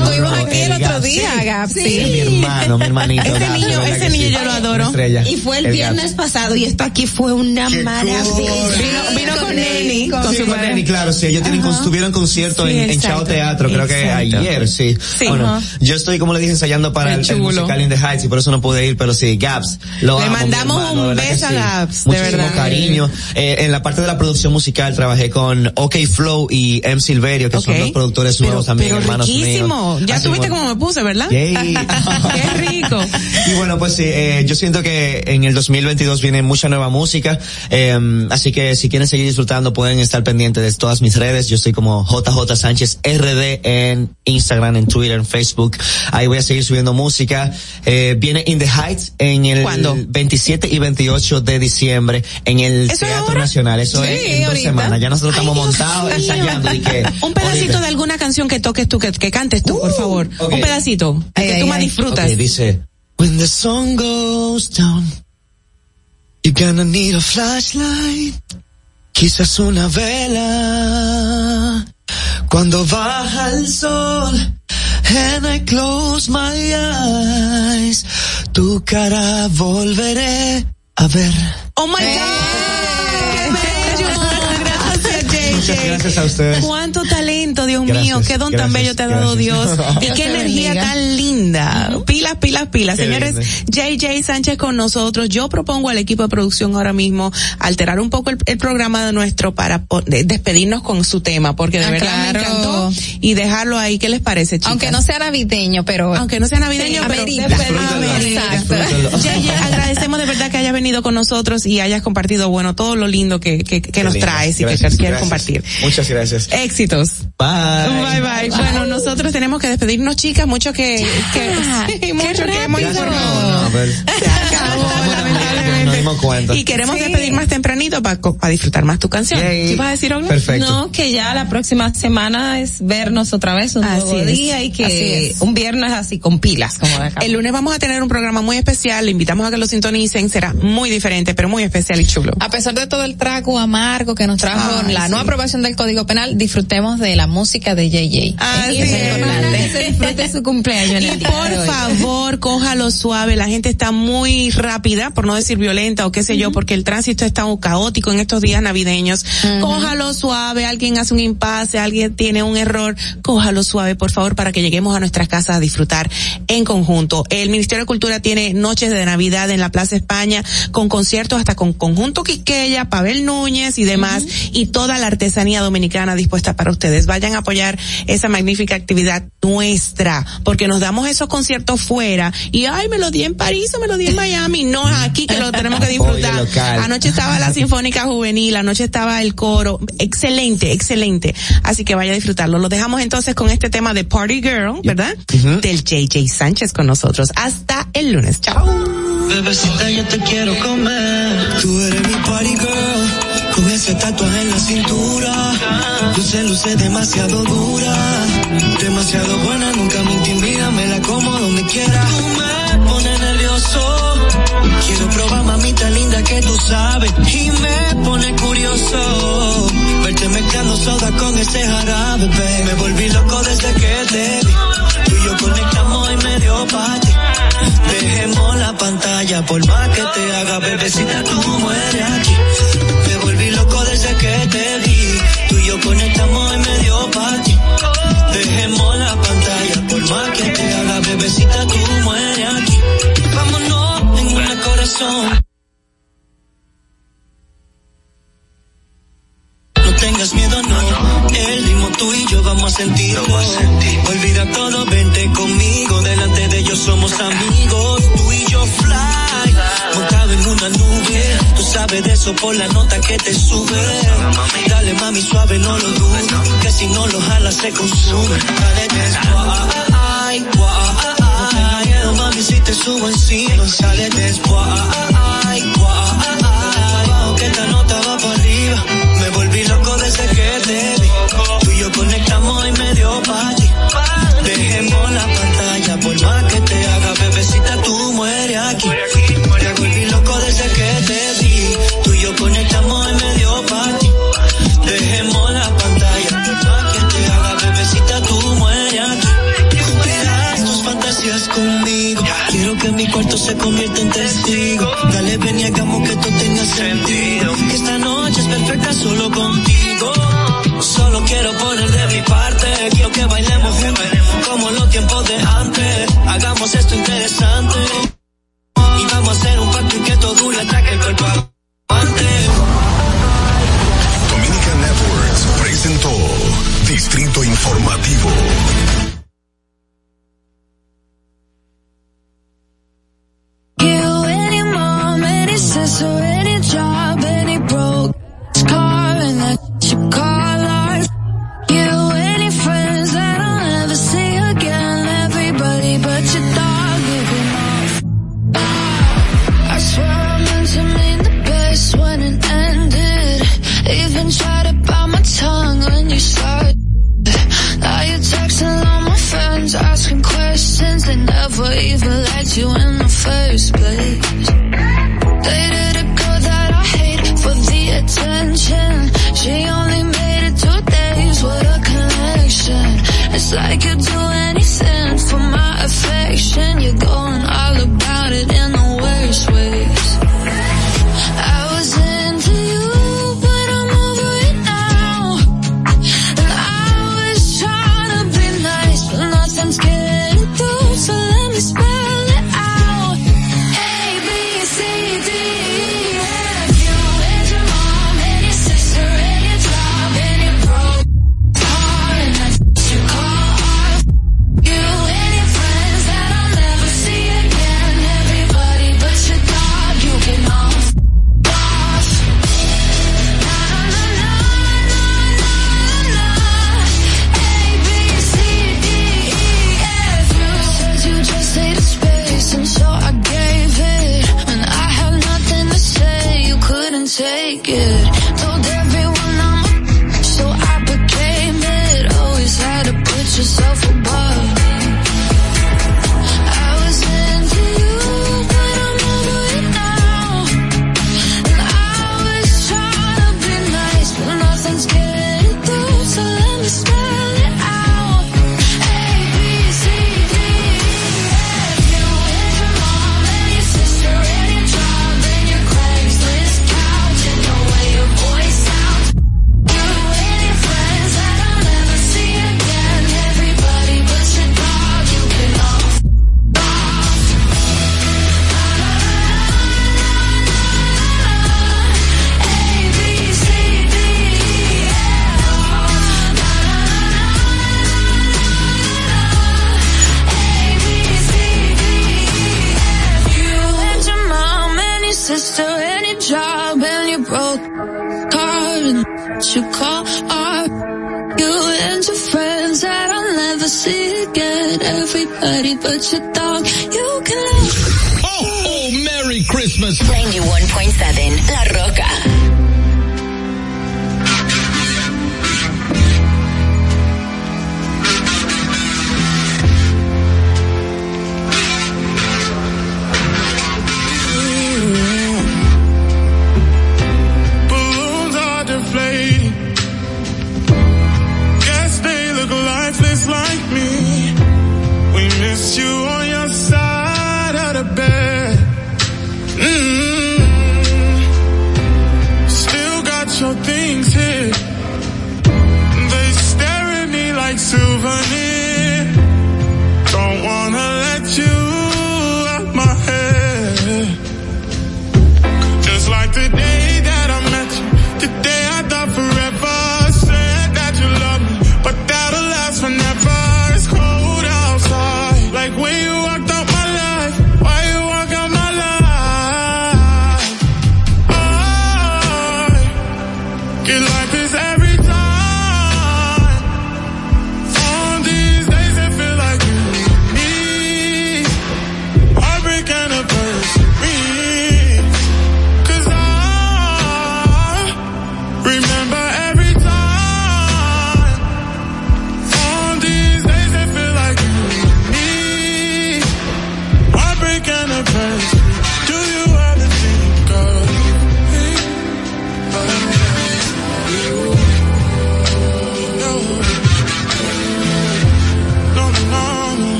lo tuvimos aquí el otro día, Gab, Sí, sí. mi hermano, mi hermanito. Ese Gaps, niño- ese niño sí. yo lo adoro. Y fue el, Gaps. viernes pasado y esto aquí fue una maravilla. Vino, vino con Nelly, con Sí, su con Nelly, claro, sí, ellos tienen, tuvieron concierto Sí, en, en Chao Teatro, creo que ayer, sí. Sí. Bueno, Ajá. yo estoy, como le dije, ensayando para el, el musical In the Heights y por eso no pude ir, pero sí, Gaps, lo Le amo, mandamos hermano, un beso a sí. Gaps, de Muchísimo verdad. cariño. Eh, en la parte de la producción musical trabajé con OK Flow y M Silverio, que son los productores nuevos también, pero hermanos riquísimo. míos. Ya Así, tuviste cómo me puse, ¿verdad? Yay. Qué rico. Y bueno, pues sí, eh, yo siento que en el 2022 viene mucha nueva música, eh, así que si quieren seguir disfrutando pueden estar pendientes de todas mis redes. Yo estoy como JJ Sánchez RD en Instagram, en Twitter, en Facebook. Ahí voy a seguir subiendo música. Eh, viene In the Heights en el ¿Cuándo? 27 y 28 de diciembre en el ¿Eso es Teatro ahora? Nacional. Eso Sí, es en dos ahorita. semanas. Ya nosotros Ay, estamos Dios montados mío. ensayando y que Un pedacito ahorita. de alguna canción que toques tú, que, que cantes tú, por favor. ok. Un pedacito. Ay, que ay, tú más disfrutas. Ok, dice, When the sun goes down, you're gonna need a flashlight. Quizás una vela. Cuando baja el sol and I close my eyes, tu cara volveré a ver. Oh my God. Muchas gracias a ustedes. Cuánto talento, Dios Gracias, mío, qué don tan bello te ha dado Dios. y qué energía bendiga. tan linda. Pilas, pilas, pilas. Qué Señores, JJ Sánchez con nosotros. Yo propongo al equipo de producción ahora mismo alterar un poco el, el programa de nuestro para de- despedirnos con su tema, porque de Ah, verdad me encantó y dejarlo ahí. ¿Qué les parece, chicas? Aunque no sea navideño, pero. Aunque no sea navideño, Sí, pero amerita. amerita. Exacto. JJ, agradecemos de verdad que hayas venido con nosotros y hayas compartido, bueno, todo lo lindo que, que, que Qué nos lindo. traes y Gracias, que quieres compartir. Muchas gracias. Éxitos. Bye. Bye bye. Bueno, nosotros tenemos que despedirnos, chicas. Mucho que, que sí, mucho que hemos Se acabó, lamentablemente. cuenta. Y queremos Sí. despedir más tempranito para disfrutar más tu canción. ¿Qué vas a decir, Olga? Perfecto. No, que ya la próxima semana es vernos otra vez un Así nuevo es. día y que un viernes así con pilas, como acá. El lunes vamos a tener un programa muy especial. Le invitamos a que lo sintonicen. Será muy diferente, pero muy especial y chulo. A pesar de todo el trago amargo que nos trajo Ay, la sí. no aprobación del Código Penal, disfrutemos de la música de JJ. Importante. que se disfrute su cumpleaños en Y por favor, cójalo suave. La gente está muy rápida, por no decir violenta o qué sé yo, porque el tránsito está caótico en estos días navideños. Cójalo suave. Alguien hace un impasse, alguien tiene un error. Cójalo suave, por favor, para que lleguemos a nuestras casas a disfrutar en conjunto. El Ministerio de Cultura tiene noches de Navidad en la Plaza España con conciertos hasta con Conjunto Quiqueya, Pavel Núñez y demás y toda la artesanía dominicana dispuesta para ustedes. Vayan a apoyar esa magnífica actividad nuestra, porque nos damos esos conciertos fuera y ay, me lo di en París o me lo di en Miami. No, es aquí que lo tenemos que disfrutar. Anoche estaba la Sinfónica Juvenil, anoche estaba el coro. Excelente, excelente. Así que vaya a disfrutarlo. Lo dejamos entonces con este tema de Party Girl, ¿verdad? Del JJ Sánchez con nosotros. Hasta el lunes. Chao. Bebecita, yo te quiero comer. Tú eres mi party girl. Con ese tatuaje en la cintura. Luce, luce demasiado dura. Demasiado buena, nunca me intimida. Me la como donde quiera. Tú me pones nervioso. Quiero probar, mamita linda, que tú sabes. Y me pone curioso. Verte mezclando soda con ese jarabe, babe. Me volví loco desde que te vi. Tú y yo conectamos y me dio pa' ti. Dejemos la pantalla por más que te haga bebecita, tú mueres aquí. Desde que te vi. Tú y yo conectamos y me dio pa' ti. Dejemos la pantalla por más que te haga bebecita, tú mueres aquí. Vámonos en un corazón. No tengas miedo, no. El ritmo tú y yo vamos a sentirlo. Olvida todo, vente conmigo. Delante de ellos somos amigos. Tú y yo fly. Montado en una nube. Tú sabes de eso por la nota que te sube. Dale mami suave, no lo dudes. Que si no lo jalas se consume. Dale después. Ay, guay. No tengas miedo, mami, si te subo encima. Sale después. Se convierta en testigo. Dale, ven y hagamos que esto tenga sentido. Que esta noche es perfecta solo contigo. Solo quiero poner de mi parte. Quiero que bailemos como los tiempos de antes. Hagamos esto interesante. Y vamos a hacer un pacto y que todo dure hasta que el cuerpo aguante. Dominica Networks presentó Distrito Informativo. answers to any job, any broke car, and that cheap car life. You, any friends that I'll never see again, everybody but your dog, you off. I swear I meant to mean the best when it ended. Even tried to bite my tongue when you started. Now you're texting all my friends, asking questions. They never even liked you in the first place.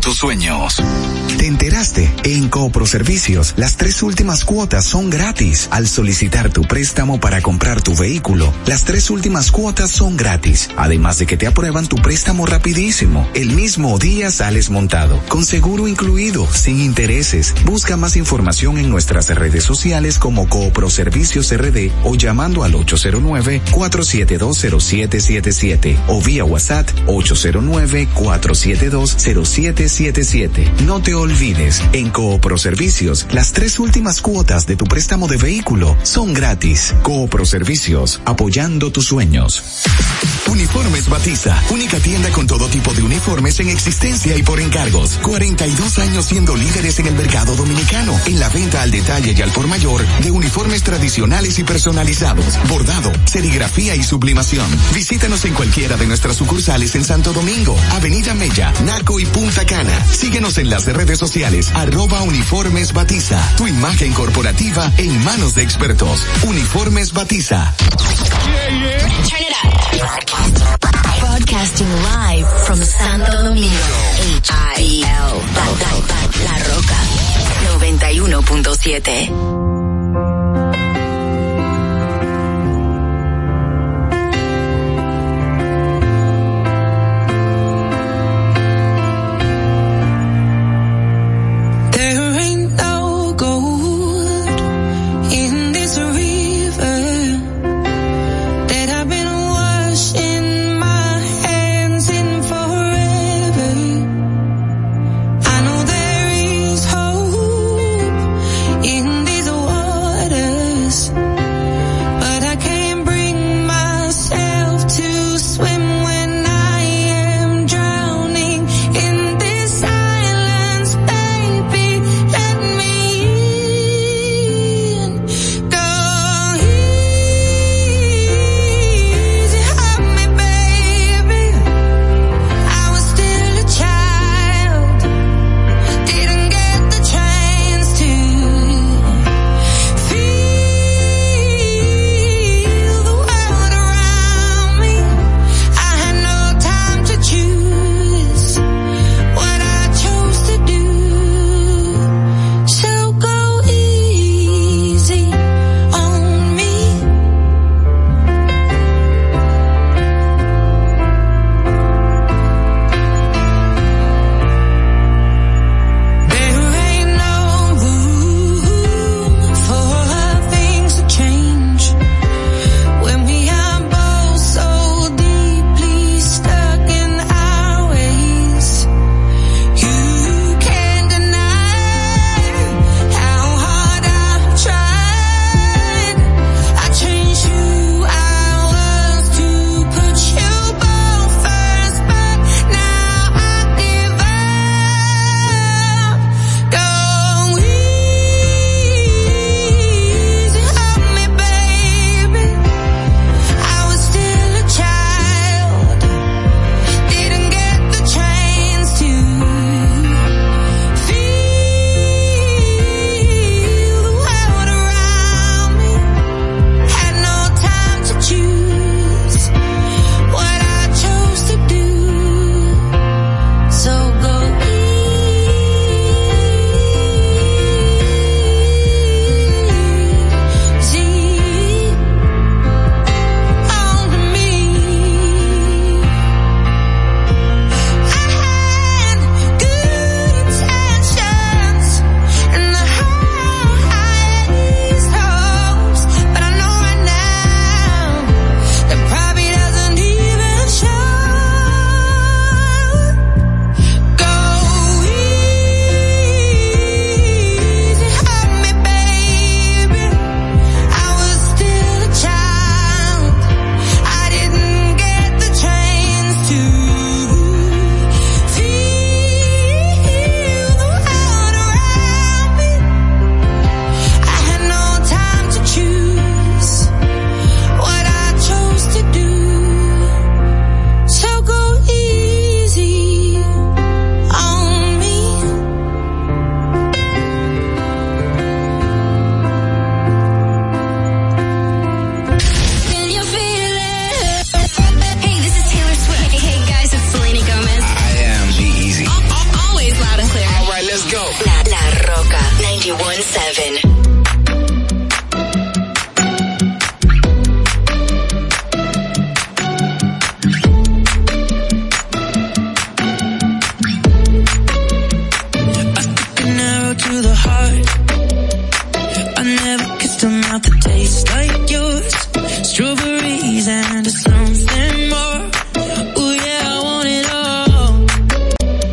Tus sueños. ¿Te enteraste? En Coopro Servicios, las tres últimas cuotas son gratis. Al solicitar tu préstamo para comprar tu vehículo, las tres últimas cuotas son gratis. Además de que te aprueban tu préstamo rapidísimo. El mismo día sales montado, con seguro incluido, sin intereses. Busca más información en nuestras redes sociales como Coopro Servicios RD o llamando al 809-4720777 o vía WhatsApp 809-4720777. No te olvides, en Coopro Servicios, las tres últimas cuotas de tu préstamo de vehículo son gratis. Coopro Servicios, apoyando tus sueños. Uniformes Batiza, única tienda con todo tipo de uniformes en existencia y por encargos. 42 años siendo líderes en el mercado dominicano, en la venta al detalle y al por mayor de uniformes tradicionales y personalizados, bordado, serigrafía y sublimación. Visítanos en cualquiera de nuestras sucursales en Santo Domingo, Avenida Mella, Naco y Punta Cana. Síguenos en las redes sociales, arroba uniformes batiza. Tu imagen corporativa en manos de expertos. Uniformes batiza. Turn it up. Broadcasting live from Santo Domingo. H-I-L. La Roca. 91.7.